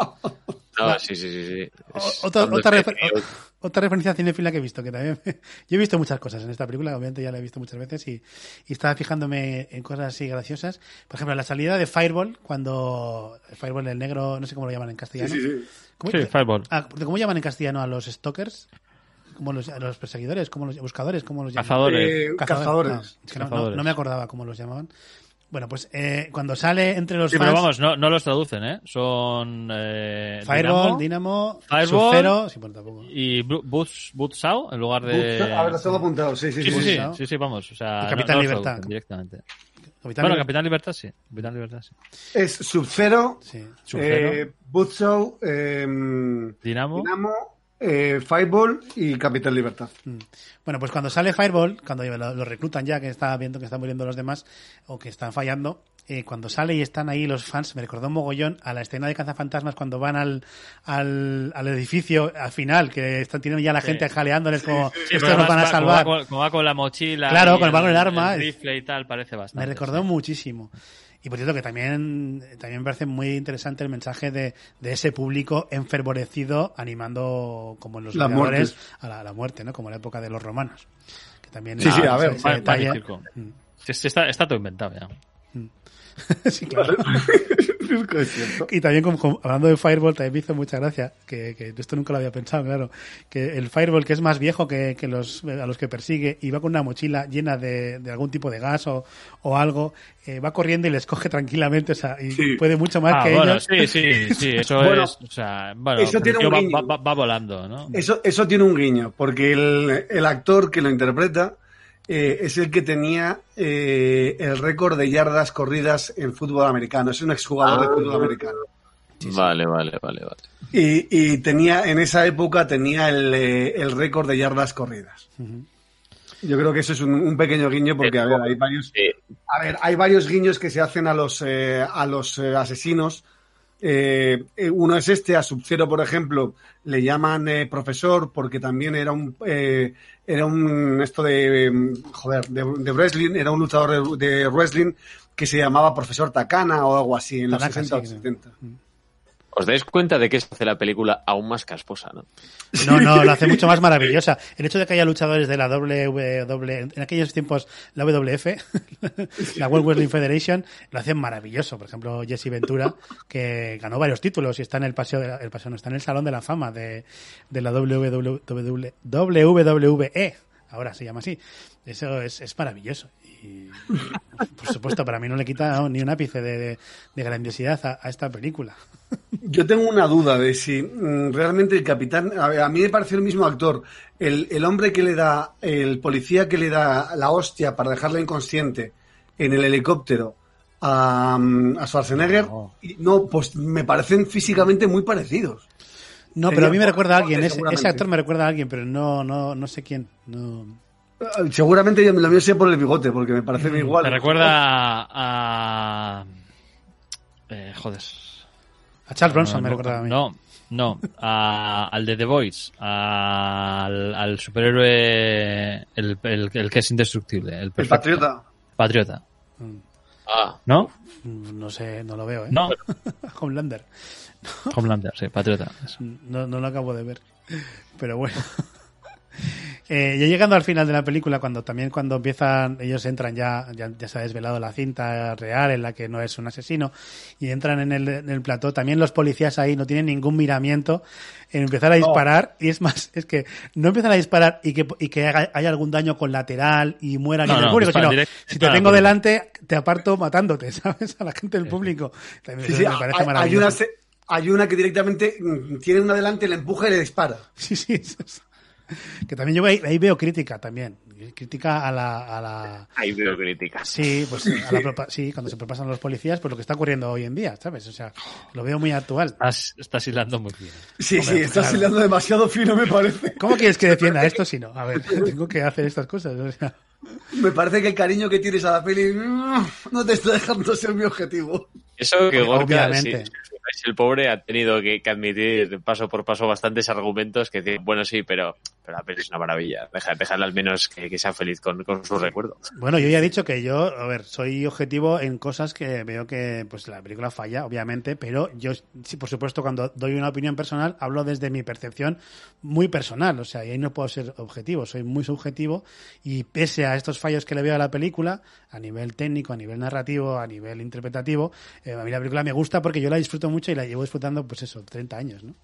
No, sí, sí, sí. sí. Es o- otra, otra, refer- otra referencia cinéfila que he visto, que también me- yo he visto muchas cosas en esta película, obviamente ya la he visto muchas veces y, y estaba fijándome en cosas así graciosas. Por ejemplo, la salida de Fireball, cuando Fireball el negro, no sé cómo lo llaman en Sí, castellano. sí, sí. ¿Cómo, Sí, Fireball. ah, ¿cómo llaman en castellano a los stalkers? Como los, a los perseguidores, como los buscadores, ¿cómo los llaman? Cazadores. Eh, Cazadores. cazadores. No, es que no- no- Cazadores. no me acordaba cómo los llamaban. Bueno, pues eh, cuando sale entre los Sí, fans, pero vamos, no, no los traducen, ¿eh? Son. Eh, Fireball, Dynamo Dinamo, Fireball. Sub-Zero, sí, bueno, tampoco. y Boots, Bootsau en lugar de. A ver, lo tengo apuntado. Sí, sí, Sí, sí. sí, sí, ¿no? sí, vamos. O sea, no- Capitán no Libertad. directamente. Capitán Bueno, Liber- Capitán Libertad sí. Capitán Libertad sí. Es Sub-Zero, Sí. Sub-Zero. eh, Butzow, eh, Dinamo. Dinamo, eh, Fireball y Capitán Libertad. Mm. Bueno, pues cuando sale Fireball, cuando lo, lo reclutan ya, que está viendo que están muriendo los demás o que están fallando, eh, cuando sale y están ahí los fans, me recordó un mogollón a la escena de Cazafantasmas cuando van al, al, al edificio al final, que están, tienen ya la gente jaleándoles como, Sí, estos nos van a como salvar. va con- Como va con la mochila. Claro, con el- el arma. rifle y tal, parece bastante. Me recordó sí. muchísimo. Y por cierto que también, también me parece muy interesante el mensaje de, de ese público enfervorecido animando como en los Vengadores, a la, a la muerte, ¿no? Como en la época de los romanos. Que también Sí, sí, a ver, ese detalle-. Mm. Sí, sí, está, está todo inventado ya. sí, claro. Y también como, como- hablando de Fireball, también me hizo mucha gracia, que, que esto nunca lo había pensado, claro, que el Fireball que es más viejo que, que los, a los que persigue y va con una mochila llena de, de algún tipo de gas o, o algo, eh, va corriendo y les coge tranquilamente, o sea, y Sí. puede mucho más Ah, que bueno, ellos. sí, sí, sí, eso Bueno, es, o sea, bueno, eso tiene un va, guiño. va- va- va volando, ¿no? Eso, eso tiene un guiño, porque el, el actor que lo interpreta eh, es el que tenía eh, el récord de yardas corridas en fútbol americano. Es un exjugador de fútbol americano. Vale, vale, vale, vale. Y, y tenía, en esa época tenía el, eh, el récord de yardas corridas. Yo creo que eso es un, un pequeño guiño porque, a ver, hay varios, a ver, hay varios guiños que se hacen a los, eh, a los eh, asesinos. Eh, eh, uno es este, a Sub-Zero, por ejemplo, le llaman eh, profesor porque también era un, eh, era un, esto de, eh, joder, de, de wrestling, era un luchador de, de wrestling que se llamaba profesor Takana o algo así en los Tanaka, 60 o sí, creo. 70. ¿Os dais cuenta de que se hace la película aún más casposa, no? No, no, lo hace mucho más maravillosa. El hecho de que haya luchadores de la WWE, en aquellos tiempos la WWF, la World Wrestling Federation, lo hacen maravilloso. Por ejemplo, Jesse Ventura, que ganó varios títulos y está en el paseo, de la- el paseo no, está en el Salón de la Fama de, de la WWE, WWE. Ahora se llama así. Eso es, es maravilloso. Y, por supuesto, para mí no le quita ¿no? ni un ápice de, de- de grandiosidad a, a esta película. Yo tengo una duda de si mm, realmente el capitán, a, mí me parece el mismo actor, el, el hombre que le da, el policía que le da la hostia para dejarla inconsciente en el helicóptero a, mm, a Schwarzenegger, No. y no, pues me parecen físicamente muy parecidos. No, pero a mí me recuerda a alguien. Ese, ese, actor me recuerda a alguien, pero no, no, no sé quién. No. Seguramente lo mío sea por el bigote, porque me parece mm, igual. Me recuerda a. Eh, joder. A Charles Bronson me recuerda a mí. No, no. A, al de The Voice. Al, al superhéroe. El, el, el, que es indestructible. El, el patriota. Patriota. Mm. Ah. ¿No? No sé, no lo veo, ¿eh? No. Homelander. Homelander, sí, patriota. No, no lo acabo de ver. Pero bueno. Eh, ya llegando al final de la película, cuando también cuando empiezan, ellos entran ya, ya, ya, se ha desvelado la cinta real en la que no es un asesino, y entran en el, en el plató, también los policías ahí no tienen ningún miramiento en empezar a disparar, no. y es más, es que no empiezan a disparar y que, y que haya, algún daño colateral y muera no, no, del público, sino si te tengo delante, te aparto matándote, ¿sabes? A la gente del público. También Sí, sí, me parece hay, hay, maravilloso. una, se- hay una que directamente mm, tiene una delante, le empuja y le dispara. Sí, sí, eso es- Que también yo ahí, ahí veo crítica también. Crítica a la, a la, Ahí veo críticas. Sí, pues a la propa- sí, cuando se propasan los policías, pues lo que está ocurriendo hoy en día, ¿sabes? O sea, lo veo muy actual. Estás, estás hilando muy bien. Sí, Hombre, sí, estás claro. hilando demasiado fino, me parece. ¿Cómo quieres que defienda esto si no? A ver, tengo que hacer estas cosas. O sea, Me parece que el cariño que tienes a la peli mm, no te está dejando ser mi objetivo. Eso que Gorka, Obviamente. sí, sí, el pobre ha tenido que, que admitir paso por paso bastantes argumentos que dicen, bueno, sí, pero, pero la peli es una maravilla. Deja, déjala al menos que, que sea feliz con, con sus recuerdos. bueno, yo ya he dicho que yo, a ver, soy objetivo en cosas que veo que pues la película falla, obviamente, pero yo, sí, por supuesto, cuando doy una opinión personal, hablo desde mi percepción muy personal. O sea, y ahí no puedo ser objetivo, soy muy subjetivo y pese a estos fallos que le veo a la película, a nivel técnico, a nivel narrativo, a nivel interpretativo, eh, a mí la película me gusta porque yo la disfruto mucho y la llevo disfrutando, pues eso, 30 años, ¿no?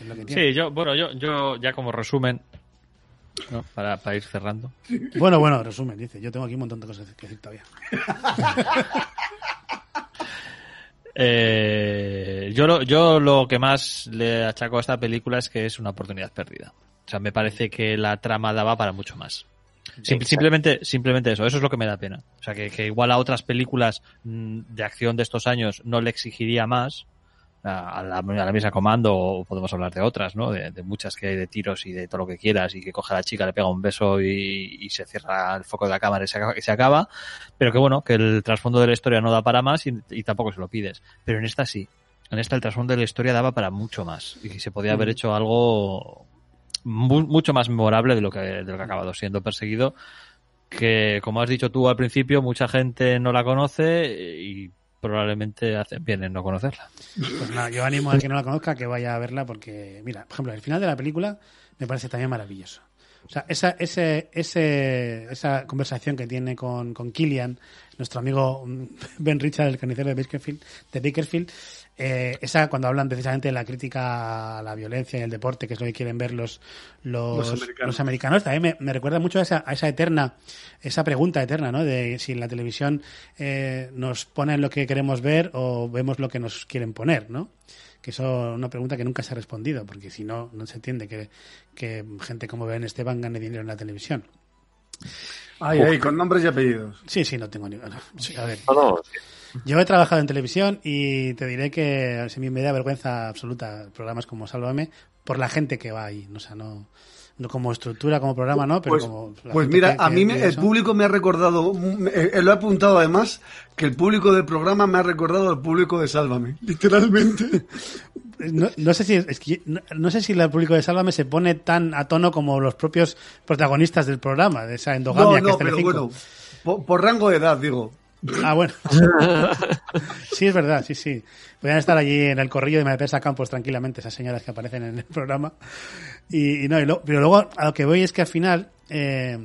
Es lo que tiene. Sí, yo, bueno, yo, yo ya como resumen, ¿no? para, para ir cerrando. Bueno, bueno, resumen, dice. Yo tengo aquí un montón de cosas que decir todavía. Eh, yo, lo, yo lo que más le achaco a esta película es que es una oportunidad perdida. O sea, me parece que la trama daba para mucho más. Sim- simplemente, simplemente eso, eso es lo que me da pena. O sea, que, que igual a otras películas mm, de acción de estos años no le exigiría más a la, a la misma comando o podemos hablar de otras, ¿no? De, de muchas que hay de tiros y de todo lo que quieras y que coge a la chica, le pega un beso y, y se cierra el foco de la cámara y se, acaba, y se acaba. Pero que bueno, que el trasfondo de la historia no da para más y, y tampoco se lo pides. Pero en esta sí. En esta el trasfondo de la historia daba para mucho más y se podía haber hecho algo mu- mucho más memorable de lo que de lo que ha acabado siendo perseguido que como has dicho tú al principio mucha gente no la conoce y probablemente hacen bien en no conocerla Pues nada, yo animo al que no la conozca que vaya a verla porque, mira, por ejemplo, el final de la película me parece también maravilloso. O sea, esa, ese, ese, esa conversación que tiene con, con Killian, nuestro amigo mm, Ben Richard, el carnicero de Bakersfield, de Bakersfield, eh, esa cuando hablan precisamente de la crítica a la violencia y el deporte, que es lo que quieren ver los, los, Los los americanos. americanos, también me, me recuerda mucho a esa, a esa eterna, esa pregunta eterna, ¿no? De si en la televisión eh, nos ponen lo que queremos ver o vemos lo que nos quieren poner, ¿no? Que eso es una pregunta que nunca se ha respondido, porque si no, no se entiende que, que gente como Ben Esteban gane dinero en la televisión. Ay, ay, con nombres y apellidos. Sí, sí, no tengo ni... no, sí, a ver, No, no, yo he trabajado en televisión y te diré que a mí me da vergüenza absoluta programas como Sálvame por la gente que va ahí. O sea, no, no como estructura, como programa, no, pero Pues, como. pues mira, que- a mí me- el público me ha recordado, mm, eh, eh, lo he apuntado además, que el público del programa me ha recordado al público de Sálvame, literalmente. No, no sé si es que no, no sé si el público de Sálvame se pone tan a tono como los propios protagonistas del programa, de esa endogamia No, que es no, pero Telecinco. bueno, por, por rango de edad, digo. Ah, bueno. sí, es verdad, sí, sí. Podrían estar allí en el corrillo de Madepesa Campos tranquilamente, esas señoras que aparecen en el programa. Y, y no, y lo- pero luego a lo que voy es que al final eh,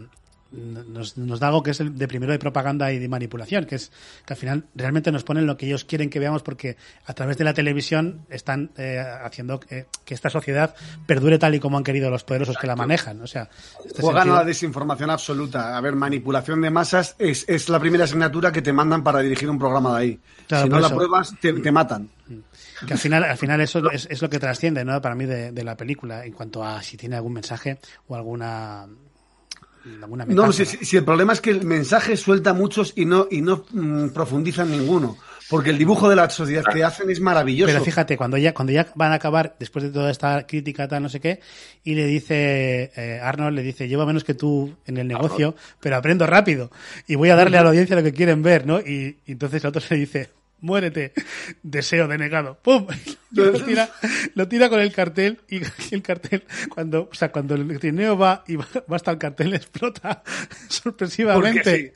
nos, nos da algo que es el de primero de propaganda y de manipulación, que es que al final realmente nos ponen lo que ellos quieren que veamos porque a través de la televisión están eh, haciendo que, que esta sociedad perdure tal y como han querido los poderosos que la manejan. O sea, este Juegan sentido- a la desinformación absoluta. A ver, manipulación de masas es, es la primera asignatura que te mandan para dirigir un programa de ahí. Claro, si no por la eso. pruebas, te, te matan. Que al final, al final eso es, es lo que trasciende, ¿no? Para mí de, de la película, en cuanto a si tiene algún mensaje o alguna alguna No, metáfora. si, si- si el problema es que el mensaje suelta muchos y no, y no mm, profundiza en ninguno. Porque el dibujo de la sociedad que hacen es maravilloso. Pero fíjate, cuando ya, cuando ya van a acabar, después de toda esta crítica, tal, no sé qué, y le dice, eh, Arnold le dice, llevo menos que tú en el negocio, pero aprendo rápido. Y voy a darle a la audiencia lo que quieren ver, ¿no? Y, y entonces el otro le dice, muérete, deseo denegado, ¡pum! Lo tira, lo tira con el cartel y el cartel, cuando, o sea, cuando el trineo va y va, hasta el cartel explota sorpresivamente.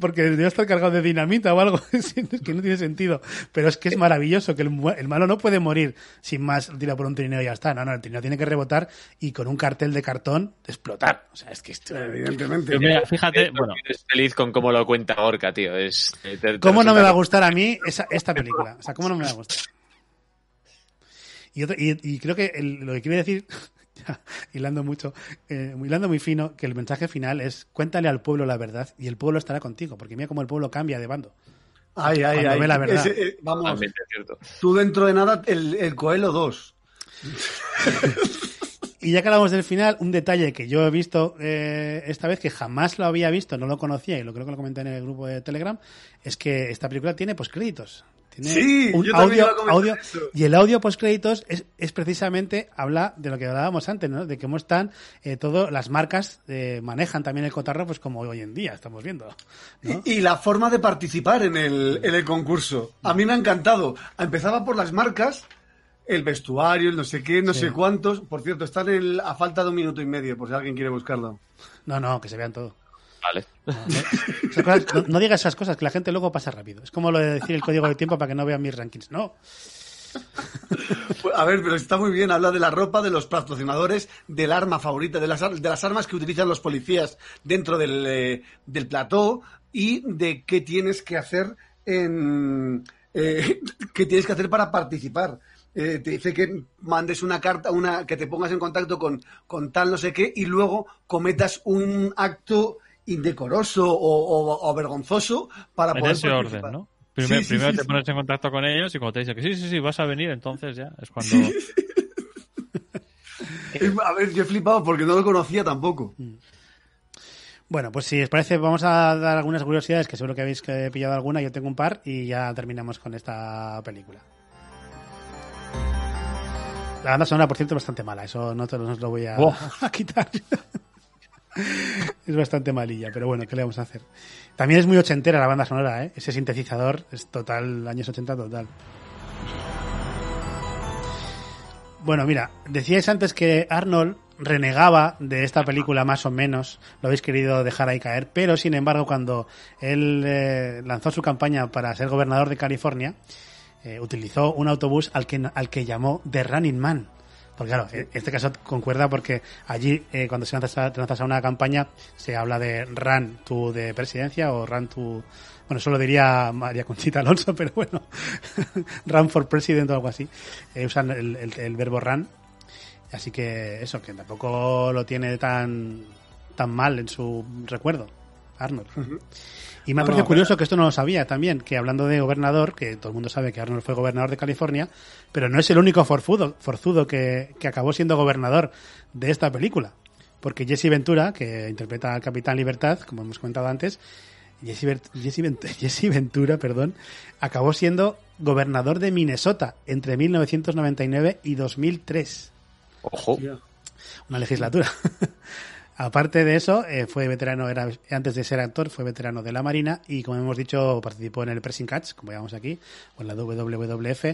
Porque, debe estar cargado de dinamita o algo, que no tiene sentido. Pero es que es maravilloso, que el, el malo no puede morir sin más tira por un trineo y ya está. No, no, el trineo tiene que rebotar y con un cartel de cartón explotar. O sea, es que esto... Evidentemente. Mira, fíjate, bueno. Es feliz con cómo lo cuenta Orca, tío. Es, te- te ¿Cómo no me va a gustar a mí esa, esta película? O sea, ¿cómo no me va a gustar? Y, otro- y, y creo que el- lo que quiere decir, hilando mucho, eh, hilando muy fino, que el mensaje final es cuéntale al pueblo la verdad y el pueblo estará contigo, porque mira cómo el pueblo cambia de bando. Ay, ay, ay. ve la verdad. Ese, eh, vamos, cierto. tú dentro de nada, el, el Coelho 2. Y ya que hablamos del final, un detalle que yo he visto eh, esta vez, que jamás lo había visto, no lo conocía y lo creo que lo comenté en el grupo de Telegram, es que esta película tiene postcréditos. Tiene Sí, un yo audio, iba a comentar audio eso. y el audio postcréditos es, es precisamente habla de lo que hablábamos antes, ¿no? De cómo están eh, todo las marcas eh, manejan también el cotarro, pues como hoy en día estamos viendo, ¿no? Y, y la forma de participar en el, en el concurso. A mí me ha encantado. Empezaba por las marcas, el vestuario, el no sé qué, no Sí. sé cuántos. Por cierto, están en- a falta de un minuto y medio, por si alguien quiere buscarlo. No, no, que se vean todo. Vale. No, no digas esas cosas, que la gente luego pasa rápido. Es como lo de decir el código de tiempo para que no vean mis rankings. No, A ver, pero está muy bien. Habla de la ropa, de los patrocinadores, del arma favorita, de las, ar- de las armas que utilizan los policías dentro del, eh, del plató y de qué tienes que hacer en. eh, qué tienes que hacer para participar. Eh, te dice que mandes una carta, una que te pongas en contacto con, con tal no sé qué y luego cometas un acto indecoroso o, o- o vergonzoso para En poder ese participar. orden, ¿no? Primero, Sí, sí, primero sí, te sí. pones en contacto con ellos y cuando te dicen que sí, sí, sí, vas a venir, entonces ya es cuando... A ver, yo he flipado porque no lo conocía tampoco. Bueno, pues si os parece, vamos a dar algunas curiosidades, que seguro que habéis pillado alguna, yo tengo un par, y ya terminamos con esta película. La banda sonora, por cierto, es bastante mala, eso no te lo, no os lo voy a, Oh. a quitar. es bastante malilla, pero bueno, ¿qué le vamos a hacer? También es muy ochentera la banda sonora, ¿eh? Ese sintetizador es total, años 80 total. Bueno, mira, decíais antes que Arnold renegaba de esta película más o menos, lo habéis querido dejar ahí caer, pero sin embargo cuando él eh, lanzó su campaña para ser gobernador de California, eh, utilizó un autobús al que, al que llamó The Running Man. Porque claro, en este caso concuerda porque allí eh, cuando se lanzas a una campaña se habla de run to de presidencia o run to... Bueno, eso lo diría María Conchita Alonso, pero bueno, run for president o algo así. Eh, usan el verbo run. Así que eso, que tampoco lo tiene tan, tan mal en su recuerdo, Arnold. Y me ha No, parecido no, curioso que esto no lo sabía también, que hablando de gobernador, que todo el mundo sabe que Arnold fue gobernador de California, pero no es el único forzudo, forzudo que, que acabó siendo gobernador de esta película. Porque Jesse Ventura, que interpreta al Capitán Libertad, como hemos comentado antes, Jesse, Vert- Jesse Vent- Jesse Ventura, perdón, acabó siendo gobernador de Minnesota entre 1999 y 2003 Ojo. una legislatura. Aparte de eso, eh, fue veterano, era, antes de ser actor, fue veterano de la Marina y, como hemos dicho, participó en el Pressing Catch, como llamamos aquí, o en la WWF,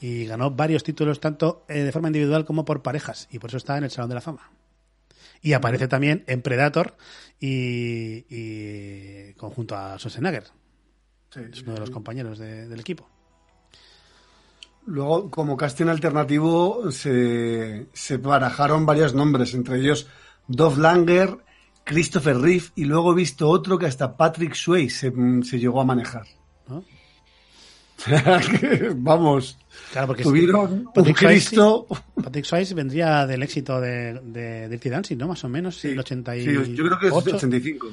y ganó varios títulos tanto eh, de forma individual como por parejas, y por eso está en el Salón de la Fama. Y aparece también en Predator y, y conjunto a Schwarzenegger, Sí, es uno de los compañeros de- del equipo. Luego, como casting alternativo, se, se barajaron varios nombres, entre ellos Dov Langer, Christopher Reeve, y luego he visto otro que hasta Patrick Swayze se, se llegó a manejar. ¿no? Vamos, Claro, porque tuvieron un Patrick Swayze- Cristo. Patrick Swayze vendría del éxito de, de Dirty Dancing, ¿no? Más o menos, el 88. Sí, yo creo que es 85.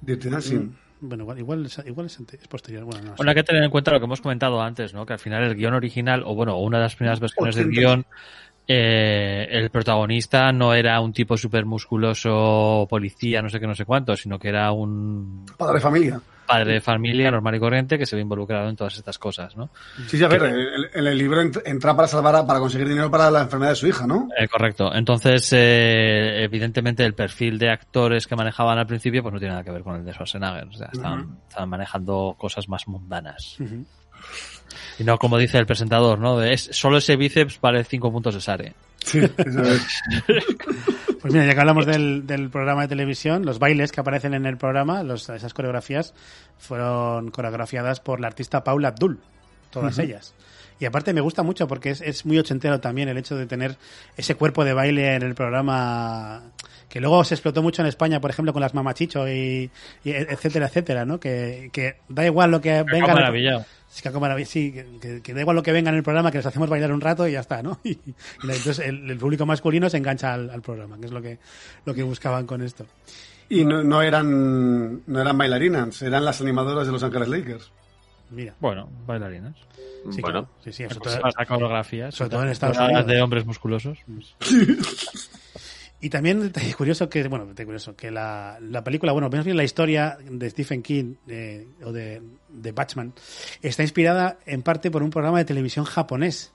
Dirty Dancing. Mm, Bueno, igual, igual, es, igual es, ante- es posterior. Bueno, no sé. Bueno, hay que tener en cuenta lo que hemos comentado antes, ¿no? Que al final el guion original, o bueno, una de las primeras versiones del 80. guion, eh, el protagonista no era un tipo súper musculoso, policía, no sé qué, no sé cuánto, sino que era un Padre de familia. padre de familia normal y corriente que se ve involucrado en todas estas cosas, ¿no? Sí, sí, a ver, en en el libro ent- entra para salvar, a- para conseguir dinero para la enfermedad de su hija, ¿no? Eh, correcto. Entonces, eh, evidentemente, el perfil de actores que manejaban al principio, pues no tiene nada que ver con el de Schwarzenegger. O sea, estaban, estaban manejando cosas más mundanas. Ujú. Y no como dice el presentador, ¿no? De, es, solo ese bíceps vale 5 puntos de Sare. Sí, eso es. Pues mira, ya que hablamos del, del programa de televisión, los bailes que aparecen en el programa, los- esas coreografías, fueron coreografiadas por la artista Paula Abdul, todas ellas. Y aparte me gusta mucho porque es, es muy ochentero también el hecho de tener ese cuerpo de baile en el programa que luego se explotó mucho en España, por ejemplo, con las mamachicho y, y etcétera, etcétera, ¿no? Que, que da igual lo que venga. Maravilla, sí, que, que- que da igual lo que venga en el programa, que les hacemos bailar un rato y ya está, ¿no? Y, y la- entonces el, el público masculino se engancha al, al programa, que es lo que, lo que buscaban con esto. Y no, no eran no eran bailarinas, eran las animadoras de Los Ángeles Lakers. Mira, Bueno, bailarinas. sí, bueno, claro, sí, sí, sobre Pues todo- las coreografías. sobre todo en Estados Las Unidos. de hombres musculosos. Y también detalle curioso que, bueno, curioso, que la, la película, bueno, menos bien la historia de Stephen King eh, o de, de Batman está inspirada en parte por un programa de televisión japonés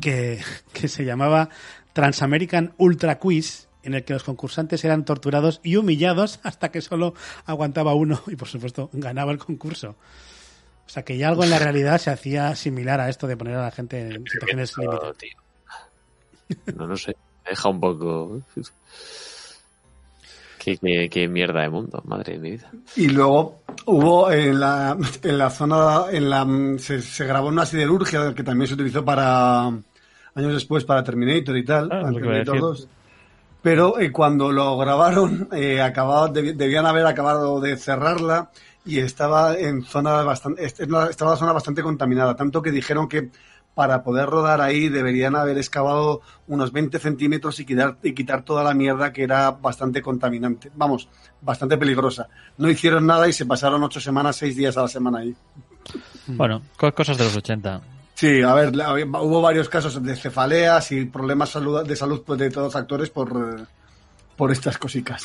que, que se llamaba Transamerican Ultra Quiz, en el que los concursantes eran torturados y humillados hasta que solo aguantaba uno y, por supuesto, ganaba el concurso. O sea, que ya algo en la realidad se hacía similar a esto de poner a la gente en situaciones No, límite. tío. No lo sé. Me deja un poco. Qué, qué, qué mierda de mundo, madre de mi vida. Y luego hubo en la, en la zona, en la, se, se grabó una siderurgia que también se utilizó para años después para Terminator y tal, Ah, Terminator decir. 2. Pero eh, cuando lo grabaron, eh, acababa- debían haber acabado de cerrarla y estaba en zona bastante, en estaba la zona bastante contaminada, tanto que dijeron que para poder rodar ahí deberían haber excavado unos 20 centímetros y quitar, y quitar toda la mierda que era bastante contaminante. Vamos, bastante peligrosa. No hicieron nada y se pasaron ocho semanas, seis días a la semana ahí. Bueno, co- cosas de los 80. Sí, a ver, hubo varios casos de cefaleas y problemas salud- de salud pues, de todos los actores por, eh, por estas cositas.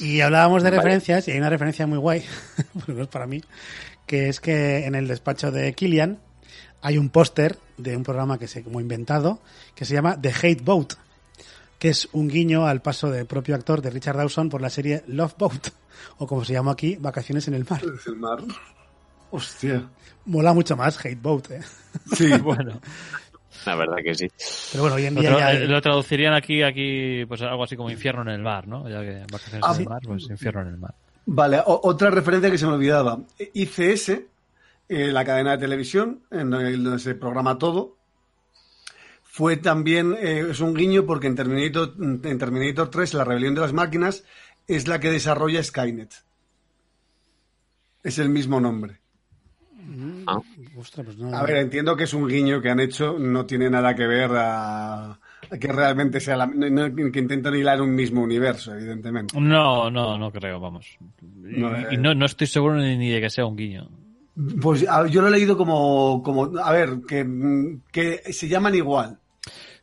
Y hablábamos de referencias, y hay una referencia muy guay, por lo menos para mí, que es que en el despacho de Killian hay un póster de un programa que se como inventado, que se llama The Hate Boat, que es un guiño al paso del propio actor de Richard Dawson por la serie Love Boat, o como se llama aquí, Vacaciones en el Mar. Es el mar. Hostia. Mola mucho más Hate Boat, ¿eh? Sí, Bueno, La verdad que sí. Pero bueno, hoy en lo, día tra- ya hay- lo traducirían aquí, aquí, pues algo así como infierno en el mar, ¿no? Ya que vacaciones Ah, en sí. el mar, pues infierno en el mar. Vale, o- otra referencia que se me olvidaba. ICS, eh, la cadena de televisión, en el- donde se programa todo, fue también, eh, es un guiño porque en Terminator, en Terminator 3, la rebelión de las máquinas, es la que desarrolla Skynet. Es el mismo nombre. Ah. Ostras, pues no- A ver, entiendo que es un guiño que han hecho, no tiene nada que ver a, a que realmente sea la, no- que intentan hilar un mismo universo, evidentemente. No, no, no creo, vamos. Y No, no, eh. y no, no estoy seguro ni de que sea un guiño. Pues yo lo he leído como, como a ver, que, que se llaman igual.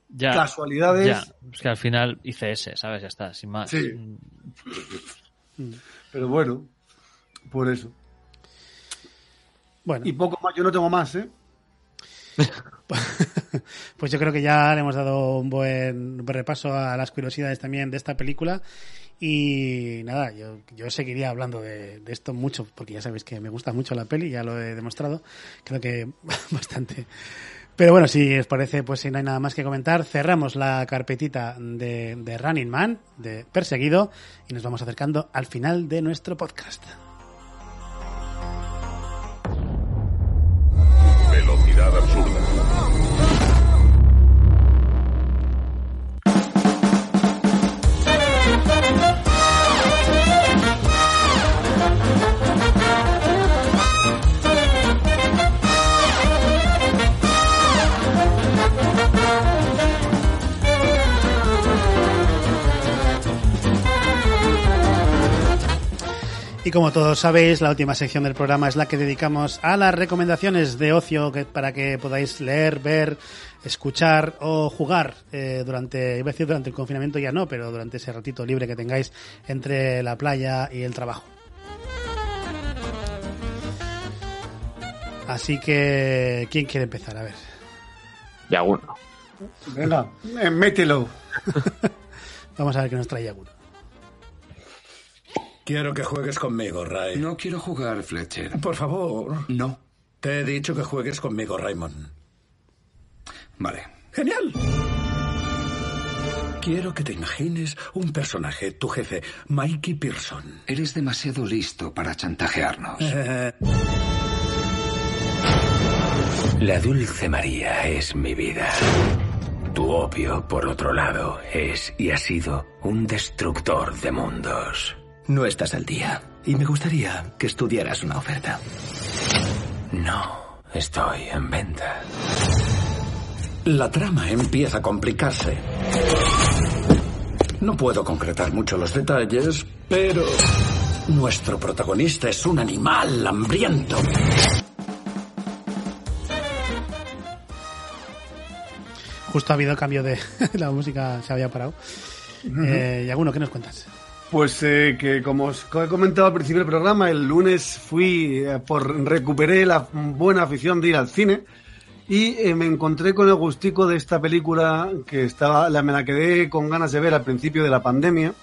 Ya, Casualidades. ya. Es que al final ICS, ¿sabes? Ya está, sin más. Sí. Pero bueno, por eso. Bueno, Y poco más, yo no tengo más, ¿eh? pues yo creo que ya le hemos dado un buen repaso a las curiosidades también de esta película. Y nada, yo, yo seguiría hablando de, esto mucho, porque ya sabéis que me gusta mucho la peli, ya lo he demostrado. Creo que bastante. Pero bueno, si os parece, pues si no hay nada más que comentar, cerramos la carpetita de Running Man, de Perseguido, y nos vamos acercando al final de nuestro podcast. Y como todos sabéis, la última sección del programa es la que dedicamos a las recomendaciones de ocio que, para que podáis leer, ver, escuchar o jugar eh, durante, iba a decir durante el confinamiento ya no, pero durante ese ratito libre que tengáis entre la playa y el trabajo. Así que, ¿quién quiere empezar? A ver. Y alguno. Venga, eh, mételo. Vamos a ver qué nos trae Yaguno. Quiero que juegues conmigo, Ray. No quiero jugar, Fletcher. Por favor. No. Te he dicho que juegues conmigo, Raymond. Vale. Genial. Quiero que te imagines un personaje, tu jefe, Mikey Pearson. Eres demasiado listo para chantajearnos. Eh, La dulce María es mi vida. Tu opio, por otro lado, es y ha sido un destructor de mundos. No estás al día. Y me gustaría que estudiaras una oferta. No, estoy en venta. la trama empieza a complicarse. No puedo concretar mucho los detalles, pero nuestro protagonista es un animal hambriento. Justo ha habido cambio de la música, se había parado. Eh, Yaguno, ¿qué nos cuentas? Pues eh, que como os he comentado al principio del programa, el lunes fui eh, por recuperé la buena afición de ir al cine y eh, me encontré con el gustico de esta película que estaba la, me la quedé con ganas de ver al principio de la pandemia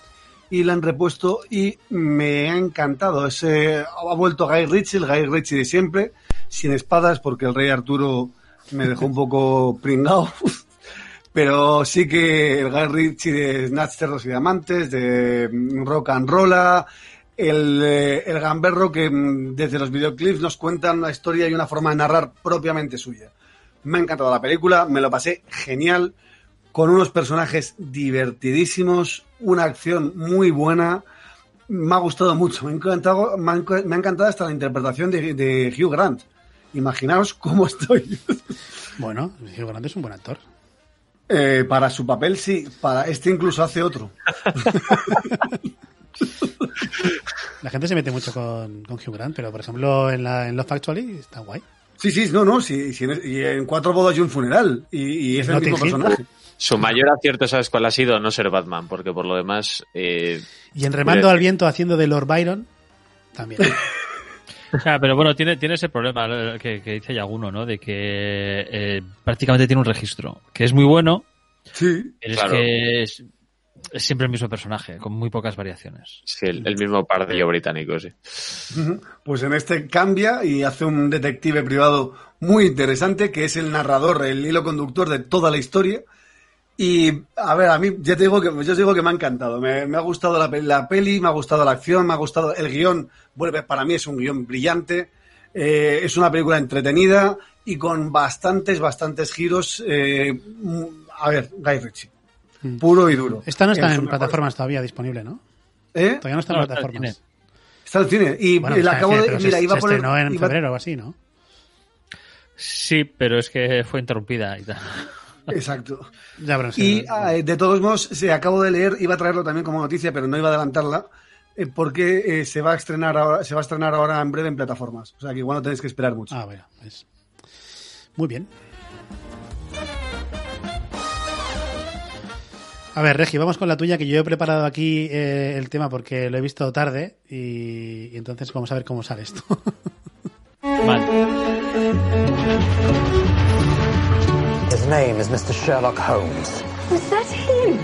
y la han repuesto y me ha encantado. Ha vuelto Guy Ritchie, el Guy Ritchie de siempre, sin espadas porque el rey Arturo me dejó un poco pringado. Pero sí que el Guy Ritchie de Snatch, Cerdos y Diamantes, de mm, Rock and Rolla, el, eh, el gamberro que mm, desde los videoclips nos cuentan una historia y una forma de narrar propiamente suya. Me ha encantado la película, me lo pasé genial, con unos personajes divertidísimos, una acción muy buena. Me ha gustado mucho, me ha encantado, me ha encantado hasta la interpretación de, de Hugh Grant. Imaginaos cómo estoy. Bueno, Hugh Grant es un buen actor. Eh, para su papel sí, para este incluso hace otro. La gente se mete mucho con, con Hugh Grant, pero por ejemplo en, la, en Love Actually está guay. Sí, sí, no, no, sí, sí, en- y en cuatro bodas y un funeral. Y, y es el Notting mismo Hill. personaje. Su mayor acierto, ¿sabes cuál ha sido? No ser Batman, porque por lo demás. Eh, Y en Remando al Viento haciendo de Lord Byron, también. O sea, pero bueno, tiene, tiene ese problema que, que dice Yaguno, ¿no? De que eh, prácticamente tiene un registro, que es muy bueno, Sí. pero Claro. es que es, es siempre el mismo personaje, con muy pocas variaciones. sí, el, el mismo pardillo británico, sí. Pues en este cambia y hace un detective privado muy interesante, que es el narrador, el hilo conductor de toda la historia. Y, a ver, a mí, ya te digo que, yo os digo que me ha encantado. Me, me ha gustado la, la peli, me ha gustado la acción, me ha gustado el guion. Vuelve, para mí es un guion brillante. Eh, es una película entretenida y con bastantes, bastantes giros. eh, mm, a ver, Guy Ritchie. Puro y duro. Esta no está Es en plataformas todavía disponible, ¿no? ¿Eh? Todavía no está en No, plataformas. Está en el cine. Y, Bueno, la acabo cine, de. Mira, se, iba a poner. estrenó en iba- febrero o así, ¿no? Sí, pero es que fue interrumpida y tal. Exacto. Ya, Y no- ah, de todos modos, se acabo de leer, iba a traerlo también como noticia, pero no iba a adelantarla, eh, porque eh, se va a estrenar ahora, se va a estrenar ahora en breve en plataformas. O sea que igual no tenéis que esperar mucho. Ah, bueno, pues. Muy bien. A ver, Regi, vamos con la tuya, que yo he preparado aquí eh, el tema porque lo he visto tarde y, y entonces vamos a ver cómo sale esto. Mal. His name is Mr. Sherlock Holmes. Was that him?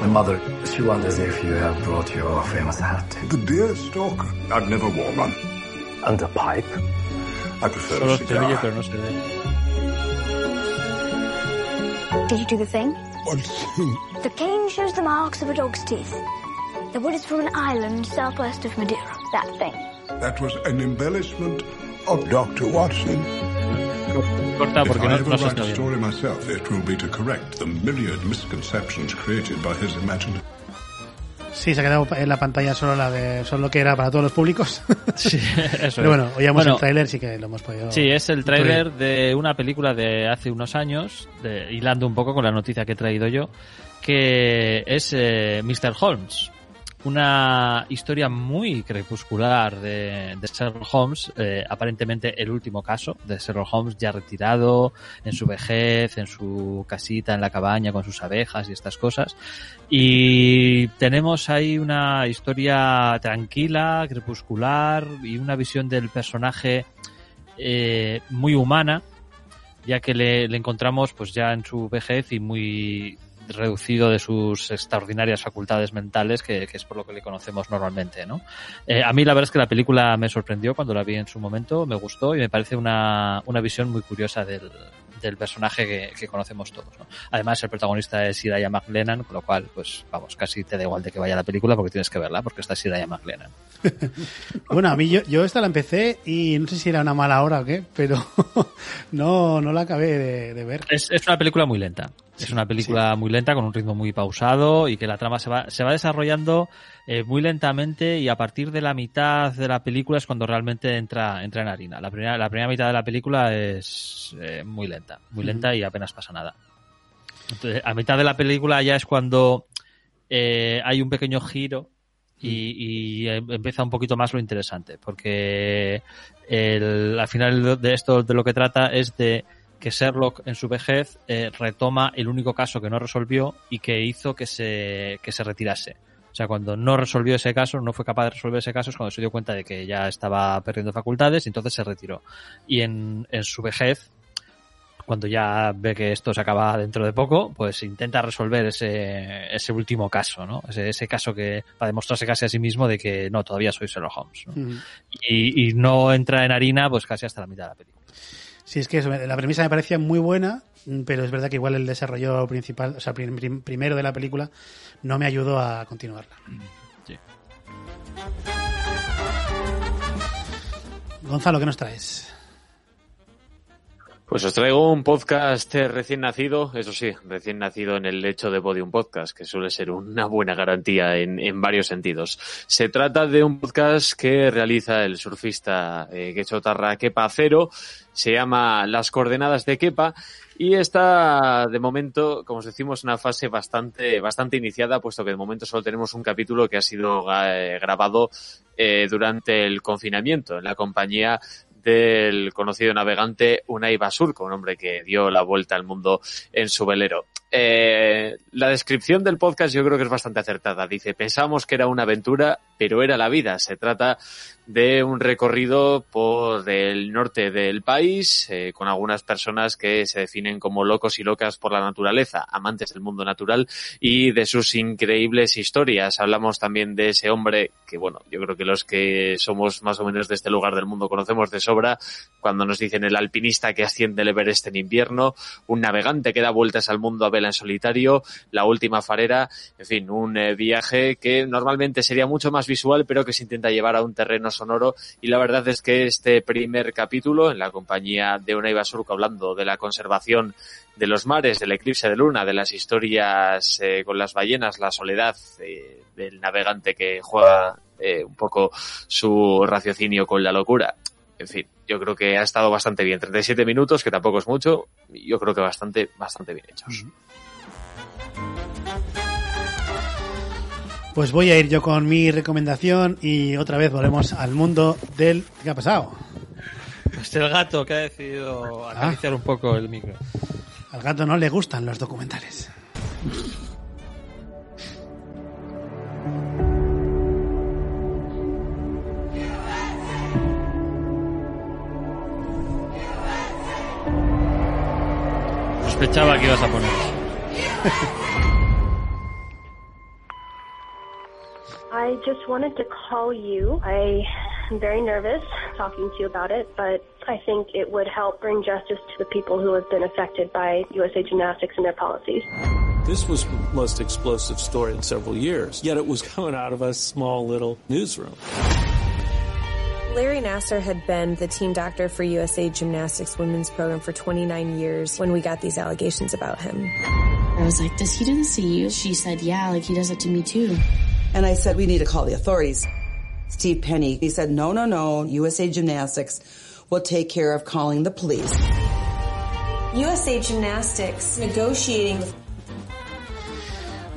My mother, she wonders if you have brought your famous hat. The deer stalker. I've never worn one. And a pipe? I prefer Solo a se cigar. oye, pero no se ve. Did you do the thing? What thing? The cane shows the marks of a dog's teeth. The wood is from an island southwest of Madeira. That thing. That was an embellishment of Dr. Watson. Corta if porque I no, ever no se write está a bien. story myself, it will be to correct the myriad misconceptions created by his imagination. Sí, se ha quedado en la pantalla solo la de solo lo que era para todos los públicos. Sí, eso Pero es. bueno, oíamos Bueno, el tráiler, sí que lo hemos podido. Sí, es el tráiler de una película de hace unos años, de, hilando un poco con la noticia que he traído yo, que es eh, Mr. Holmes. Una historia muy crepuscular de, de Sherlock Holmes, eh, aparentemente el último caso de Sherlock Holmes ya retirado, en su vejez, en su casita, en la cabaña con sus abejas y estas cosas. Y tenemos ahí una historia tranquila, crepuscular y una visión del personaje eh, muy humana, ya que le, le encontramos pues ya en su vejez y muy reducido de sus extraordinarias facultades mentales, que, que, es por lo que le conocemos normalmente, ¿no? Eh, a mí la verdad es que la película me sorprendió cuando la vi en su momento, me gustó y me parece una, una visión muy curiosa del, del personaje que, que conocemos todos. ¿no? Además, el protagonista es Iraya McLennan, con lo cual, pues vamos, casi te da igual de que vaya la película porque tienes que verla, porque está Iraya McLennan. bueno, a mí yo, yo esta la empecé y no sé si era una mala hora o qué, pero no, no la acabé de, de ver. Es, es, una película muy lenta. Es una película sí. muy lenta con un ritmo muy pausado y que la trama se va, se va desarrollando eh, muy lentamente y a partir de la mitad de la película es cuando realmente entra, entra en harina. La primera, la primera mitad de la película es eh, muy lenta, muy lenta uh -huh. y apenas pasa nada. Entonces, a mitad de la película ya es cuando eh, hay un pequeño giro y, y, empieza un poquito más lo interesante, porque el, al final de esto de lo que trata es de que Sherlock en su vejez eh, retoma el único caso que no resolvió y que hizo que se, que se retirase. O sea, cuando no resolvió ese caso, no fue capaz de resolver ese caso, es cuando se dio cuenta de que ya estaba perdiendo facultades y entonces se retiró. Y en, en su vejez, cuando ya ve que esto se acaba dentro de poco, pues intenta resolver ese, ese último caso, ¿no? Ese, ese caso que, para demostrarse casi a sí mismo de que no, todavía soy Sherlock Holmes, ¿no? Uh -huh. y, y no entra en harina, pues casi hasta la mitad de la película. Sí, es que eso, la premisa me parecía muy buena, pero es verdad que igual el desarrollo principal, o sea, prim, prim, primero de la película, no me ayudó a continuarla. Sí. Gonzalo, ¿qué nos traes? Pues os traigo un podcast recién nacido, eso sí, recién nacido en el lecho de Podium Podcast, que suele ser una buena garantía en, en varios sentidos. Se trata de un podcast que realiza el surfista eh, Quecho Tarra Kepa Cero, se llama Las coordenadas de Kepa y está de momento, como os decimos, una fase bastante, bastante iniciada, puesto que de momento solo tenemos un capítulo que ha sido eh, grabado eh, durante el confinamiento en la compañía del conocido navegante Unai Basurco, un hombre que dio la vuelta al mundo en su velero. Eh, la descripción del podcast yo creo que es bastante acertada. Dice, pensamos que era una aventura, pero era la vida. Se trata de un recorrido por el norte del país, eh, con algunas personas que se definen como locos y locas por la naturaleza, amantes del mundo natural y de sus increíbles historias. Hablamos también de ese hombre que, bueno, yo creo que los que somos más o menos de este lugar del mundo conocemos de sobra, cuando nos dicen el alpinista que asciende el Everest en invierno, un navegante que da vueltas al mundo a vela en solitario, la última farera, en fin, un eh, viaje que normalmente sería mucho más visual, pero que se intenta llevar a un terreno sonoro y la verdad es que este primer capítulo en la compañía de Unai Basurco hablando de la conservación de los mares, del eclipse de luna, de las historias eh, con las ballenas, la soledad eh, del navegante que juega eh, un poco su raciocinio con la locura. En fin, yo creo que ha estado bastante bien. 37 minutos, que tampoco es mucho, yo creo que bastante, bastante bien hechos. Pues voy a ir yo con mi recomendación y otra vez volvemos al mundo del... ¿Qué ha pasado? Pues el gato que ha decidido acariciar ah. un poco el micro. Al gato no le gustan los documentales. Sospechaba que ibas a poner I just wanted to call you. I am very nervous talking to you about it, but I think it would help bring justice to the people who have been affected by USA Gymnastics and their policies. This was the most explosive story in several years, yet it was coming out of a small little newsroom. Larry Nasser had been the team doctor for USA Gymnastics women's program for 29 years when we got these allegations about him. I was like, does he didn't see you? She said, yeah, like he does it to me too. And I said, we need to call the authorities. Steve Penny, he said, no, no, no, USA Gymnastics will take care of calling the police. USA Gymnastics negotiating with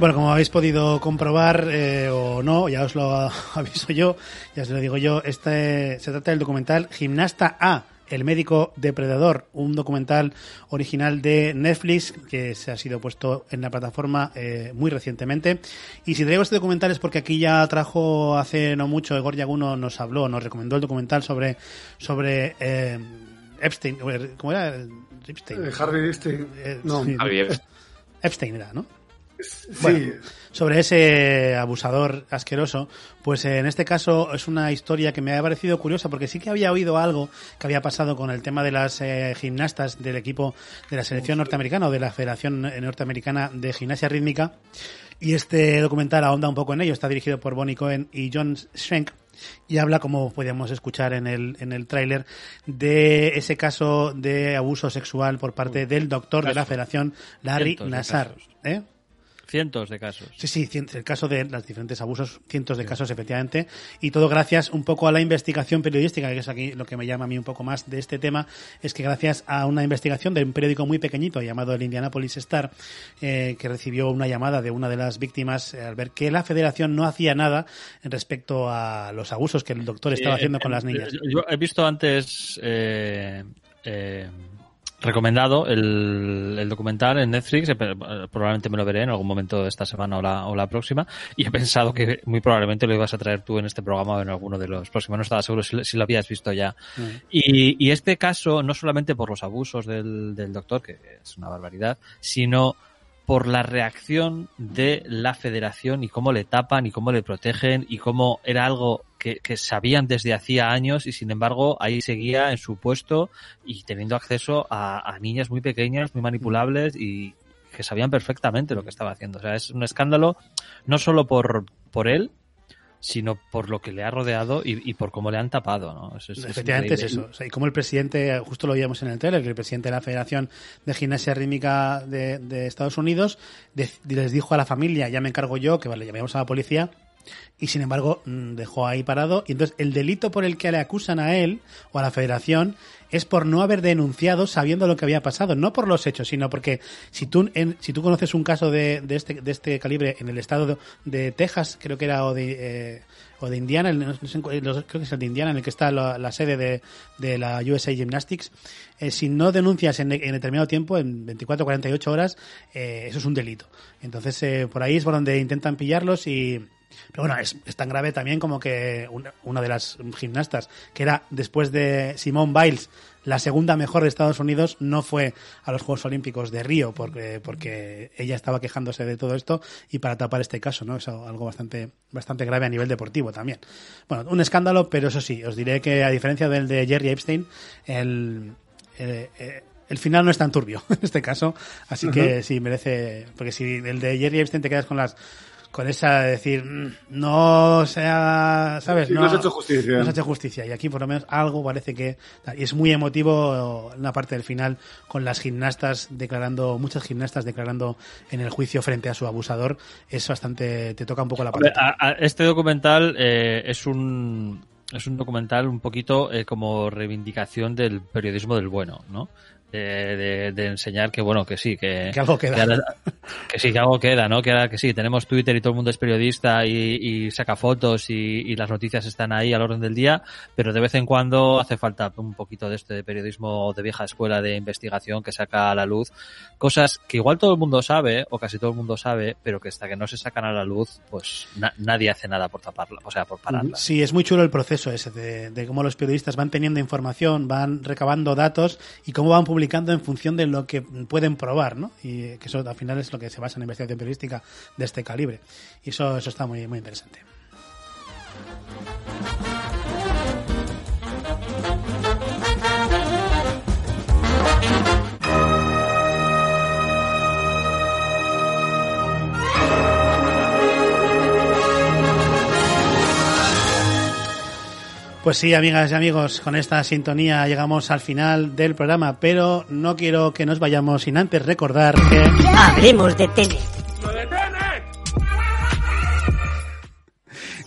Bueno, como habéis podido comprobar eh, o no, ya os lo aviso yo, ya os lo digo yo, este se trata del documental Gimnasta A, el médico depredador, un documental original de Netflix que se ha sido puesto en la plataforma eh, muy recientemente. Y si traigo este documental es porque aquí ya trajo hace no mucho, Egor Yaguno nos habló, nos recomendó el documental sobre, sobre eh, Epstein, ¿cómo era? Epstein. Eh, Harvey Epstein. Eh, no. sí, Harvey Epstein. Epstein era, ¿no? Sí. Sobre ese abusador asqueroso, pues en este caso es una historia que me ha parecido curiosa porque sí que había oído algo que había pasado con el tema de las eh, gimnastas del equipo de la selección norteamericana o de la Federación Norteamericana de Gimnasia Rítmica y este documental ahonda un poco en ello, está dirigido por Bonnie Cohen y John Schenk y habla, como podíamos escuchar en el, en el tráiler, de ese caso de abuso sexual por parte del doctor de la Federación, Larry casos. ¿Eh? Cientos de casos. Sí, sí, el caso de los diferentes abusos, cientos de casos, efectivamente, y todo gracias un poco a la investigación periodística, que es aquí lo que me llama a mí un poco más de este tema, es que gracias a una investigación de un periódico muy pequeñito llamado el Indianapolis Star, eh, que recibió una llamada de una de las víctimas eh, al ver que la federación no hacía nada en respecto a los abusos que el doctor estaba Eh, haciendo con eh, las niñas. Yo, he visto antes eh, eh, recomendado el, el documental en Netflix, eh, eh, probablemente me lo veré en algún momento de esta semana o la, o la próxima, y he pensado que muy probablemente lo ibas a traer tú en este programa o en alguno de los próximos. No estaba seguro si, si lo habías visto ya. Y, y este caso, no solamente por los abusos del, del doctor, que es una barbaridad, sino por la reacción de la federación y cómo le tapan y cómo le protegen y cómo era algo que, que sabían desde hacía años y sin embargo ahí seguía en su puesto y teniendo acceso a, a niñas muy pequeñas, muy manipulables y que sabían perfectamente lo que estaba haciendo. O sea, es un escándalo no solo por, por él, sino por lo que le ha rodeado y, y por cómo le han tapado, ¿no? Efectivamente es eso. O sea, y como el presidente, justo lo veíamos en el trailer, que el presidente de la Federación de Gimnasia Rítmica de, de Estados Unidos de- les dijo a la familia, ya me encargo yo, que vale, llamamos a la policía, y sin embargo mm, dejó ahí parado. Y entonces el delito por el que le acusan a él o a la Federación es por no haber denunciado sabiendo lo que había pasado, no por los hechos, sino porque si tú en- si tú conoces un caso de, de este de este calibre en el estado de, Texas, creo que era o de eh, o de Indiana, el- no creo que es el de Indiana en el que está la, sede de, de la USA Gymnastics, eh, si no denuncias en, determinado tiempo, en 24 o 48 horas, eh, eso es un delito. Entonces, eh, por ahí es por donde intentan pillarlos y, pero bueno, es, es tan grave también como que una, una de las gimnastas, que era después de Simone Biles, la segunda mejor de Estados Unidos, no fue a los Juegos Olímpicos de Río porque, porque ella estaba quejándose de todo esto y para tapar este caso, ¿no? Es algo bastante, bastante grave a nivel deportivo también. Bueno, un escándalo, pero eso sí, os diré que a diferencia del de Jerry Epstein, el, eh, eh, el final no es tan turbio en este caso, así que sí merece, porque si el de Jerry Epstein te quedas con las con esa de decir "Mm, no sea sabes Sí, no has hecho justicia. no has hecho justicia y aquí por lo menos algo parece que y es muy emotivo una parte del final con las gimnastas declarando muchas gimnastas declarando en el juicio frente a su abusador es bastante te toca un poco la a- este documental eh, es un es un documental un poquito eh, como reivindicación del periodismo del bueno, ¿no? De, de- de enseñar que bueno que sí que, Que algo queda. que, ahora- que sí que algo queda no que ahora que sí tenemos Twitter y todo el mundo es periodista y, y saca fotos y, y las noticias están ahí al orden del día pero de vez en cuando hace falta un poquito de este periodismo de vieja escuela de investigación que saca a la luz. Cosas que igual todo el mundo sabe o casi todo el mundo sabe pero que hasta que no se sacan a la luz pues na- nadie hace nada por taparla o sea por pararla. Sí, es muy chulo el proceso ese de, de cómo los periodistas van teniendo información, van recabando datos y cómo van publicando en función de lo que pueden probar, ¿no? Y que eso al final es lo que se basa en investigación periodística de este calibre. Y eso, eso está muy, muy interesante. Pues sí, amigas y amigos, con esta sintonía llegamos al final del programa, pero no quiero que nos vayamos sin antes recordar que... Hablemos de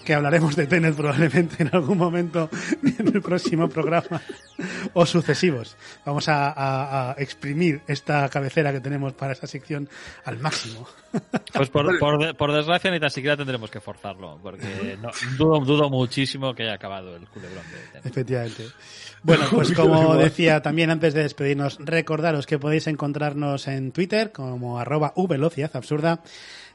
que hablaremos de Tenet probablemente en algún momento en el próximo programa o sucesivos. Vamos a, exprimir esta cabecera que tenemos para esta sección al máximo. Pues por, por, desgracia ni tan siquiera tendremos que forzarlo, porque dudo, dudo muchísimo que haya acabado el culebrón de. Efectivamente. Bueno, pues como decía también antes de despedirnos, recordaros que podéis encontrarnos en Twitter como arroba velocidad absurda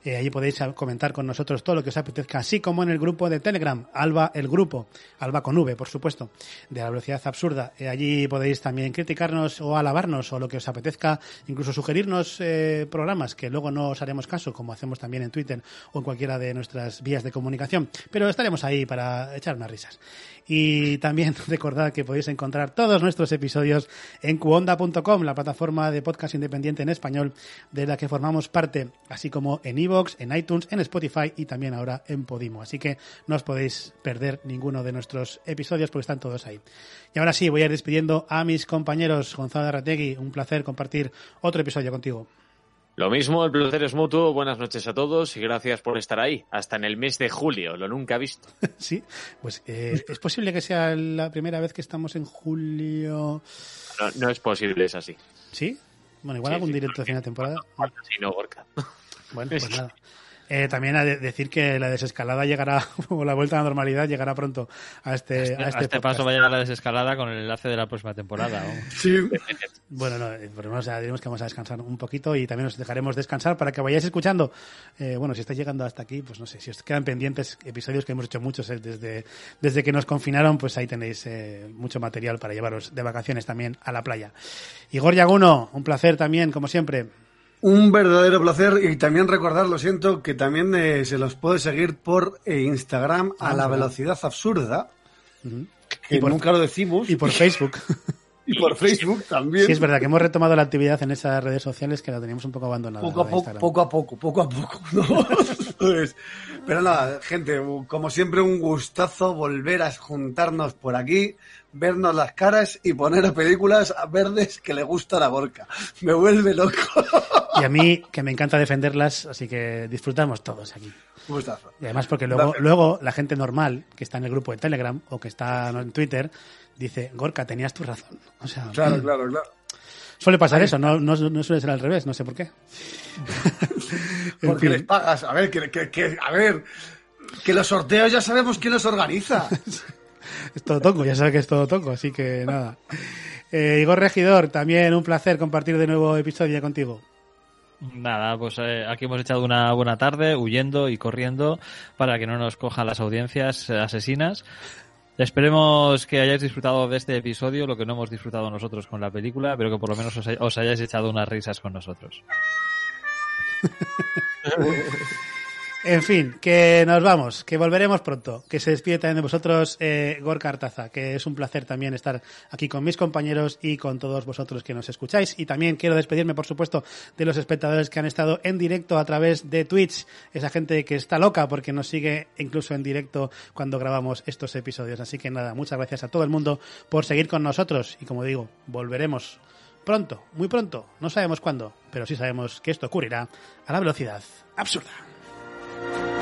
eh, allí podéis comentar con nosotros todo lo que os apetezca, así como en el grupo de Telegram, Alba el grupo, Alba con V, por supuesto, de la velocidad absurda. Eh, allí podéis también criticarnos o alabarnos o lo que os apetezca, incluso sugerirnos eh, programas que luego no os haremos caso, como hacemos también en Twitter o en cualquiera de nuestras vías de comunicación. Pero estaremos ahí para echar unas risas. Y también recordad que podéis encontrar todos nuestros episodios en cuonda.com, la plataforma de podcast independiente en español de la que formamos parte, así como en iVoox, en iTunes, en Spotify y también ahora en Podimo. Así que no os podéis perder ninguno de nuestros episodios porque están todos ahí. Y ahora sí, voy a ir despidiendo a mis compañeros. Gonzalo Arrategui, un placer compartir otro episodio contigo. Lo mismo, el placer es mutuo. Buenas noches a todos y gracias por estar ahí. Hasta en el mes de julio, lo nunca visto. sí, pues eh, es posible que sea la primera vez que estamos en julio. No, no es posible, es así. ¿Sí? Bueno, igual algún directo de final de temporada. Sí, no, Gorka. Bueno, pues nada. Eh, también a decir que la desescalada llegará, o la vuelta a la normalidad llegará pronto a este, este a este, este paso va a llegar la desescalada con el enlace de la próxima temporada. Sí. Bueno, no, eh, por lo menos diremos que vamos a descansar un poquito y también os dejaremos descansar para que vayáis escuchando. Eh, bueno, si estáis llegando hasta aquí, pues no sé, si os quedan pendientes episodios que hemos hecho muchos desde, desde que nos confinaron, pues ahí tenéis mucho material para llevaros de vacaciones también a la playa. Igor Yaguno, un placer también, como siempre. Un verdadero placer y también recordar, lo siento, que también eh, se los puede seguir por eh, Instagram a ah, la velocidad absurda. y por, nunca lo decimos. Y por Facebook. y por Facebook también. Sí, es verdad que hemos retomado la actividad en esas redes sociales que la teníamos un poco abandonada. Poco a poco, poco a poco, poco a poco. pero nada, gente, como siempre, un gustazo volver a juntarnos por aquí vernos las caras y poner a películas verdes que le gusta la Gorka. Me vuelve loco. Y a mí, que me encanta defenderlas, así que disfrutamos todos aquí. Y además porque luego, luego la gente normal que está en el grupo de Telegram o que está en Twitter dice, Gorka, tenías tu razón. O sea, claro, claro, claro. Suele pasar eso, no, no, suele ser al revés, no sé por qué. Porque les pagas. A ver, que, que, a ver, que los sorteos ya sabemos quién los organiza. es todo tongo, ya sabes que es todo tongo, así que nada. Eh, Igor Regidor, también un placer compartir de nuevo episodio contigo. Nada, pues eh, aquí hemos echado una buena tarde huyendo y corriendo para que no nos cojan las audiencias asesinas. Esperemos que hayáis disfrutado de este episodio, lo que no hemos disfrutado nosotros con la película, pero que por lo menos os hayáis echado unas risas con nosotros. En fin, que nos vamos, que volveremos pronto, que se despide también de vosotros eh, Gorka Artaza, que es un placer también estar aquí con mis compañeros y con todos vosotros que nos escucháis. Y también quiero despedirme, por supuesto, de los espectadores que han estado en directo a través de Twitch, esa gente que está loca porque nos sigue incluso en directo cuando grabamos estos episodios. Así que nada, muchas gracias a todo el mundo por seguir con nosotros y como digo, volveremos pronto, muy pronto, no sabemos cuándo, pero sí sabemos que esto ocurrirá a la velocidad absurda. Bye.